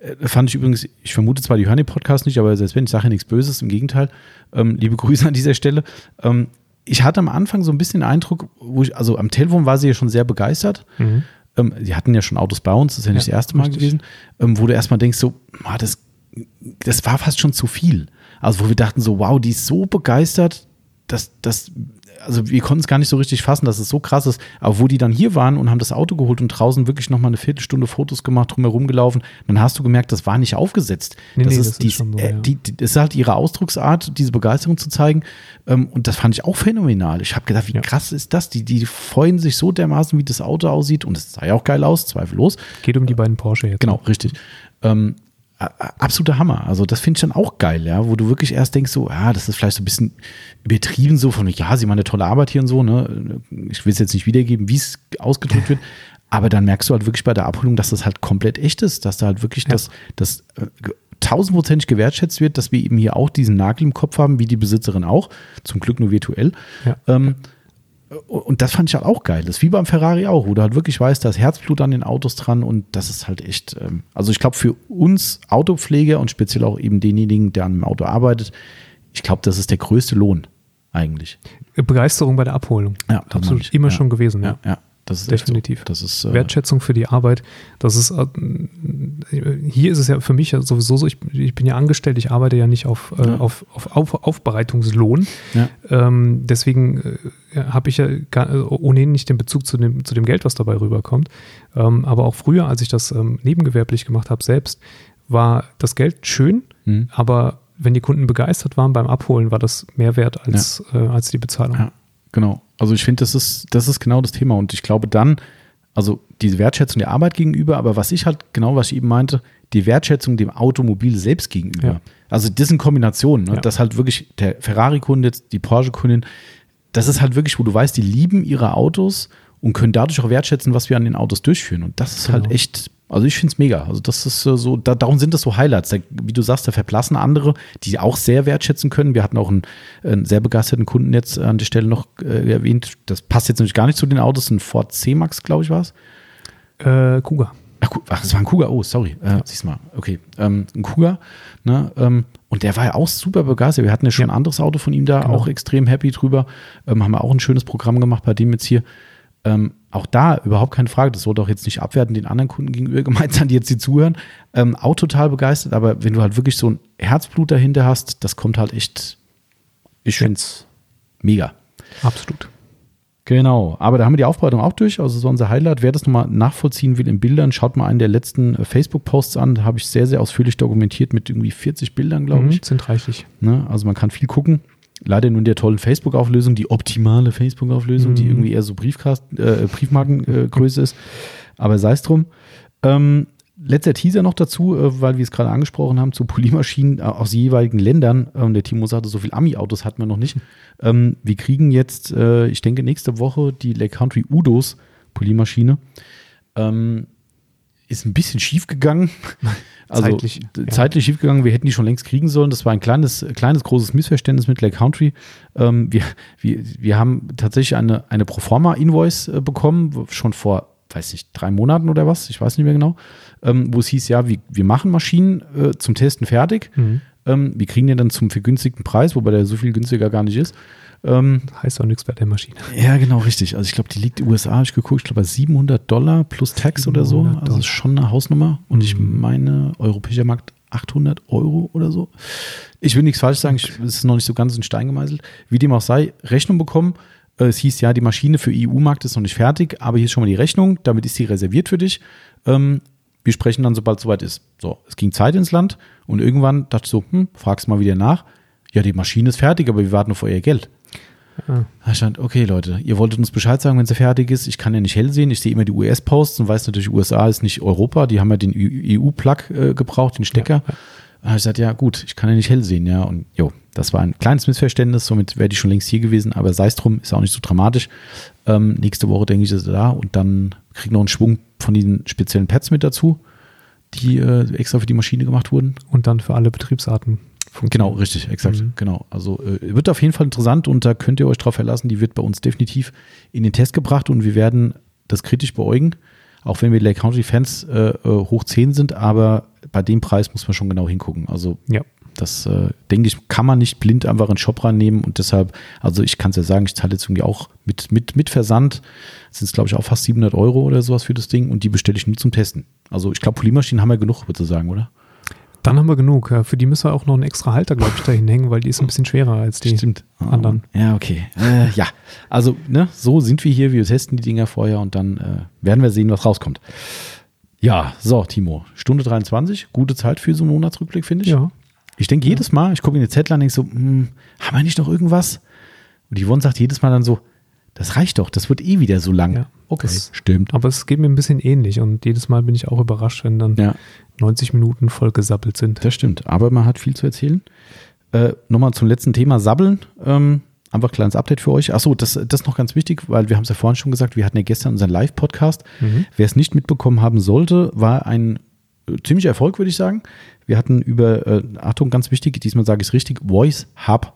äh, fand ich übrigens, ich vermute zwar die hören den Podcast nicht, aber selbst wenn, ich sage ja nichts Böses, im Gegenteil, ähm, liebe Grüße an dieser Stelle. Ähm, ich hatte am Anfang so ein bisschen den Eindruck, wo ich, also am Telefon war sie ja schon sehr begeistert. Mhm. Ähm, sie hatten ja schon Autos bei uns, das ist ja nicht Ja, das erste Mal richtig. gewesen, ähm, wo du erstmal denkst, so, ah, das, das war fast schon zu viel. Also, wo wir dachten, so, wow, die ist so begeistert, dass das, also wir konnten es gar nicht so richtig fassen, dass es so krass ist. Aber wo die dann hier waren und haben das Auto geholt und draußen wirklich nochmal eine Viertelstunde Fotos gemacht, drumherum gelaufen, dann hast du gemerkt, das war nicht aufgesetzt. Nee, das, nee, ist, das ist schon so, äh, ja. die, die, das ist halt ihre Ausdrucksart, diese Begeisterung zu zeigen. Ähm, und das fand ich auch phänomenal. Ich habe gedacht, wie Ja. krass ist das? Die, die freuen sich so dermaßen, wie das Auto aussieht. Und es sah ja auch geil aus, zweifellos. Geht um die beiden Porsche jetzt. Genau, richtig. Ähm, absoluter Hammer. Also das finde ich dann auch geil, ja, wo du wirklich erst denkst, so, ja, das ist vielleicht so ein bisschen übertrieben so von, ja, sie machen eine tolle Arbeit hier und so, ne. Ich will es jetzt nicht wiedergeben, wie es ausgedrückt wird, aber dann merkst du halt wirklich bei der Abholung, dass das halt komplett echt ist, dass da halt wirklich Ja. das, das äh, tausendprozentig gewertschätzt wird, dass wir eben hier auch diesen Nagel im Kopf haben, wie die Besitzerin auch, zum Glück nur virtuell. Ja. Ähm, und das fand ich halt auch geil. Das ist wie beim Ferrari auch, wo du halt wirklich weißt, da ist Herzblut an den Autos dran und das ist halt echt, ähm, also ich glaube für uns Autopfleger und speziell auch eben denjenigen, der an einem Auto arbeitet, ich glaube, das ist der größte Lohn eigentlich. Begeisterung bei der Abholung. Ja, absolut. Immer Ja. schon gewesen. Ja. Ja, das ist Definitiv. So. Das ist, äh, Wertschätzung für die Arbeit. Das ist äh, hier ist es ja für mich ja sowieso so, ich, ich bin ja angestellt, ich arbeite ja nicht auf, äh, Ja. auf, auf, auf Aufbereitungslohn. Ja. Ähm, deswegen äh, habe ich ja gar, äh, ohnehin nicht den Bezug zu dem, zu dem Geld, was dabei rüberkommt. Ähm, aber auch früher, als ich das ähm, nebengewerblich gemacht habe, selbst, war das Geld schön, Mhm. aber wenn die Kunden begeistert waren beim Abholen, war das mehr wert als, äh, als die Bezahlung. Ja, genau. Also ich finde, das ist, das ist genau das Thema. Und ich glaube dann, also diese Wertschätzung der Arbeit gegenüber, aber was ich halt, genau was ich eben meinte, die Wertschätzung dem Automobil selbst gegenüber. Ja. Also das sind Kombinationen, ne? Ja. dass halt wirklich der Ferrari-Kunde, jetzt die Porsche-Kundin, das ist halt wirklich, wo du weißt, die lieben ihre Autos und können dadurch auch wertschätzen, was wir an den Autos durchführen. Und das ist Genau. halt echt, also ich finde es mega. Also das ist äh, so, da, darum sind das so Highlights. Da, wie du sagst, da verblassen andere, die auch sehr wertschätzen können. Wir hatten auch einen, einen sehr begeisterten Kunden jetzt an der Stelle noch äh, erwähnt. Das passt jetzt nämlich gar nicht zu den Autos. Ein Ford C-Max, glaube ich, war es. Äh, Kuga. Ach, ach, das war ein Kuga, oh, sorry. Äh, Siehst mal, okay. Ähm, ein Kuga, ne? Ähm, und der war ja auch super begeistert. Wir hatten ja schon Ja. ein anderes Auto von ihm da, Genau. auch extrem happy drüber. Ähm, haben wir auch ein schönes Programm gemacht bei dem jetzt hier. Ähm, auch da überhaupt keine Frage, das sollte auch jetzt nicht abwerten den anderen Kunden gegenüber <laughs> gemeint sein, die jetzt hier zuhören. Ähm, auch total begeistert, aber wenn du halt wirklich so ein Herzblut dahinter hast, das kommt halt echt, ich finde es mega. Absolut. Genau, aber da haben wir die Aufbereitung auch durch, also so unser Highlight. Wer das nochmal nachvollziehen will in Bildern, schaut mal einen der letzten äh, Facebook-Posts an. Da habe ich sehr, sehr ausführlich dokumentiert mit irgendwie 40 Bildern, glaube Mhm, ich. sind reichlich. Ne? Also man kann viel gucken. Leider nur in der tollen Facebook-Auflösung, die optimale Facebook-Auflösung, die Mhm. irgendwie eher so Briefkast, äh, Briefmarkengröße äh, Größe ist. Aber sei es drum. Ähm, letzter Teaser noch dazu, äh, weil wir es gerade angesprochen haben, zu Polymaschinen äh, aus jeweiligen Ländern. Ähm, der Timo sagte, so viel Ami-Autos hatten wir noch nicht. Ähm, wir kriegen jetzt, äh, ich denke, nächste Woche die Lake Country Udos Polymaschine. Ähm, ist ein bisschen schief gegangen. <laughs> Also Zeitlich, ja. zeitlich schief gegangen. Wir hätten die schon längst kriegen sollen. Das war ein kleines, kleines großes Missverständnis mit Lake Country. Ähm, wir, wir, wir haben tatsächlich eine, eine Proforma-Invoice äh, bekommen, schon vor, weiß nicht, drei Monaten oder was, ich weiß nicht mehr genau, ähm, wo es hieß, ja, wir, wir machen Maschinen äh, zum Testen fertig. Mhm. Ähm, wir kriegen den dann zum vergünstigten Preis, wobei der so viel günstiger gar nicht ist. Ähm, Heißt auch nichts bei der Maschine. ja, genau, richtig. Also ich glaube, die liegt in den USA, habe ich geguckt, ich glaube bei 700 Dollar plus Tax oder so. 700 Also ist schon eine Hausnummer. Und ich Mhm. meine, europäischer Markt 800 Euro oder so. Ich will nichts falsch sagen, es ist noch nicht so ganz in Stein gemeißelt. Wie dem auch sei, Rechnung bekommen. Äh, Es hieß ja, die Maschine für EU-Markt ist noch nicht fertig, aber hier ist schon mal die Rechnung, damit ist sie reserviert für dich. Ähm, wir sprechen dann, sobald es soweit ist. So, es ging Zeit ins Land und irgendwann dachte ich so, hm, fragst mal wieder nach. Ja, die Maschine ist fertig, aber wir warten auf euer Geld. Ah, Da stand, okay Leute, ihr wolltet uns Bescheid sagen, wenn sie fertig ist. Ich kann ja nicht hell sehen. Ich sehe immer die US-Posts und weiß natürlich, USA ist nicht Europa. Die haben ja den EU-Plug äh, gebraucht, den Stecker. Da habe ich gesagt, ja gut, ich kann ja nicht hell sehen, ja. Und jo, das war ein kleines Missverständnis. Somit wäre die schon längst hier gewesen. Aber sei es drum, ist auch nicht so dramatisch. Ähm, nächste Woche denke ich, ist sie da. Und dann kriegt noch einen Schwung von diesen speziellen Pads mit dazu, die äh, extra für die Maschine gemacht wurden. Und dann für alle Betriebsarten Genau, richtig, exakt. Mhm. Genau. Also äh, wird auf jeden Fall interessant und da könnt ihr euch drauf verlassen. Die wird bei uns definitiv in den Test gebracht und wir werden das kritisch beäugen, auch wenn wir Lake Country Fans äh, äh, hoch 10 sind, aber bei dem Preis muss man schon genau hingucken. Also Ja. das, äh, denke ich, kann man nicht blind einfach in den Shop reinnehmen und deshalb, also ich kann es ja sagen, ich zahle jetzt irgendwie auch mit, mit, mit Versand, sind es glaube ich auch fast 700 Euro oder sowas für das Ding und die bestelle ich nur zum Testen. Also ich glaube, Poliermaschinen haben wir genug, würde ich sagen, oder? Dann haben wir genug. Ja, Für die müssen wir auch noch einen extra Halter, glaube ich, dahin hängen, weil die ist ein bisschen schwerer als die Stimmt. anderen. Ja, okay. Äh, ja, also ne, so sind wir hier. Wir testen die Dinger vorher und dann äh, werden wir sehen, was rauskommt. Ja, so, Timo. Stunde 23. Gute Zeit für so einen Monatsrückblick, finde ich. Ja. Ich denke jedes Mal, ich gucke in die Zettel an und denke so, hm, haben wir nicht noch irgendwas? Und die Yvonne sagt jedes Mal dann so, das reicht doch, das wird eh wieder so lang. Ja, okay, das- stimmt. Aber es geht mir ein bisschen ähnlich und jedes Mal bin ich auch überrascht, wenn dann Ja, 90 Minuten voll gesappelt sind. das stimmt. Aber man hat viel zu erzählen. Äh, Nochmal zum letzten Thema Sabbeln. Ähm, einfach kleines Update für euch. Achso, das, das ist noch ganz wichtig, weil wir haben es ja vorhin schon gesagt, wir hatten ja gestern unseren Live-Podcast. Mhm. Wer es nicht mitbekommen haben sollte, war ein äh, ziemlicher Erfolg, würde ich sagen. Wir hatten über, äh, Achtung, ganz wichtig, diesmal sage ich es richtig, Voice Hub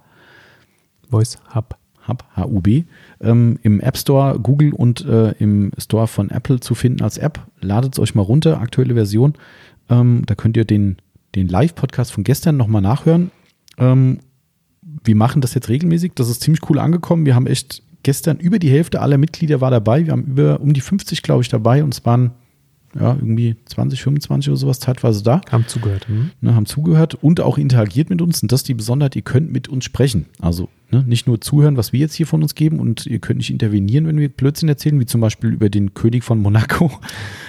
Voice Hub. Hub, H-U-B, ähm, im App Store, Google und äh, im Store von Apple zu finden als App. Ladet es euch mal runter, aktuelle Version. Ähm, da könnt ihr den, den Live-Podcast von gestern nochmal nachhören. Ähm, wir machen das jetzt regelmäßig. Das ist ziemlich cool angekommen. Wir haben echt gestern über die Hälfte aller Mitglieder war dabei. Wir haben über um die 50, glaube ich, dabei und es waren ja, irgendwie 20, 25 oder sowas zeitweise da Haben zugehört. Mhm. ne, haben zugehört und auch interagiert mit uns. Und das ist die Besonderheit, ihr könnt mit uns sprechen. Also ne, nicht nur zuhören, was wir jetzt hier von uns geben und ihr könnt nicht intervenieren, wenn wir Blödsinn erzählen, wie zum Beispiel über den König von Monaco. <laughs>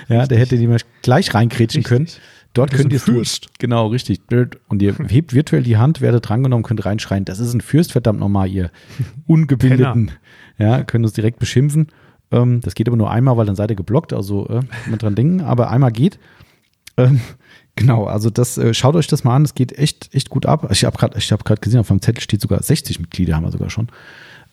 Ja, der hätte den gleich reinkrätschen Richtig. können. Dort Das könnt ihr. Fürst. Genau, richtig. Und ihr hebt virtuell die Hand, werdet drangenommen, könnt reinschreien. Das ist ein Fürst, verdammt nochmal, ihr <laughs> Ungebildeten. Ja, könnt uns direkt beschimpfen. Ähm, das geht aber nur einmal, weil dann seid ihr geblockt. Also äh, immer dran denken. Aber einmal geht. Ähm, <laughs> genau, also das äh, schaut euch das mal an. Es geht echt, echt gut ab. Ich habe gerade hab gesehen, auf meinem Zettel steht sogar 60 Mitglieder haben wir sogar schon.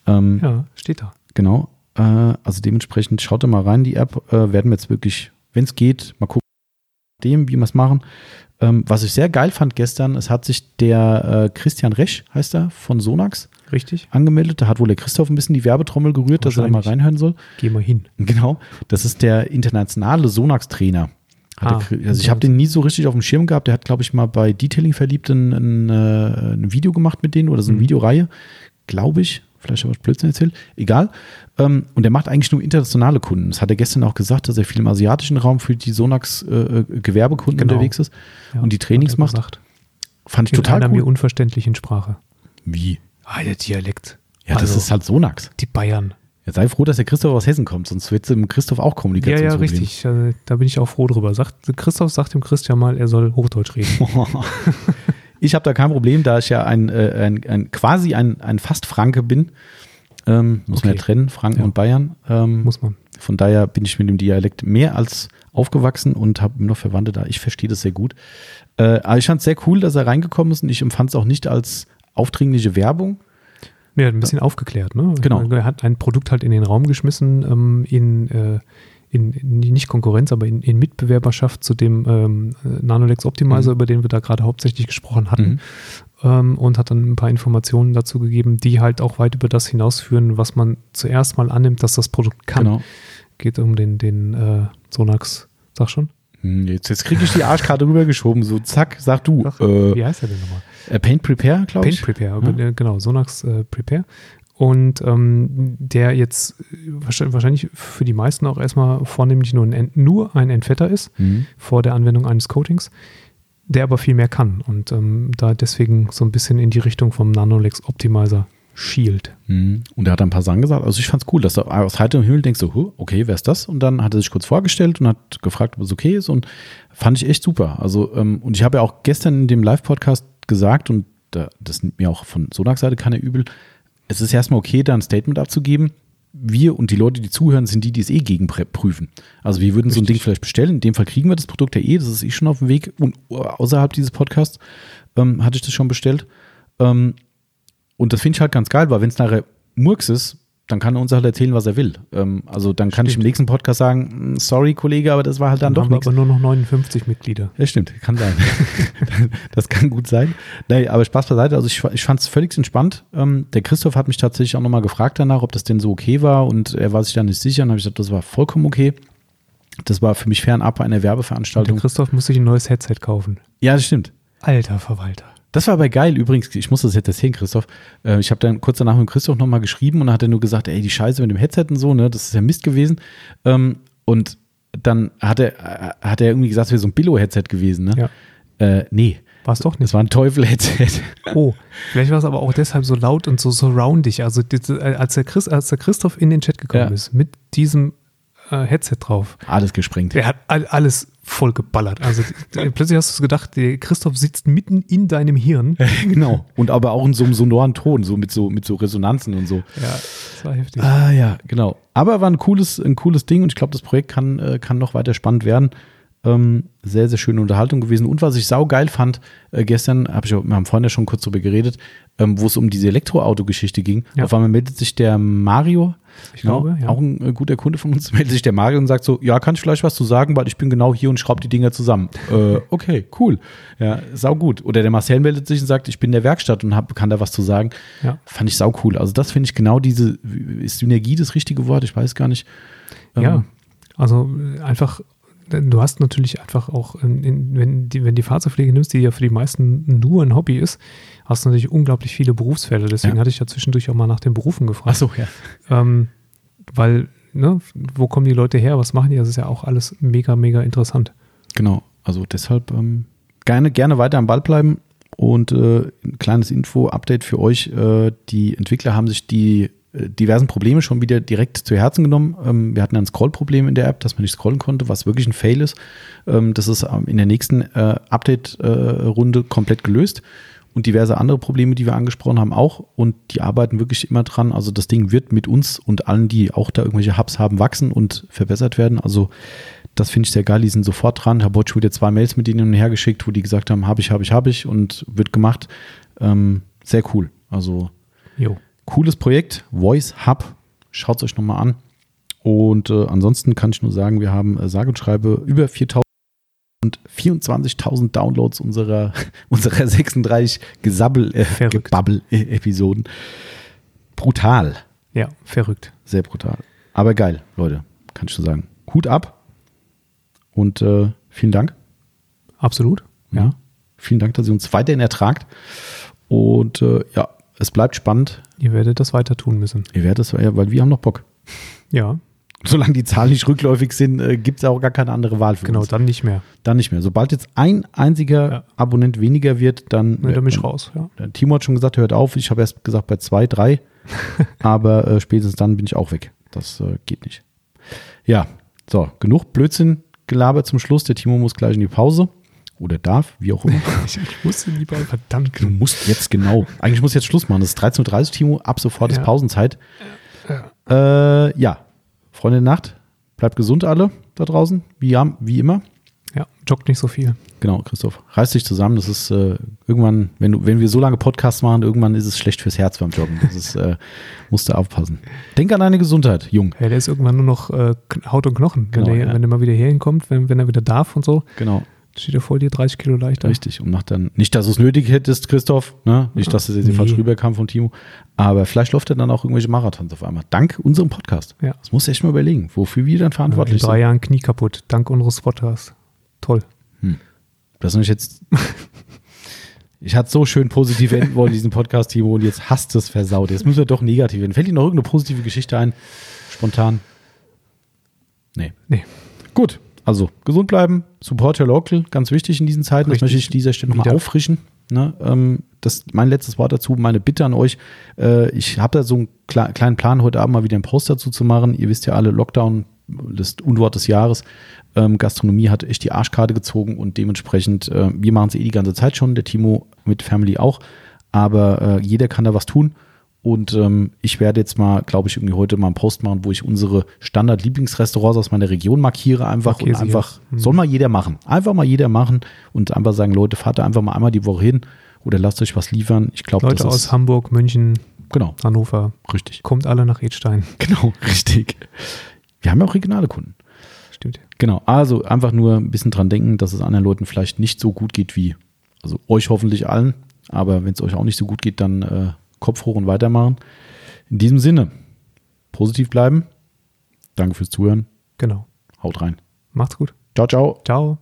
Ähm, Ja, steht da. Genau. Äh, also dementsprechend schaut da mal rein, die App. Äh, werden wir jetzt wirklich, wenn es geht, mal gucken, dem, wie wir es machen. Ähm, was ich sehr geil fand gestern, es hat sich der äh, Christian Resch, heißt er, von Sonax Richtig? angemeldet. Da hat wohl der Christoph ein bisschen die Werbetrommel gerührt, dass er da mal reinhören soll. Geh mal hin. Genau. Das ist der internationale Sonax-Trainer. Ah, der also ich habe den nie so richtig auf dem Schirm gehabt. Der hat, glaube ich, mal bei Detailing verliebt ein, ein, äh, ein Video gemacht mit denen oder so eine Mhm. Videoreihe. Glaube ich. Vielleicht habe ich Blödsinn erzählt. Egal. Ähm, und der macht eigentlich nur internationale Kunden. Das hat er gestern auch gesagt, dass er viel im asiatischen Raum für die Sonax-Gewerbekunden Genau. unterwegs ist Ja, und die Trainings er macht. gesagt. Fand ich In total einer mir cool. unverständlichen Sprache. Wie? Ah, der Dialekt. Ja, das Also, ist halt Sonax. Die Bayern. Ja, sei froh, dass der Christoph aus Hessen kommt, sonst wird es im Christoph auch Ja, Kommunikation ja, richtig. Äh, Da bin ich auch froh drüber. Sagt, Christoph sagt dem Christian mal, er soll Hochdeutsch reden. <laughs> Ich habe da kein Problem, da ich ja ein, äh, ein, ein quasi ein, ein Fast-Franke bin. Ähm, muss man Okay. ja trennen, Franken Ja. und Bayern. Ähm, Muss man. von daher bin ich mit dem Dialekt mehr als aufgewachsen und habe noch Verwandte da. Ich verstehe das sehr gut. Äh, aber ich fand es sehr cool, dass er reingekommen ist und ich empfand es auch nicht als aufdringliche Werbung. Ja, ein bisschen aufgeklärt, ne? Genau. Er hat ein Produkt halt in den Raum geschmissen, ähm, in, äh, in, in nicht Konkurrenz, aber in, in Mitbewerberschaft zu dem ähm, Nanolex Optimizer, Mhm. über den wir da gerade hauptsächlich gesprochen hatten. Mhm. ähm, und hat dann ein paar Informationen dazu gegeben, die halt auch weit über das hinausführen, was man zuerst mal annimmt, dass das Produkt kann. Genau. Geht um den, den äh, Sonax, sag schon. Hm, Jetzt, jetzt kriege ich die Arschkarte rübergeschoben. So, zack, sag du. Sag, äh, Wie heißt der denn nochmal? äh, Paint Prepare, glaube Paint ich. Prepare, Ja. äh, genau, Sonax äh, Prepare. Und ähm, der jetzt äh, wahrscheinlich für die meisten auch erstmal vornehmlich nur ein, nur ein Entfetter ist, Mhm. vor der Anwendung eines Coatings, der aber viel mehr kann und ähm, da deswegen so ein bisschen in die Richtung vom Nanolex Optimizer schielt. Mhm. Und er hat ein paar Sachen gesagt. Also ich fand's cool, dass du aus heiterem Himmel denkst, so, huh, okay, wer ist das? Und dann hat er sich kurz vorgestellt und hat gefragt, ob es okay ist. Und fand ich echt super. Also, ähm, und ich habe ja auch gestern in dem Live-Podcast gesagt, und da, das nimmt mir auch von Sonax-Seite keiner übel, es ist erstmal okay, da ein Statement abzugeben. Wir und die Leute, die zuhören, sind die, die es eh gegenprüfen. Also wir würden so ein Richtig. Ding vielleicht bestellen. In dem Fall kriegen wir das Produkt ja eh, das ist eh schon auf dem Weg. Und außerhalb dieses Podcasts ähm, hatte ich das schon bestellt. Ähm, und das finde ich halt ganz geil, weil wenn es nachher Murks ist, dann kann er uns halt erzählen, was er will. Ähm, also dann kann ich im Stimmt. nächsten Podcast sagen, "Mm, sorry Kollege, aber das war halt dann, doch haben wir nichts. aber nur noch 59 Mitglieder. Ja, stimmt, kann sein. <laughs> das kann gut sein. Nee, aber Spaß beiseite, also ich, ich fand es völlig entspannt. Ähm, der Christoph hat mich tatsächlich auch nochmal gefragt danach, ob das denn so okay war und er war sich da nicht sicher und habe ich gesagt, das war vollkommen okay. Das war für mich fernab einer Und der Werbeveranstaltung. Christoph muss sich ein neues Headset kaufen. Ja, das stimmt. Alter Verwalter. Das war aber geil. Übrigens, ich muss das jetzt erzählen, Christoph. Äh, Ich habe dann kurz danach mit Christoph nochmal geschrieben und dann hat er nur gesagt, ey, die Scheiße mit dem Headset und so, ne, das ist ja Mist gewesen. Ähm, Und dann hat er, äh, hat er irgendwie gesagt, es wäre so ein Billo-Headset gewesen, ne? Ja. Äh, nee, War es doch das nicht. war ein Teufel-Headset. Oh, vielleicht war es aber auch deshalb so laut und so surroundig. Also äh, als, der Chris, als der Christoph in den Chat gekommen Ja. ist mit diesem äh, Headset drauf, Alles gesprengt. der hat all, alles voll geballert. Also plötzlich hast du gedacht, der Christoph sitzt mitten in deinem Hirn. <laughs> genau. Und aber auch in so einem sonoren Ton, so mit so, mit so Resonanzen und so. Ja, das war heftig. Ah ja, genau. Aber war ein cooles, ein cooles Ding und ich glaube, das Projekt kann, äh, kann noch weiter spannend werden. Ähm, sehr, sehr schöne Unterhaltung gewesen. Und was ich saugeil fand, äh, gestern, hab ich, wir haben vorhin ja schon kurz drüber geredet, ähm, wo es um diese Elektroauto-Geschichte ging. Ja. Auf einmal meldet sich der Mario, Ich glaube, ja. auch ein äh, guter Kunde von uns, <laughs> meldet sich der Mario und sagt so, ja, kann ich vielleicht was zu sagen, weil ich bin genau hier und schraube die Dinger zusammen. äh, okay, cool. Ja, sau gut. Oder der Marcel meldet sich und sagt, ich bin in der Werkstatt und hab, kann da was zu sagen. Ja. Fand ich sau cool. Also das finde ich genau diese, ist Synergie das richtige Wort? Ich weiß gar nicht. Ja, Ähm, also äh, einfach, du hast natürlich einfach auch, in, wenn, die, wenn die Fahrzeugpflege nimmst, die ja für die meisten nur ein Hobby ist, hast du natürlich unglaublich viele Berufsfelder. Deswegen Ja. hatte ich ja zwischendurch auch mal nach den Berufen gefragt. Ach so, ja. Ähm, weil, ne, wo kommen die Leute her, was machen die? Das ist ja auch alles mega, mega interessant. Genau. Also deshalb ähm, gerne, gerne weiter am Ball bleiben. Und äh, ein kleines Info-Update für euch. Äh, die Entwickler haben sich die diversen Probleme schon wieder direkt zu Herzen genommen. Ähm, wir hatten ein Scroll-Problem in der App, dass man nicht scrollen konnte, was wirklich ein Fail ist. Ähm, das ist ähm, in der nächsten äh, Update-Runde komplett gelöst. Und diverse andere Probleme, die wir angesprochen haben, auch. Und die arbeiten wirklich immer dran. Also das Ding wird mit uns und allen, die auch da irgendwelche Hubs haben, wachsen und verbessert werden. Also das finde ich sehr geil. Die sind sofort dran. Habe heute schon wieder zwei Mails mit ihnen hin und her geschickt, wo die gesagt haben, habe ich, habe ich, habe ich und wird gemacht. Ähm, sehr cool. Also Jo. Cooles Projekt. Voice Hub. Schaut es euch nochmal an. Und äh, ansonsten kann ich nur sagen, wir haben äh, sage und schreibe über 4000 und 24.000 Downloads unserer, <laughs> unserer 36 Gesabbel, äh. Gebabbel-Episoden. Brutal. Ja, verrückt. Sehr brutal. Aber geil, Leute. Kann ich nur sagen. Hut ab. Und äh, vielen Dank. Absolut. Ja. Vielen Dank, dass ihr uns weiterhin ertragt. Und äh, ja, es bleibt spannend. Ihr werdet das weiter tun müssen. Ihr werdet es, weil wir haben noch Bock. Ja, Solange die Zahlen nicht rückläufig sind, äh, gibt es auch gar keine andere Wahl für genau, uns. dann nicht mehr. Dann nicht mehr. Sobald jetzt ein einziger Ja. Abonnent weniger wird, dann. Ne, dann bin ich raus. Ja. Timo hat schon gesagt, hört auf. Ich habe erst gesagt bei zwei, drei. <laughs> aber äh, spätestens dann bin ich auch weg. Das äh, geht nicht. Ja, so, genug Blödsinn gelabert zum Schluss. Der Timo muss gleich in die Pause. Oder darf, wie auch immer. <laughs> Ich, ich musste lieber, verdammt. Du musst jetzt genau. Eigentlich muss jetzt Schluss machen. Das ist 13.30 Uhr, Timo. Ab sofort ist Ja. Pausenzeit. Äh, ja, Freunde der Nacht. Bleibt gesund alle da draußen. Wie, ja, wie immer. Ja, joggt nicht so viel. Genau, Christoph. Reiß dich zusammen. Das ist äh, irgendwann, wenn, du, wenn wir so lange Podcasts machen, irgendwann ist es schlecht fürs Herz beim Joggen. Das ist, äh, <laughs> musst du aufpassen. Denk an deine Gesundheit, Jung. Ja, der ist irgendwann nur noch äh, Haut und Knochen. Wenn, Genau, der, ja. wenn der mal wieder hierhin kommt, wenn, wenn er wieder darf und so, Genau, steht er vor dir 30 Kilo leichter. richtig. Und macht dann, nicht, dass du es nötig hättest, Christoph, ne? nicht, dass es jetzt Nee. falsch rüberkam von Timo, aber vielleicht läuft er dann auch irgendwelche Marathons auf einmal. Dank unserem Podcast. Ja. Das musst du echt mal überlegen, wofür wir dann In verantwortlich drei sind. Jahren Knie kaputt, dank unseres Podcasts. Toll. Das ist jetzt. <laughs> Ich hatte so schön positiv enden wollen, diesen Podcast, Timo, und jetzt hast du es versaut. Jetzt müssen wir doch negativ werden. Fällt dir noch irgendeine positive Geschichte ein? Spontan? Nee. Nee. Gut, also gesund bleiben, support your local, ganz wichtig in diesen Zeiten. Das Richtig. möchte ich an dieser Stelle nochmal auffrischen. Ne? Ähm, das mein letztes Wort dazu, meine Bitte an euch. Äh, ich habe da so einen kle kleinen Plan, heute Abend mal wieder einen Post dazu zu machen. Ihr wisst ja alle, Lockdown, das Unwort des Jahres. Ähm, Gastronomie hat echt die Arschkarte gezogen und dementsprechend, äh, wir machen es eh die ganze Zeit schon, der Timo mit Family auch. Aber äh, jeder kann da was tun. Und ähm, ich werde jetzt mal, glaube ich, irgendwie heute mal einen Post machen, wo ich unsere Standard-Lieblingsrestaurants aus meiner Region markiere einfach Markier und einfach. Mhm. soll mal jeder machen. Einfach mal jeder machen und einfach sagen, Leute, fahrt da einfach mal einmal die Woche hin oder lasst euch was liefern. Ich glaube, das Leute aus ist, Hamburg, München, genau, Hannover, richtig. kommt alle nach Edstein. <laughs> Genau, richtig. Wir haben ja auch regionale Kunden. Stimmt. Genau, also einfach nur ein bisschen dran denken, dass es anderen Leuten vielleicht nicht so gut geht wie, also euch hoffentlich allen, aber wenn es euch auch nicht so gut geht, dann äh, Kopf hoch und weitermachen. In diesem Sinne, positiv bleiben. Danke fürs Zuhören. Genau. Haut rein. Macht's gut. Ciao, ciao. Ciao.